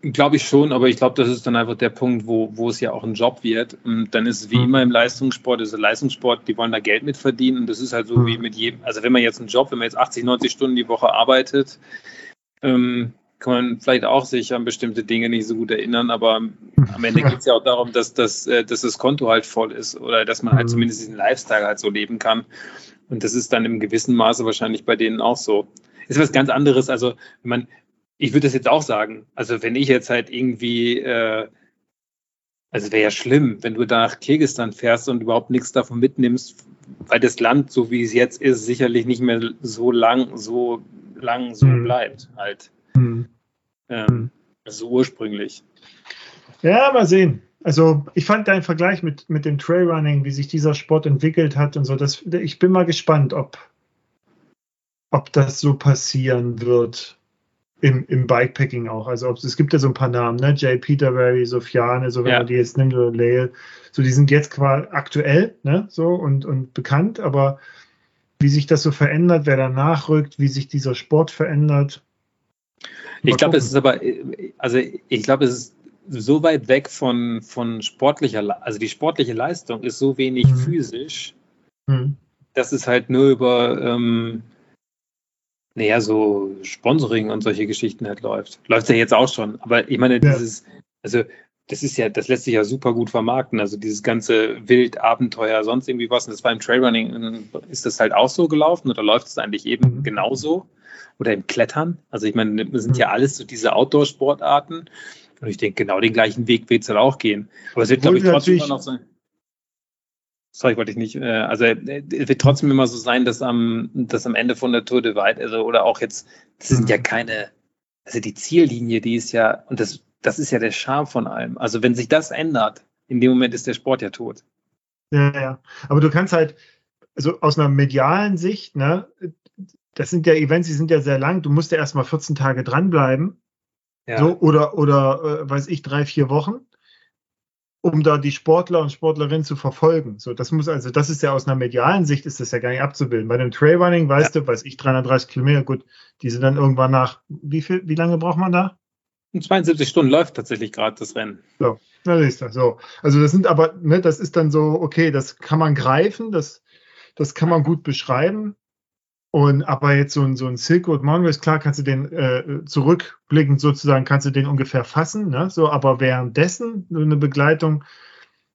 Glaube ich schon, aber ich glaube, das ist dann einfach der Punkt, wo, wo es ja auch ein Job wird. Und dann ist es wie mhm. immer im Leistungssport, ist Leistungssport, die wollen da Geld mit verdienen. Und das ist halt so mhm. wie mit jedem, also wenn man jetzt einen Job, wenn man jetzt 80, 90 Stunden die Woche arbeitet, ähm, kann man vielleicht auch sich an bestimmte Dinge nicht so gut erinnern, aber am Ende geht es ja auch darum, dass, dass, äh, dass das Konto halt voll ist oder dass man halt mhm. zumindest diesen Lifestyle halt so leben kann. Und das ist dann im gewissen Maße wahrscheinlich bei denen auch so. Ist was ganz anderes. Also, wenn man, ich würde das jetzt auch sagen. Also, wenn ich jetzt halt irgendwie, äh, also wäre ja schlimm, wenn du nach Kirgistan fährst und überhaupt nichts davon mitnimmst, weil das Land, so wie es jetzt ist, sicherlich nicht mehr so lang, so lang so mhm. bleibt halt. Mhm. Ähm, so ursprünglich. Ja, mal sehen. Also ich fand deinen Vergleich mit, mit dem Trailrunning, wie sich dieser Sport entwickelt hat und so, das, ich bin mal gespannt, ob, ob das so passieren wird im, im Bikepacking auch. Also ob, es gibt ja so ein paar Namen, ne? Jay Peterberry, Sofiane, so wenn ja. man die jetzt nimmt, oder Lael, so die sind jetzt quasi aktuell, ne? So und, und bekannt, aber wie sich das so verändert, wer da nachrückt, wie sich dieser Sport verändert. Ich glaube, es ist aber, also ich glaube, es ist so weit weg von, von sportlicher, also die sportliche Leistung ist so wenig mhm. physisch, mhm. dass es halt nur über, ähm, naja, so Sponsoring und solche Geschichten halt läuft. Läuft ja jetzt auch schon. Aber ich meine, ja. dieses, also das ist ja, das lässt sich ja super gut vermarkten. Also dieses ganze Wild, Abenteuer, sonst irgendwie was. Und das war im Trailrunning, ist das halt auch so gelaufen oder läuft es eigentlich eben mhm. genauso? Oder im Klettern? Also ich meine, das sind ja mhm. alles so diese Outdoor-Sportarten. Und ich denke, genau den gleichen Weg wird es halt auch gehen. Aber es wird, glaube ich, trotzdem immer noch sein. Sorry, wollte ich nicht. Äh, also es wird trotzdem immer so sein, dass am, dass am Ende von der Tour de Weit, also oder auch jetzt, das sind ja mhm. keine, also die Ziellinie, die ist ja, und das, das ist ja der Charme von allem. Also wenn sich das ändert, in dem Moment ist der Sport ja tot. Ja, ja. Aber du kannst halt, also aus einer medialen Sicht, ne, das sind ja Events, die sind ja sehr lang, du musst ja erstmal 14 Tage dranbleiben ja. So, oder, oder äh, weiß ich, drei, vier Wochen, um da die Sportler und Sportlerinnen zu verfolgen. So, das muss also, das ist ja aus einer medialen Sicht ist das ja gar nicht abzubilden. Bei dem Trailrunning, weißt ja. du, weiß ich, 330 Kilometer, gut, die sind dann irgendwann nach, wie viel, wie lange braucht man da? 72 Stunden läuft tatsächlich gerade das Rennen. So, na siehst du, so. Also das sind aber, ne, das ist dann so, okay, das kann man greifen, das, das kann man gut beschreiben. Und aber jetzt so ein, so ein Silk Road Mountain klar, kannst du den äh, zurückblickend sozusagen, kannst du den ungefähr fassen, ne? So, aber währenddessen eine Begleitung,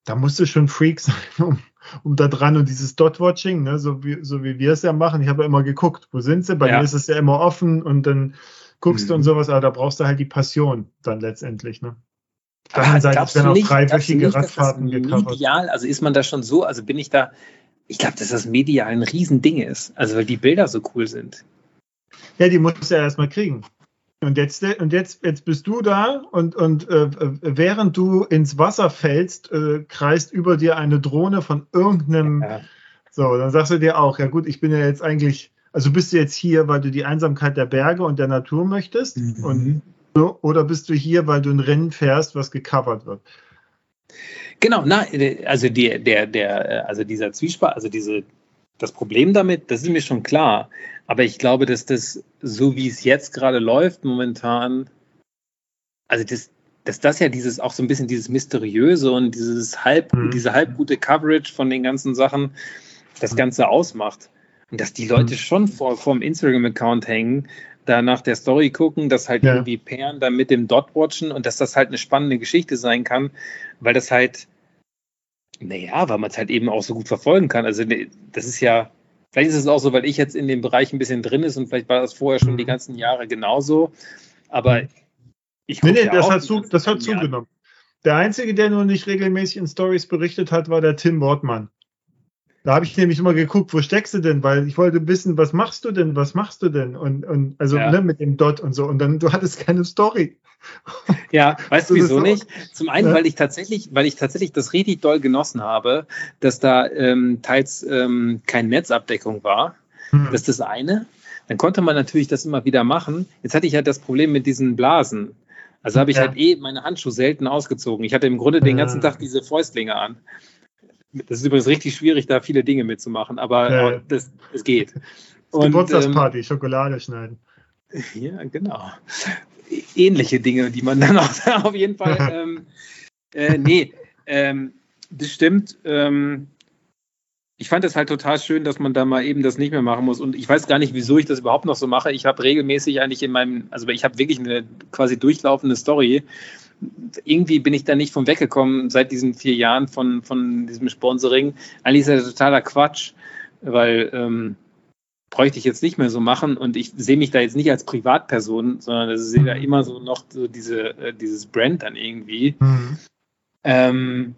da musst du schon Freak sein, um, um da dran und dieses Dot-Watching, ne? so, wie, so wie wir es ja machen. Ich habe ja immer geguckt, wo sind sie? Bei ja. mir ist es ja immer offen und dann guckst mhm. du und mhm. sowas, aber da brauchst du halt die Passion dann letztendlich, ne? Dann Seite werden auch dreiwöchige Radfahrten gecovert. Medial, also ist man da schon so, also bin ich da, ich glaube, dass das medial ein Riesending ist. Also weil die Bilder so cool sind. Ja, die muss er erstmal kriegen. Und jetzt, und jetzt, jetzt bist du da und, und äh, während du ins Wasser fällst, äh, kreist über dir eine Drohne von irgendeinem. Ja. So, dann sagst du dir auch, ja gut, ich bin ja jetzt eigentlich, also bist du jetzt hier, weil du die Einsamkeit der Berge und der Natur möchtest? Mhm. Und, so, oder bist du hier, weil du ein Rennen fährst, was gecovert wird? Genau, na, also der, der, der, also dieser Zwiespalt, also diese, das Problem damit, das ist mir schon klar. Aber ich glaube, dass das, so wie es jetzt gerade läuft, momentan, also das, dass das ja dieses auch so ein bisschen dieses Mysteriöse und dieses halb, mhm. diese halbgute Coverage von den ganzen Sachen das mhm. Ganze ausmacht. Und dass die Leute mhm. schon vor, vor dem Instagram-Account hängen, da nach der Story gucken, dass halt ja. irgendwie Pairen da mit dem Dot watchen und dass das halt eine spannende Geschichte sein kann, weil das halt naja, weil man es halt eben auch so gut verfolgen kann. Also ne, das ist ja, vielleicht ist es auch so, weil ich jetzt in dem Bereich ein bisschen drin ist und vielleicht war das vorher schon die mhm. ganzen Jahre genauso. Aber ich Nee, nee, ja das, hat, zu, das hat zugenommen. Der Einzige, der nur nicht regelmäßig in Stories berichtet hat, war der Tim Wortmann. Da habe ich nämlich immer geguckt, wo steckst du denn? Weil ich wollte wissen, was machst du denn? Was machst du denn? Und, und also ja. ne, mit dem Dot und so. Und dann, du hattest keine Story. Ja, weißt du wieso nicht? Zum einen, ja. weil ich tatsächlich, weil ich tatsächlich das richtig doll genossen habe, dass da ähm, teils ähm, keine Netzabdeckung war. Hm. Das ist das eine. Dann konnte man natürlich das immer wieder machen. Jetzt hatte ich halt das Problem mit diesen Blasen. Also habe ich ja. halt eh meine Handschuhe selten ausgezogen. Ich hatte im Grunde den ganzen Tag diese Fäustlinge an. Das ist übrigens richtig schwierig, da viele Dinge mitzumachen, aber ja. das, es geht. Und, Geburtstagsparty, ähm, Schokolade schneiden. Ja, genau. ähnliche Dinge, die man dann auch auf jeden Fall. Ähm, äh, nee, ähm, das stimmt. Ähm, ich fand es halt total schön, dass man da mal eben das nicht mehr machen muss. Und ich weiß gar nicht, wieso ich das überhaupt noch so mache. Ich habe regelmäßig eigentlich in meinem, also ich habe wirklich eine quasi durchlaufende Story. Irgendwie bin ich da nicht von weggekommen seit diesen vier Jahren von, von diesem Sponsoring. Eigentlich ist das totaler Quatsch, weil ähm, bräuchte ich jetzt nicht mehr so machen und ich sehe mich da jetzt nicht als Privatperson, sondern ich sehe da immer so noch so diese, äh, dieses Brand dann irgendwie. Mhm. Ähm,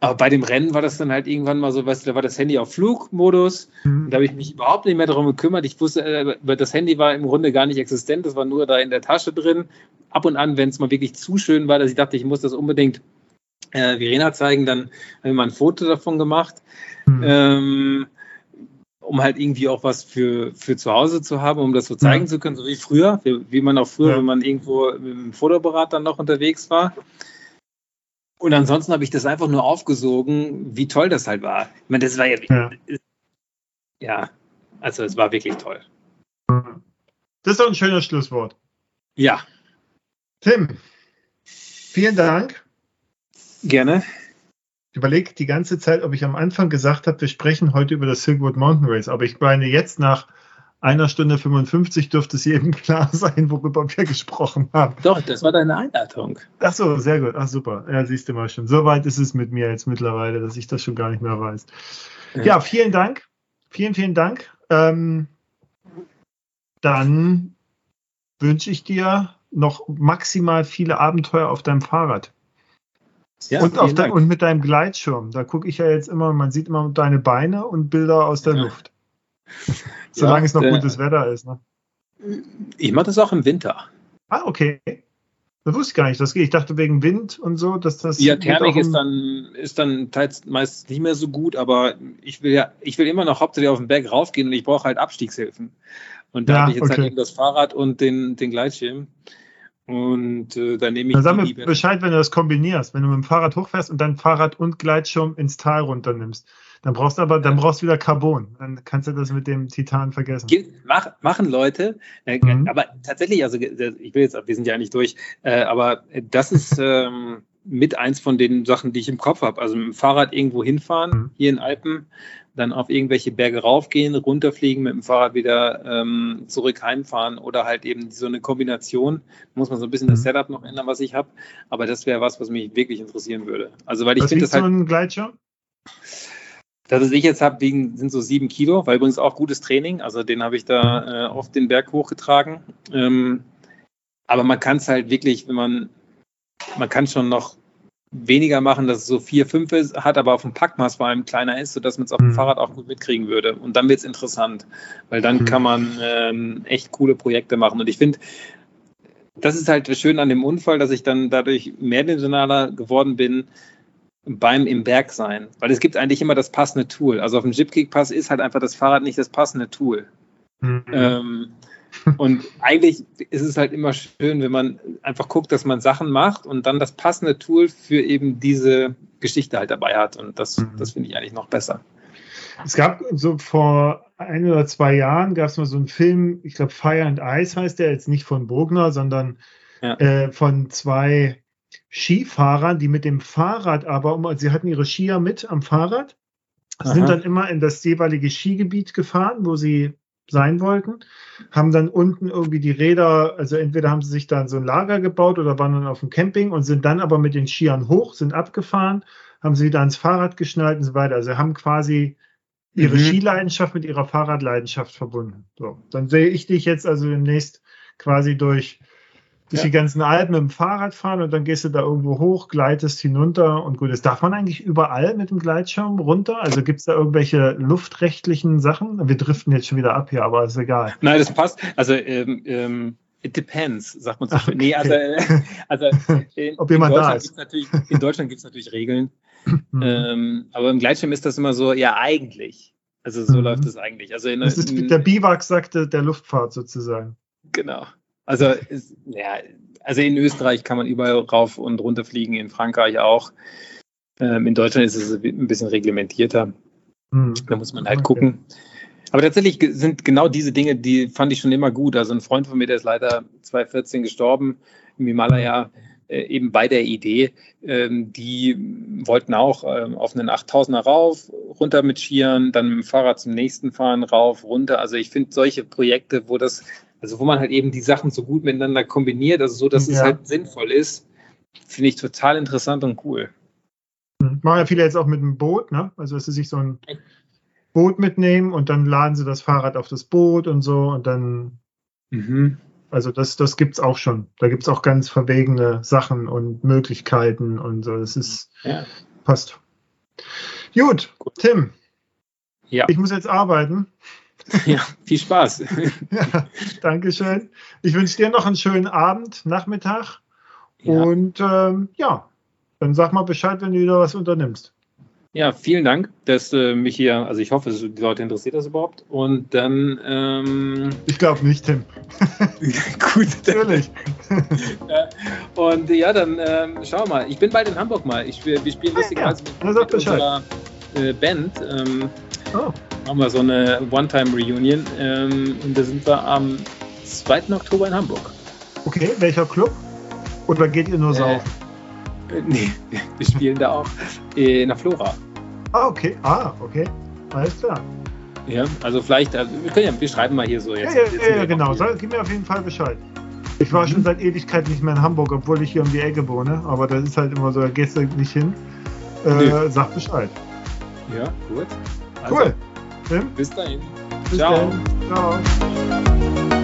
aber bei dem Rennen war das dann halt irgendwann mal so, weißt du, da war das Handy auf Flugmodus. Mhm. Und da habe ich mich überhaupt nicht mehr darum gekümmert. Ich wusste, äh, das Handy war im Grunde gar nicht existent, das war nur da in der Tasche drin. Ab und an, wenn es mal wirklich zu schön war, dass ich dachte, ich muss das unbedingt äh, Verena zeigen, dann habe ich mal ein Foto davon gemacht. Mhm. Ähm, um halt irgendwie auch was für, für zu Hause zu haben, um das so zeigen ja. zu können, so wie früher, wie, wie man auch früher, ja. wenn man irgendwo mit dem Fotoapparat dann noch unterwegs war. Und ansonsten habe ich das einfach nur aufgesogen, wie toll das halt war. Ich meine, das war ja, ja, ja also es war wirklich toll. Das ist doch ein schönes Schlusswort. Ja. Tim, vielen Dank. Gerne. Ich überlege die ganze Zeit, ob ich am Anfang gesagt habe, wir sprechen heute über das Silkwood Mountain Race, aber ich meine jetzt nach einer Stunde 55 dürfte es jedem klar sein, worüber wir gesprochen haben. Doch, das war deine Einleitung. Ach so, sehr gut. Ach super. Ja, siehst du mal schon. So weit ist es mit mir jetzt mittlerweile, dass ich das schon gar nicht mehr weiß. Ja, ja vielen Dank. Vielen, vielen Dank. Ähm, dann wünsche ich dir noch maximal viele Abenteuer auf deinem Fahrrad. Ja, und, dein, und, mit deinem Gleitschirm. Da gucke ich ja jetzt immer, man sieht immer deine Beine und Bilder aus der ja. Luft. Solange ja, es noch äh, gutes Wetter ist. Ne? Ich mache das auch im Winter. Ah, okay. Das wusste ich gar nicht. Das geht. Ich dachte wegen Wind und so, dass das. Ja, Thermik ist dann, ist dann teils meist nicht mehr so gut, aber ich will ja, ich will immer noch hauptsächlich auf den Berg raufgehen und ich brauche halt Abstiegshilfen. Und da ja, habe ich jetzt halt okay. halt eben das Fahrrad und den, den Gleitschirm. Und äh, dann nehme ich. Dann sag mir Bescheid, wenn du das kombinierst, wenn du mit dem Fahrrad hochfährst und dein Fahrrad und Gleitschirm ins Tal runternimmst. Dann brauchst du aber, dann brauchst du wieder Carbon. Dann kannst du das mit dem Titan vergessen. Mach, machen Leute, äh, mhm. aber tatsächlich, also ich will jetzt, wir sind ja nicht durch, äh, aber das ist ähm, mit eins von den Sachen, die ich im Kopf habe. Also mit dem Fahrrad irgendwo hinfahren, mhm. hier in Alpen, dann auf irgendwelche Berge raufgehen, runterfliegen, mit dem Fahrrad wieder ähm, zurück heimfahren oder halt eben so eine Kombination. Muss man so ein bisschen mhm. das Setup noch ändern, was ich habe. Aber das wäre was, was mich wirklich interessieren würde. Also weil ich finde das halt. So ein Gleitschirm? Das, was ich jetzt habe, sind so sieben Kilo, weil übrigens auch gutes Training. Also den habe ich da äh, auf den Berg hochgetragen. Ähm, aber man kann es halt wirklich, wenn man, man kann schon noch weniger machen, dass es so vier, fünf ist, hat, aber auf dem Packmaß vor allem kleiner ist, sodass man es auf dem mhm. Fahrrad auch gut mitkriegen würde. Und dann wird es interessant, weil dann mhm. kann man ähm, echt coole Projekte machen. Und ich finde, das ist halt schön an dem Unfall, dass ich dann dadurch mehrdimensionaler geworden bin, beim im Berg sein. Weil es gibt eigentlich immer das passende Tool. Also auf dem Jipkick-Pass ist halt einfach das Fahrrad nicht das passende Tool. Mhm. Ähm, und eigentlich ist es halt immer schön, wenn man einfach guckt, dass man Sachen macht und dann das passende Tool für eben diese Geschichte halt dabei hat. Und das, mhm. das finde ich eigentlich noch besser. Es gab so vor ein oder zwei Jahren gab es mal so einen Film, ich glaube Fire and Ice heißt der, jetzt nicht von Bogner, sondern ja. äh, von zwei Skifahrer, die mit dem Fahrrad aber, sie hatten ihre Skier mit am Fahrrad, Aha. sind dann immer in das jeweilige Skigebiet gefahren, wo sie sein wollten, haben dann unten irgendwie die Räder, also entweder haben sie sich dann so ein Lager gebaut oder waren dann auf dem Camping und sind dann aber mit den Skiern hoch, sind abgefahren, haben sie wieder ans Fahrrad geschnallt und so weiter. Also haben quasi ihre mhm. Skileidenschaft mit ihrer Fahrradleidenschaft verbunden. So, dann sehe ich dich jetzt also demnächst quasi durch durch ja. die ganzen Alpen mit dem Fahrrad fahren und dann gehst du da irgendwo hoch, gleitest hinunter und gut. Das darf man eigentlich überall mit dem Gleitschirm runter? Also gibt es da irgendwelche luftrechtlichen Sachen? Wir driften jetzt schon wieder ab hier, aber ist egal. Nein, das passt. Also ähm, ähm, it depends, sagt man so schön. Okay. Nee, also, also in, Ob jemand in Deutschland da ist. Natürlich, in Deutschland gibt es natürlich Regeln. Mhm. ähm, aber im Gleitschirm ist das immer so, ja, eigentlich. Also so mhm. läuft es eigentlich. Also in, das ist der Biwak sagte der Luftfahrt sozusagen. Genau. Also, ist, ja, also in Österreich kann man überall rauf und runter fliegen, in Frankreich auch. Ähm, in Deutschland ist es ein bisschen reglementierter. Mhm. Da muss man halt okay. gucken. Aber tatsächlich sind genau diese Dinge, die fand ich schon immer gut. Also ein Freund von mir, der ist leider 2014 gestorben im Himalaya, äh, eben bei der Idee. Ähm, die wollten auch ähm, auf einen 8000er rauf, runter mit Skiern, dann mit dem Fahrrad zum nächsten fahren, rauf, runter. Also ich finde solche Projekte, wo das, also wo man halt eben die Sachen so gut miteinander kombiniert, also so, dass ja. es halt sinnvoll ist, finde ich total interessant und cool. Hm. Machen ja viele jetzt auch mit dem Boot, ne? Also dass sie sich so ein Boot mitnehmen und dann laden sie das Fahrrad auf das Boot und so und dann mhm. Also das, das gibt es auch schon. Da gibt es auch ganz verwegene Sachen und Möglichkeiten und so. Das ist ja. passt. Gut, Tim. Ja. Ich muss jetzt arbeiten. Ja, viel Spaß. ja, Dankeschön. Ich wünsche dir noch einen schönen Abend, Nachmittag. Ja. Und ähm, ja, dann sag mal Bescheid, wenn du wieder was unternimmst. Ja, vielen Dank, dass äh, mich hier, also ich hoffe, die Leute interessiert das überhaupt. Und dann. Ähm, ich glaube nicht, Tim. Gut, natürlich. und ja, dann ähm, schau mal. Ich bin bald in Hamburg mal. Ich, wir, wir spielen lustigerweise ah, ja. mit, mit unserer äh, Band. Ähm, oh. Machen wir so eine One-Time-Reunion. Ähm, und da sind wir am 2. Oktober in Hamburg. Okay, welcher Club? Oder geht ihr nur äh, saufen? Äh, nee, wir spielen da auch in der Flora. Ah, okay. Ah, okay. Alles klar. Ja, also vielleicht, also wir, können ja, wir schreiben mal hier so jetzt. Ja, ja, ja, ja genau. Sag, gib mir auf jeden Fall Bescheid. Ich war mhm. schon seit Ewigkeit nicht mehr in Hamburg, obwohl ich hier um die Ecke wohne. Aber das ist halt immer so, da gehst du nicht hin. Äh, sag Bescheid. Ja, gut. Also, cool. Bis dahin. Bis Ciao. Dann. Ciao.